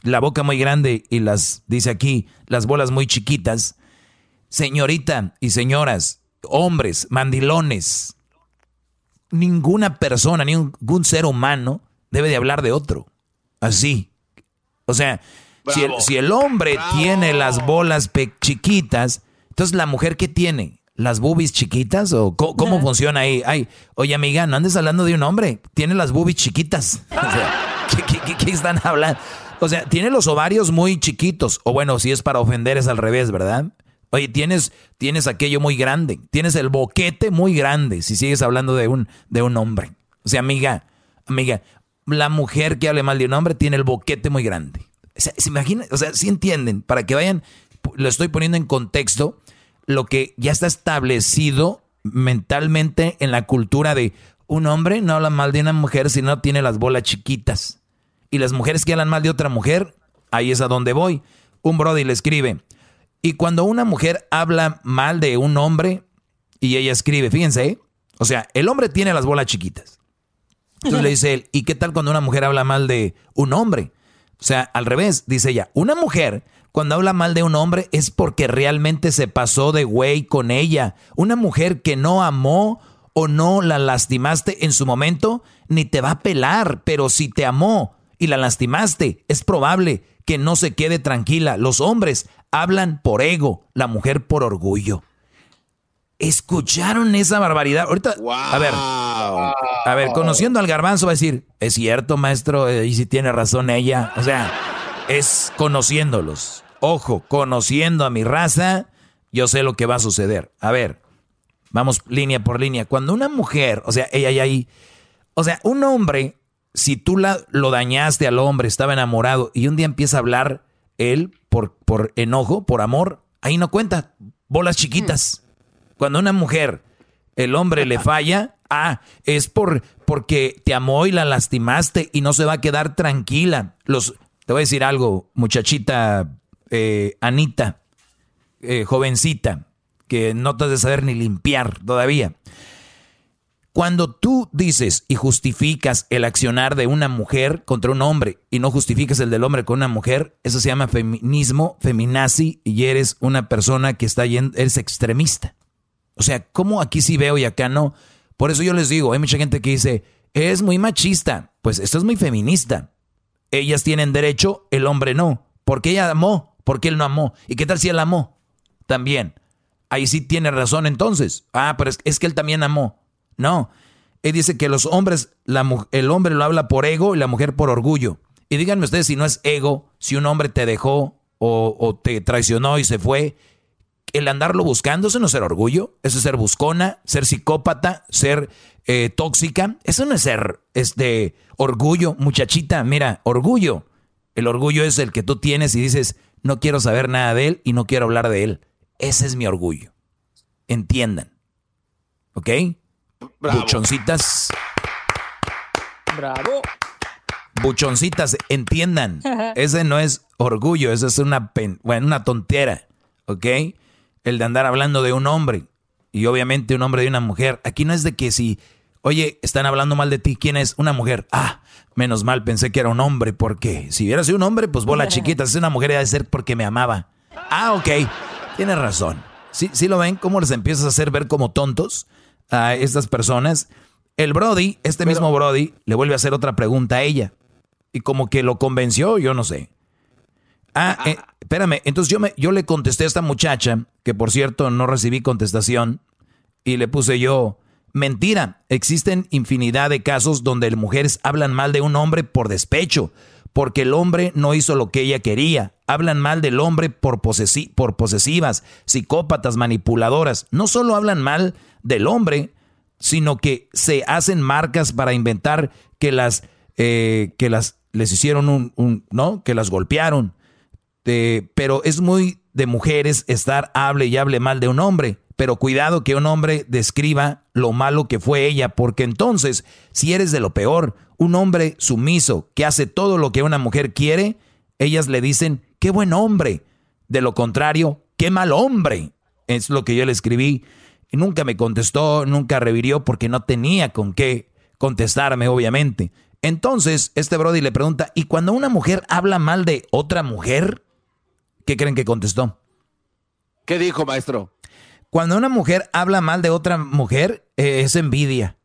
la boca muy grande y las, dice aquí, las bolas muy chiquitas, señorita y señoras, hombres, mandilones, ninguna persona, ningún ser humano debe de hablar de otro. Así. O sea, si el, hombre tiene las bolas chiquitas, entonces la mujer ¿qué tiene? ¿Las boobies chiquitas? ¿O cómo, funciona ahí? Ay, oye amiga, no andes hablando de un hombre, tiene las boobies chiquitas. O sea, ¿qué, están hablando? O sea, tiene los ovarios muy chiquitos. O bueno, si es para ofender es al revés, ¿verdad? Oye, tienes, tienes aquello muy grande. Tienes el boquete muy grande si sigues hablando de un, de un hombre. O sea, amiga, amiga, la mujer que hable mal de un hombre tiene el boquete muy grande. ¿Se, imaginan? O sea, si entienden, para que vayan, lo estoy poniendo en contexto, lo que ya está establecido mentalmente en la cultura de un hombre no habla mal de una mujer si no tiene las bolas chiquitas. Y las mujeres que hablan mal de otra mujer, ahí es a donde voy. Un brody le escribe, Y cuando una mujer habla mal de un hombre y ella escribe, fíjense, ¿eh? o sea, el hombre tiene las bolas chiquitas. Entonces le dice él, ¿y qué tal cuando una mujer habla mal de un hombre? O sea, al revés, dice ella, una mujer cuando habla mal de un hombre es porque realmente se pasó de güey con ella. Una mujer que no amó o no la lastimaste en su momento, ni te va a pelar, pero si te amó y la lastimaste, es probable que no se quede tranquila. Los hombres hablan por ego, la mujer por orgullo. ¿Escucharon esa barbaridad? Ahorita, a ver, a ver, conociendo al garbanzo va a decir, es cierto, maestro, eh, y si tiene razón ella. O sea, es conociéndolos. Ojo, conociendo a mi raza, yo sé lo que va a suceder. A ver, vamos línea por línea. Cuando una mujer, o sea, ella y ahí, o sea, un hombre, si tú la, lo dañaste al hombre, estaba enamorado, y un día empieza a hablar él por, por enojo, por amor, ahí no cuenta, bolas chiquitas. Cuando una mujer, el hombre le falla, ah, es por porque te amó y la lastimaste y no se va a quedar tranquila. Los, te voy a decir algo, muchachita eh, Anita, eh, jovencita, que no te has de saber ni limpiar todavía. Cuando tú dices y justificas el accionar de una mujer contra un hombre y no justificas el del hombre con una mujer, eso se llama feminismo, feminazi y eres una persona que está yendo, eres extremista. O sea, ¿cómo aquí sí veo y acá no? Por eso yo les digo, hay mucha gente que dice, es muy machista. Pues esto es muy feminista. Ellas tienen derecho, el hombre no. Porque ella amó, porque él no amó. ¿Y qué tal si él amó? También. Ahí sí tiene razón entonces. Ah, pero es, que él también amó. No. Él dice que los hombres, el hombre lo habla por ego y la mujer por orgullo. Y díganme ustedes si no es ego, si un hombre te dejó o, te traicionó y se fue el andarlo buscando, eso no es ser orgullo, eso es ser buscona, ser psicópata, ser eh, tóxica, eso no es ser este orgullo, muchachita, mira, orgullo. El orgullo es el que tú tienes y dices, no quiero saber nada de él y no quiero hablar de él. Ese es mi orgullo. Entiendan. ¿Ok? Buchoncitas. Bravo. Buchoncitas, entiendan. Ese no es orgullo, eso es una, bueno, una tontera. ¿Ok? el de andar hablando de un hombre y obviamente un hombre de una mujer. Aquí no es de que si, oye, están hablando mal de ti, ¿quién es? Una mujer. Ah, menos mal, pensé que era un hombre, porque si hubiera sido un hombre, pues bola chiquita, si es una mujer, debe ser porque me amaba. Ah, ok, tienes razón. ¿Sí, ¿Sí lo ven? ¿Cómo les empiezas a hacer ver como tontos a estas personas? El Brody, este mismo Brody, le vuelve a hacer otra pregunta a ella. Y como que lo convenció, yo no sé. Ah, eh, espérame, entonces yo, me, yo le contesté a esta muchacha, que por cierto no recibí contestación, y le puse yo, mentira, existen infinidad de casos donde mujeres hablan mal de un hombre por despecho, porque el hombre no hizo lo que ella quería. Hablan mal del hombre por, por posesivas, psicópatas, manipuladoras. No solo hablan mal del hombre, sino que se hacen marcas para inventar que las, eh, que las les hicieron un, ¿no? Que las golpearon, este, pero es muy de mujeres estar hable y hable mal de un hombre. Pero cuidado que un hombre describa lo malo que fue ella, porque entonces, si eres de lo peor, un hombre sumiso que hace todo lo que una mujer quiere, ellas le dicen, qué buen hombre. De lo contrario, qué mal hombre. Es lo que yo le escribí. Y nunca me contestó, nunca revirió porque no tenía con qué contestarme, obviamente. Entonces, este Brody le pregunta, ¿y cuando una mujer habla mal de otra mujer? ¿Qué creen que contestó? ¿Qué dijo, maestro? Cuando una mujer habla mal de otra mujer, eh, es envidia.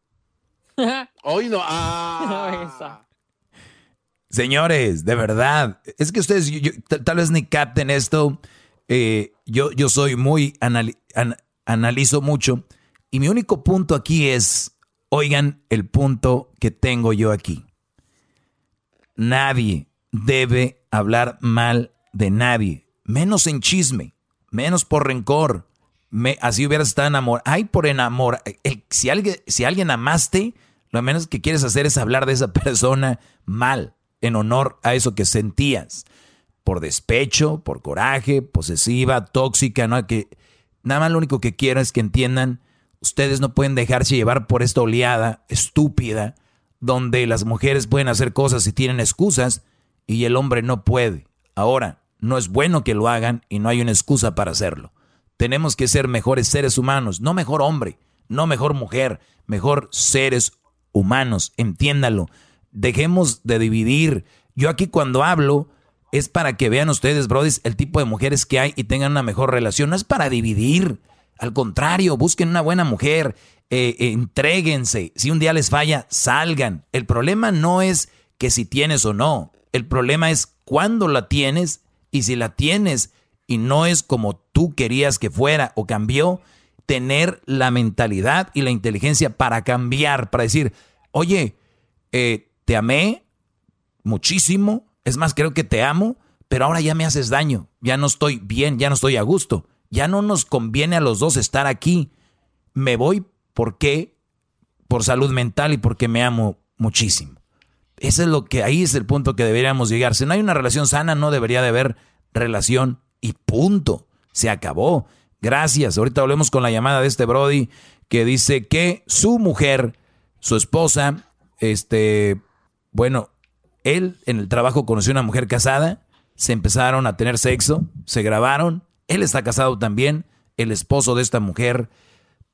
Hoy no. Ah. Señores, de verdad, es que ustedes tal vez ni capten esto. Eh, yo, yo soy muy, analizo mucho. Y mi único punto aquí es, oigan el punto que tengo yo aquí. Nadie debe hablar mal de nadie menos en chisme, menos por rencor. Así hubieras estado enamorado. Ay, por enamor. si, alguien, si alguien amaste, lo menos que quieres hacer es hablar de esa persona mal, en honor a eso que sentías. Por despecho, por coraje, posesiva, tóxica, ¿no? Que nada más lo único que quiero es que entiendan, ustedes no pueden dejarse llevar por esta oleada estúpida, donde las mujeres pueden hacer cosas y tienen excusas y el hombre no puede. Ahora, no es bueno que lo hagan y no hay una excusa para hacerlo. Tenemos que ser mejores seres humanos, no mejor hombre, no mejor mujer, mejor seres humanos, entiéndalo. Dejemos de dividir. Yo aquí cuando hablo es para que vean ustedes, brodis, el tipo de mujeres que hay y tengan una mejor relación. No es para dividir. Al contrario, busquen una buena mujer, eh, entréguense. Si un día les falla, salgan. El problema no es que si tienes o no. El problema es cuándo la tienes y si la tienes y no es como tú querías que fuera o cambió, tener la mentalidad y la inteligencia para cambiar, para decir, oye, eh, te amé muchísimo, es más, creo que te amo, pero ahora ya me haces daño, ya no estoy bien, ya no estoy a gusto, ya no nos conviene a los dos estar aquí. Me voy, ¿por qué? Por salud mental y porque me amo muchísimo. Ese es lo que ahí es el punto que deberíamos llegar. Si no hay una relación sana, no debería de haber relación y punto. Se acabó. Gracias. Ahorita volvemos con la llamada de este Brody que dice que su mujer, su esposa, este, bueno, él en el trabajo conoció una mujer casada, se empezaron a tener sexo, se grabaron, él está casado también, el esposo de esta mujer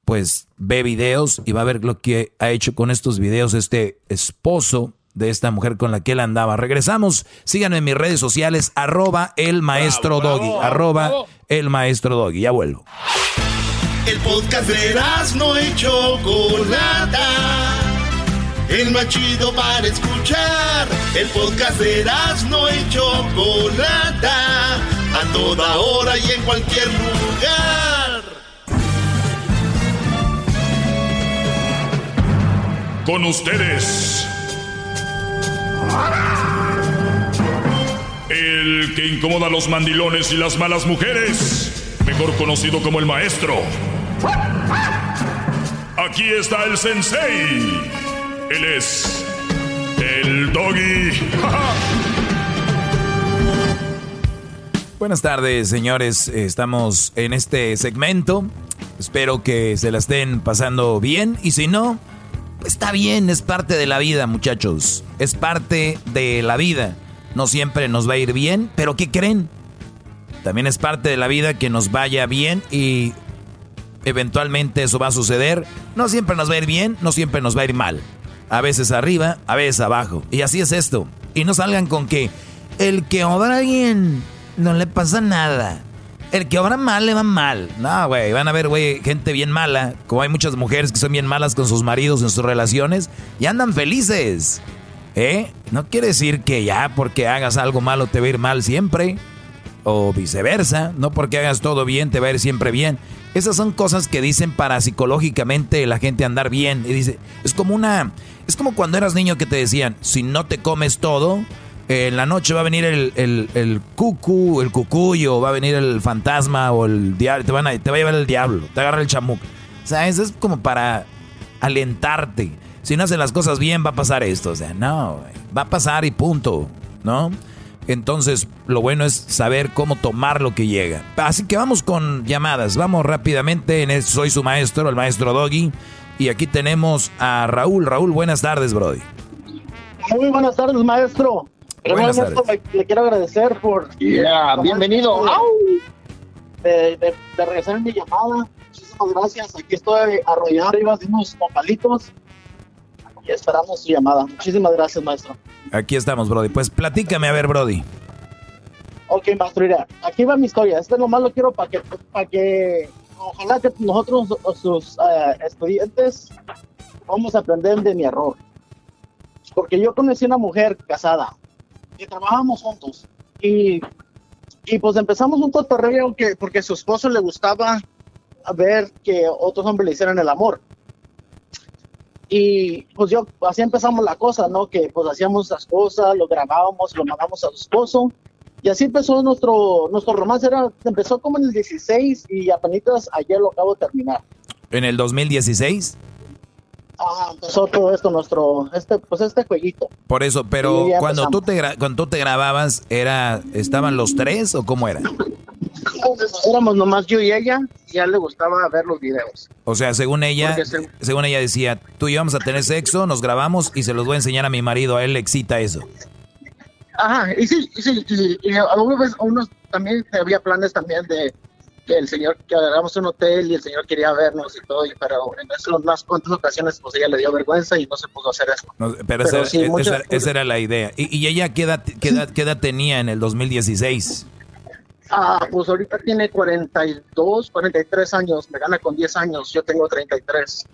pues ve videos y va a ver lo que ha hecho con estos videos este esposo de esta mujer con la que él andaba. Regresamos, síganme en mis redes sociales, arroba el maestro doggy, arroba el maestro doggy, ya vuelvo. El podcast de no hecho Chocolata, el más chido para escuchar. El podcast de no hecho Chocolata, a toda hora y en cualquier lugar. Con ustedes el que incomoda a los mandilones y las malas mujeres, mejor conocido como el maestro. Aquí está el sensei. Él es el doggy. Buenas tardes, señores. Estamos en este segmento. Espero que se la estén pasando bien y si no, Está bien, es parte de la vida, muchachos. Es parte de la vida. No siempre nos va a ir bien, pero ¿qué creen? También es parte de la vida que nos vaya bien y eventualmente eso va a suceder. No siempre nos va a ir bien, no siempre nos va a ir mal. A veces arriba, a veces abajo. Y así es esto. Y no salgan con que el que obra bien no le pasa nada. El que obra mal le va mal. No, güey, van a ver, güey, gente bien mala. Como hay muchas mujeres que son bien malas con sus maridos en sus relaciones y andan felices. ¿Eh? No quiere decir que ya porque hagas algo malo te va a ir mal siempre. O viceversa. No porque hagas todo bien te va a ir siempre bien. Esas son cosas que dicen para psicológicamente la gente andar bien. Y dice, es como una. Es como cuando eras niño que te decían, si no te comes todo, en la noche va a venir el, el, el cucu, el cucuyo, va a venir el fantasma o el diablo, te, van a, te va a llevar el diablo, te agarra el chamuc. O sea, eso es como para alentarte. Si no hacen las cosas bien, va a pasar esto. O sea, no, va a pasar y punto, ¿no? Entonces, lo bueno es saber cómo tomar lo que llega. Así que vamos con llamadas. Vamos rápidamente. En Soy su maestro, el maestro Doggy. Y aquí tenemos a Raúl. Raúl, buenas tardes, Brody. Muy buenas tardes, maestro le quiero agradecer por. bienvenido. De, de, regresar en mi llamada. Muchísimas gracias. Aquí estoy arrollado arriba de unos palitos y esperamos su llamada. Muchísimas gracias, maestro. Aquí estamos, Brody. Pues platícame, a ver, Brody. Ok, maestro, mira, aquí va mi historia. Este nomás lo quiero para que, para que, ojalá que nosotros, sus eh, estudiantes, vamos a aprender de mi error. Porque yo conocí una mujer casada, y trabajamos juntos. Y, y pues empezamos un cotorreo que, porque a su esposo le gustaba ver que otros hombres le hicieran el amor. Y pues yo, así empezamos la cosa, ¿no? Que pues hacíamos las cosas, lo grabábamos, lo mandamos a su esposo. Y así empezó nuestro, nuestro romance. Era, empezó como en el 16 y apenas ayer lo acabo de terminar. ¿En el 2016? Ah, empezó todo esto, nuestro, este, pues este jueguito. Por eso, pero cuando tú, te cuando tú te grababas, era, ¿estaban los tres o cómo era? Éramos nomás yo y ella, y a él le gustaba ver los videos. O sea, según ella, según ella decía, tú y yo vamos a tener sexo, nos grabamos y se los voy a enseñar a mi marido, a él le excita eso. Ajá, y sí, sí, y, a unos, también había planes también de que el señor, que agarramos un hotel y el señor quería vernos y todo, y pero en esas más cuantas ocasiones pues ella le dio vergüenza y no se pudo hacer eso. No, pero, esa, sí, esa- muchas- esa era la idea. ¿Y, y ella qué edad, qué, edad, qué edad tenía en el 2016? Ah, pues ahorita tiene 42, 43 años, me gana con 10 años, yo tengo 33.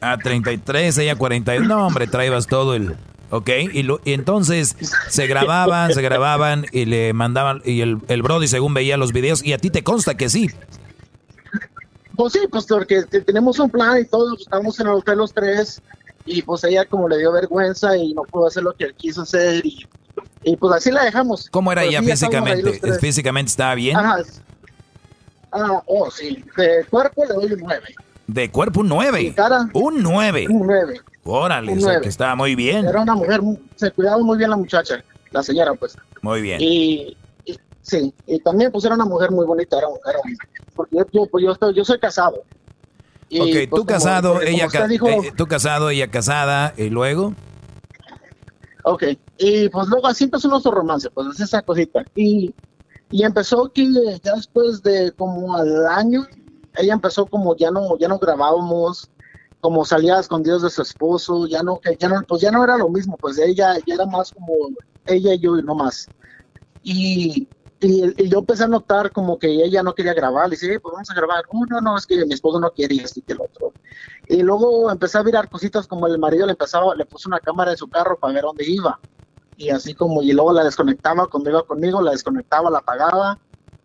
Ah, 33, ella 42. No, hombre, traibas todo el... Ok, y, lo- y entonces se grababan, se grababan y le mandaban, y el, el Brody según veía los videos, y a ti te consta que sí. Pues sí, pues porque te- tenemos un plan y todos estamos en el hotel los tres y pues ella como le dio vergüenza y no pudo hacer lo que él quiso hacer y, y pues así la dejamos. ¿Cómo era Pues ella sí, físicamente? ¿Físicamente estaba bien? Ajá. Ah, oh, sí. De cuerpo le doy un 9. De cuerpo un 9. cara. Un 9. Un 9. Órale, o sea, nueve. que estaba muy bien. Era una mujer, mu- se cuidaba muy bien la muchacha, la señora, pues. Muy bien. Y, y- sí, y también pues era una mujer muy bonita, era, era porque yo, yo, pues, yo, estoy- yo soy casado. Y, ok, pues, tú como- casado, ella ca- dijo- eh, tú casado, ella casada, y luego. Ok, y pues luego así empezó nuestro romance, pues es esa cosita. Y, y empezó que ya después de como al año, ella empezó como ya no, ya no grabábamos, como salía escondidos de su esposo, ya no, que ya no, pues ya no era lo mismo, pues ella ya era más como ella y yo y no más. Y, y, y yo empecé a notar como que ella no quería grabar, le dije, "Eh, pues vamos a grabar. Oh, no, no, es que mi esposo no quiere y que el otro. Y luego empecé a mirar cositas como el marido le empezaba, le puso una cámara en su carro para ver dónde iba. Y así como, y luego la desconectaba cuando iba conmigo, la desconectaba, la apagaba.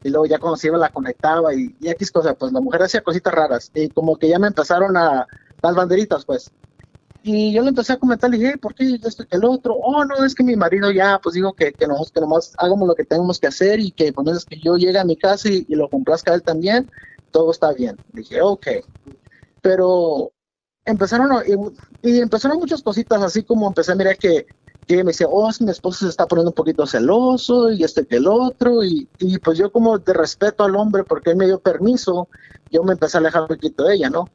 Y luego ya cuando se iba la conectaba y, y X cosas, pues la mujer hacía cositas raras. Y como que ya me empezaron a las banderitas, pues. Y yo le empecé a comentar, le dije, "Eh, ¿por qué esto que el otro? Oh, no, es que mi marido ya, pues digo que, que, nos, que nomás hagamos lo que tenemos que hacer y que pues es que yo llegue a mi casa y, y lo complazca a él también, todo está bien. Dije, ok. Pero empezaron, a- y, y empezaron muchas cositas, así como empecé a mirar que, que me decía, oh, es que mi esposo se está poniendo un poquito celoso y este que el otro, y, y pues yo como de respeto al hombre, porque él me dio permiso, yo me empecé a alejar un poquito de ella, ¿no?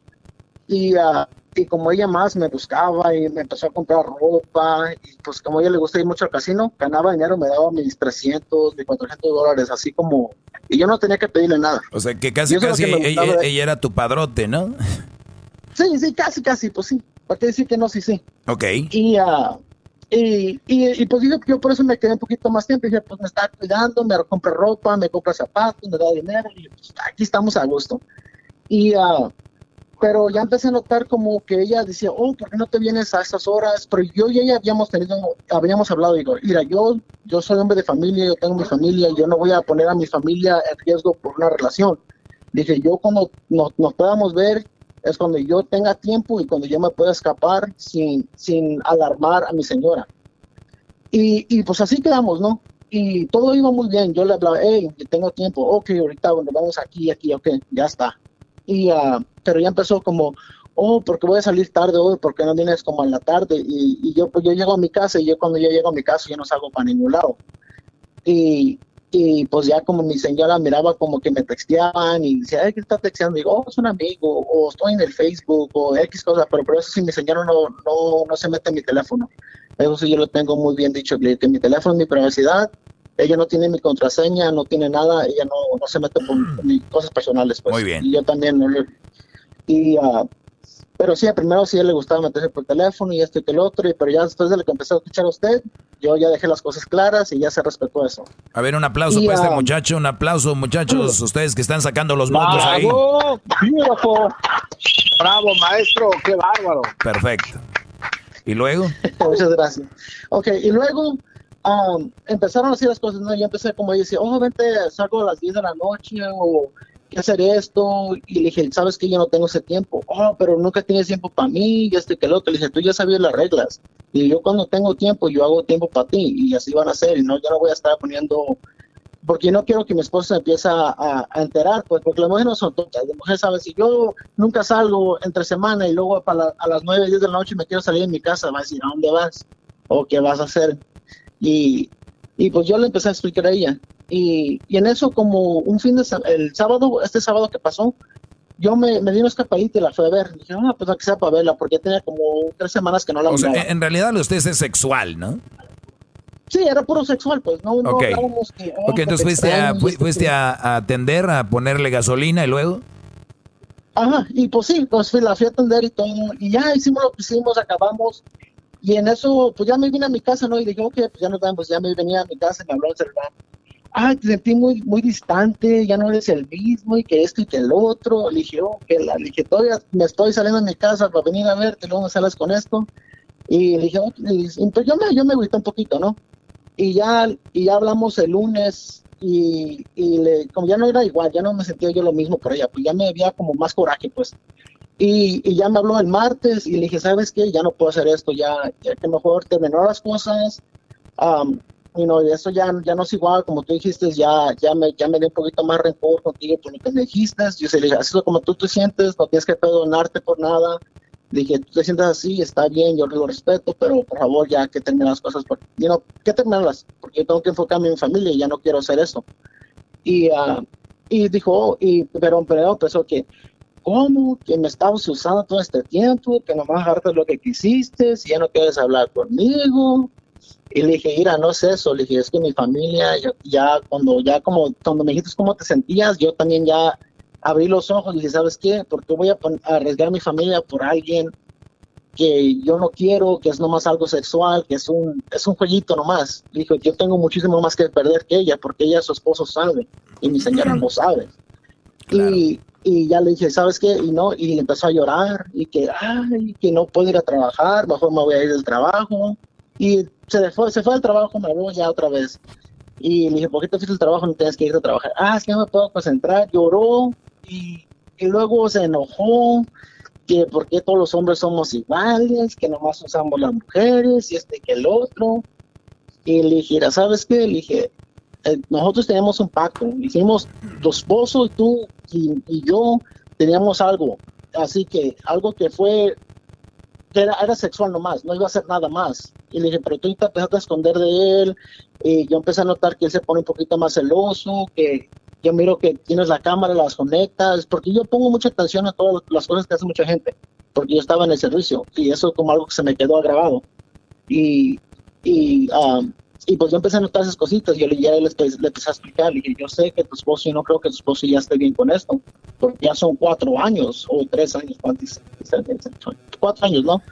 Y, ah, y como ella más me buscaba y me empezó a comprar ropa, y pues como a ella le gusta ir mucho al casino, ganaba dinero, me daba mis 300, mis 400 dólares, así como, y yo no tenía que pedirle nada. O sea, que casi, casi que ella, era tu padrote, ¿no? Sí, sí, casi, casi, pues sí. ¿Para qué decir que no? Sí, sí. Ok. Y, ah, y, y, y, pues yo, yo por eso me quedé un poquito más tiempo. Dije, pues me está cuidando, me compra ropa, me compra zapatos, me da dinero. Y pues, aquí estamos a gusto. Y, ah, pero ya empecé a notar como que ella decía, oh, ¿por qué no te vienes a estas horas? Pero yo y ella habíamos tenido, habíamos hablado, digo, mira, yo, yo soy hombre de familia, yo tengo mi familia, yo no voy a poner a mi familia en riesgo por una relación. Dije, yo cuando nos, podamos ver es cuando yo tenga tiempo y cuando yo me pueda escapar sin, sin alarmar a mi señora. Y, y pues así quedamos, ¿no? Y todo iba muy bien. Yo le hablaba, hey, tengo tiempo, ok, ahorita bueno, vamos aquí, aquí, ok, ya está. Y, ah, pero ya empezó como, oh, porque voy a salir tarde hoy, porque no vienes como en la tarde. Y, y yo, pues yo llego a mi casa y yo cuando yo llego a mi casa yo no salgo para ningún lado. Y, y pues ya como mi señora miraba como que me texteaban y decía, ay, ¿qué está texteando? Digo, oh, es un amigo, o estoy en el Facebook, o X cosa, pero por eso sí mi señora no, no, no se mete en mi teléfono. Eso sí yo lo tengo muy bien dicho, que mi teléfono es mi privacidad, ella no tiene mi contraseña, no tiene nada, ella no, no se mete por, por mis cosas personales. Pues. Muy bien. Y yo también no le- Y, ah, pero sí, primero sí a él le gustaba meterse por teléfono y esto y que el otro, y, pero ya después de lo que empecé a escuchar a usted, yo ya dejé las cosas claras y ya se respetó eso. A ver, un aplauso Y, para este ah, muchacho, un aplauso, muchachos, ustedes que están sacando los votos ahí. ¡Bravo! Beautiful. Bravo, maestro. Qué bárbaro. Perfecto. ¿Y luego? Muchas gracias. Ok, y luego um, empezaron así las cosas, ¿no? Yo empecé como decir, oh, vente, salgo a las 10 de la noche o qué hacer esto. Y le dije, ¿sabes que Yo no tengo ese tiempo. Oh, pero nunca tienes tiempo para mí y este que el otro. Le dije, tú ya sabías las reglas. Y yo cuando tengo tiempo, yo hago tiempo para ti y así van a ser. Y no, yo no voy a estar poniendo porque no quiero que mi esposa empiece a, a- a enterar, pues, porque las mujeres no son tontas. Las mujeres saben, si yo nunca salgo entre semana y luego para la- a las 9, 10 de la noche me quiero salir de mi casa, va a decir, ¿a dónde vas? ¿O qué vas a hacer? Y, y pues yo le empecé a explicar a ella. Y, y en eso, como un fin de el sábado, este sábado que pasó, yo me, me di una escapadita y la fui a ver. Dije, ah, pues aquí sea para verla, porque tenía como tres semanas que no la O sea, miraba. en realidad lo de ustedes es sexual, ¿no? Sí, era puro sexual, pues no, no Ok. hablábamos que... Ok, que entonces te fuiste, a, extraño fu- esto fuiste a, a atender, a ponerle gasolina y luego. Ajá, y pues sí, pues la fui a atender y todo, y ya hicimos lo que hicimos, acabamos, y en eso, pues ya me vine a mi casa, ¿no? Y dije, ok, pues ya nos vemos, ya me venía a mi casa y me habló el celular. Ay, te sentí muy, muy distante, ya no eres el mismo, y que esto y que el otro. Le dije, oh, la, le dije, todavía me estoy saliendo de mi casa para venir a verte, luego me sales con esto. Y le dije, oh, pues yo me, yo me agüité un poquito, ¿no? Y ya, y ya hablamos el lunes, y, y le, como ya no era igual, ya no me sentía yo lo mismo por ella, pues ya me había como más coraje, pues. Y, ya me habló el martes y le dije, ¿sabes qué? Ya no puedo hacer esto, ya, ya que mejor terminó las cosas. Um, you know, y eso ya, ya no es igual, como tú dijiste, ya, ya, me, ya me un poquito más rencor contigo por lo dijiste. Yo se le dije, así como tú te sientes, no tienes que perdonarte por nada. Dije, tú te sientes así, está bien, yo lo respeto, pero por favor, ya que terminen las cosas, porque, you know, que terminarlas, porque yo tengo que enfocarme en mi familia y ya no quiero hacer eso. Y, ah, y dijo, y, pero, pero empezó que, ¿cómo? Que me estabas usando todo este tiempo, que nomás hartas lo que quisiste, si ya no quieres hablar conmigo. Y le dije, mira, no es eso, le dije, es que mi familia, ya, ya cuando, ya como, cuando me dijiste cómo te sentías, yo también ya abrí los ojos y dije, ¿sabes qué? Porque voy a, a arriesgar mi familia por alguien que yo no quiero, que es nomás algo sexual, que es un, es un jueguito nomás. Le dije, yo tengo muchísimo más que perder que ella, porque ella, su esposo sabe, y mi señora no sabe. Y, y ya le dije, ¿sabes qué? Y no, y empezó a llorar, y que, ay, que no puedo ir a trabajar, mejor me voy a ir del trabajo. Y se fue, se fue al trabajo, me voy ya otra vez. Y le dije, ¿por qué te fuiste al trabajo? No tienes que ir a trabajar. Ah, es que no me puedo concentrar. Lloró y, y luego se enojó que por qué todos los hombres somos iguales, que nomás usamos las mujeres y este que el otro. Y le dije, "Mira, ¿sabes qué? Le dije, eh, nosotros teníamos un pacto. Hicimos, esposo y tú y, y yo teníamos algo. Así que algo que fue, que era, era sexual nomás, no iba a hacer nada más. Y le dije, pero tú te empezaste a esconder de él. Y yo empecé a notar que él se pone un poquito más celoso, que yo miro que tienes la cámara, las conectas, porque yo pongo mucha atención a todas las cosas que hace mucha gente, porque yo estaba en el servicio y eso es como algo que se me quedó grabado. Y, y, um, y pues yo empecé a notar esas cositas, yo le, ya le, empe- le empecé a explicar, le dije, yo sé que tu esposo, yo no creo que tu esposo ya esté bien con esto, porque ya son cuatro años o tres años, cuatro años, ¿no?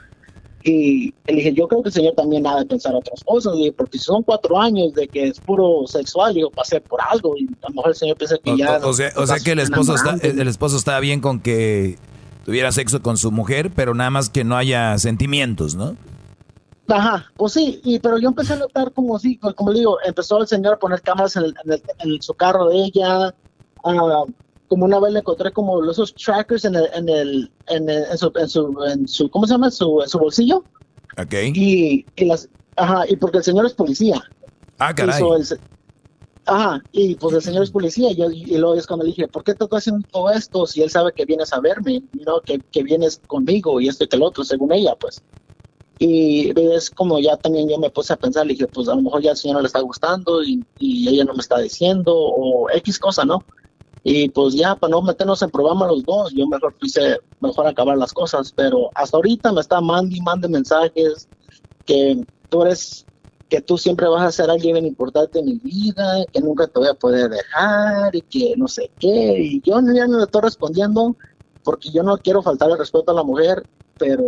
Y le dije, yo creo que el señor también ha de pensar otras cosas, dije, porque si son cuatro años de que es puro sexual, digo, pasé por algo, y a lo mejor el señor piensa que O, ya... o- sea, o sea que el esposo está, el esposo estaba bien con que tuviera sexo con su mujer, pero nada más que no haya sentimientos, ¿no? Ajá, pues sí, y, pero yo empecé a notar como sí, como le digo, empezó el señor a poner cámaras en, el- en el- en su carro de ella, ah, como una vez le encontré como esos trackers en el, en el, en, el- en su, en su, en su, ¿cómo se llama? En su, en su bolsillo. Ok. Y, y las, ajá, y porque el señor es policía. Ah, caray. El ajá, y pues el señor es policía, y, yo, y luego es cuando le dije, ¿por qué te estás haciendo todo esto si él sabe que vienes a verme, ¿no? que, que vienes conmigo y esto y que el otro, según ella, pues. Y es como ya también yo me puse a pensar, le dije, pues a lo mejor ya al señor no le está gustando y, y ella no me está diciendo, o X cosa, ¿no? Y pues ya, para no meternos en problemas los dos, yo mejor quise mejor acabar las cosas, pero hasta ahorita me está mandando y mande mensajes que tú eres, que tú siempre vas a ser alguien bien importante en mi vida, que nunca te voy a poder dejar y que no sé qué. Y yo ya no le estoy respondiendo porque yo no quiero faltar el respeto a la mujer, pero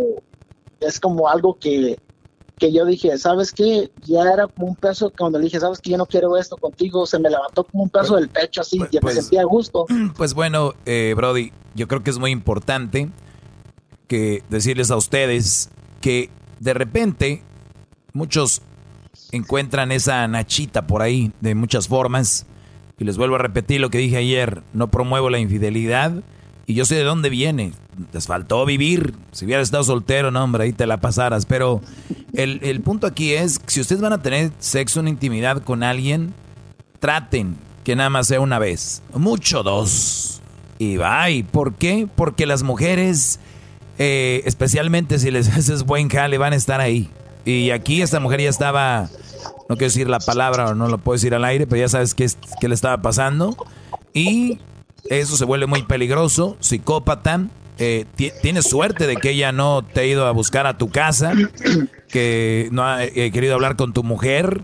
es como algo que, que yo dije, ¿sabes qué? Ya era como un peso cuando le dije, ¿sabes qué? Yo no quiero esto contigo, se me levantó como un peso del pecho así, y me sentía a gusto. Pues bueno, eh, Brody, yo creo que es muy importante que decirles a ustedes que de repente muchos encuentran esa nachita por ahí de muchas formas. Y les vuelvo a repetir lo que dije ayer, no promuevo la infidelidad. Y yo sé de dónde viene. Les faltó vivir. Si hubieras estado soltero, no, hombre, ahí te la pasaras. Pero el, el punto aquí es, si ustedes van a tener sexo en intimidad con alguien, traten que nada más sea una vez. Mucho dos. Y bye. ¿Por qué? Porque las mujeres, eh, especialmente si les haces buen jale, van a estar ahí. Y aquí esta mujer ya estaba, no quiero decir la palabra o no lo puedo decir al aire, pero ya sabes qué, qué le estaba pasando. Y eso se vuelve muy peligroso, psicópata. Eh, ti- tienes suerte de que ella no te ha ido a buscar a tu casa, que no ha eh, querido hablar con tu mujer.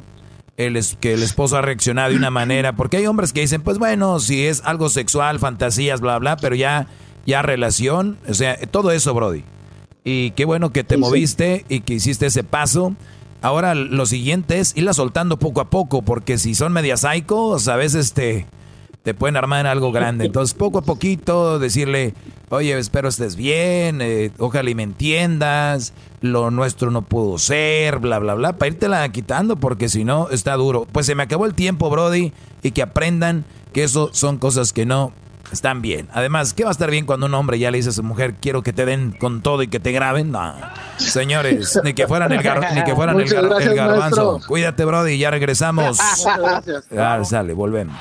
el, es- que el esposo ha reaccionado de una manera, porque hay hombres que dicen, pues bueno, si es algo sexual, fantasías, bla, bla, pero ya, ya relación, o sea, todo eso, Brody. Y qué bueno que te Sí, sí. moviste y que hiciste ese paso. Ahora lo siguiente es irla soltando poco a poco, porque si son medias psicos, a veces te, te pueden armar en algo grande. Entonces, poco a poquito, decirle, oye, espero estés bien, eh, ojalá y me entiendas, lo nuestro no pudo ser, bla, bla, bla, para irtela quitando, porque si no, está duro. Pues se me acabó el tiempo, Brody, y que aprendan que eso son cosas que no están bien. Además, ¿qué va a estar bien cuando un hombre ya le dice a su mujer, quiero que te den con todo y que te graben? No, señores, ni que fueran el, gar- ni que fueran el, gar- el garbanzo. maestro. Cuídate, Brody, ya regresamos. Gracias. Ah, sale, volvemos.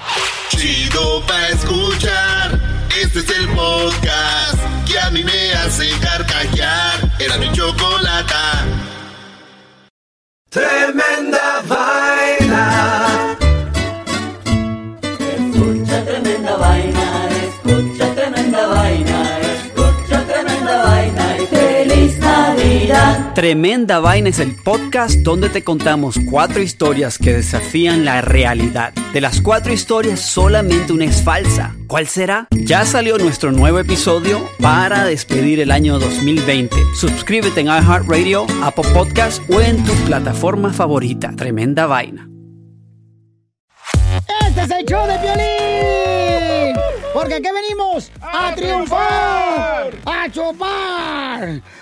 Chido pa' escuchar. Este es el podcast que a mí me hace carcajear. Era mi chocolata. Tremenda Tremenda Vaina es el podcast donde te contamos cuatro historias que desafían la realidad. De las cuatro historias, solamente una es falsa. ¿Cuál será? Ya salió nuestro nuevo episodio para despedir el año 2020. Suscríbete en iHeartRadio, Apple Podcast o en tu plataforma favorita. Tremenda Vaina. Este es el show de violín. Porque aquí venimos a, triunfar, a chupar.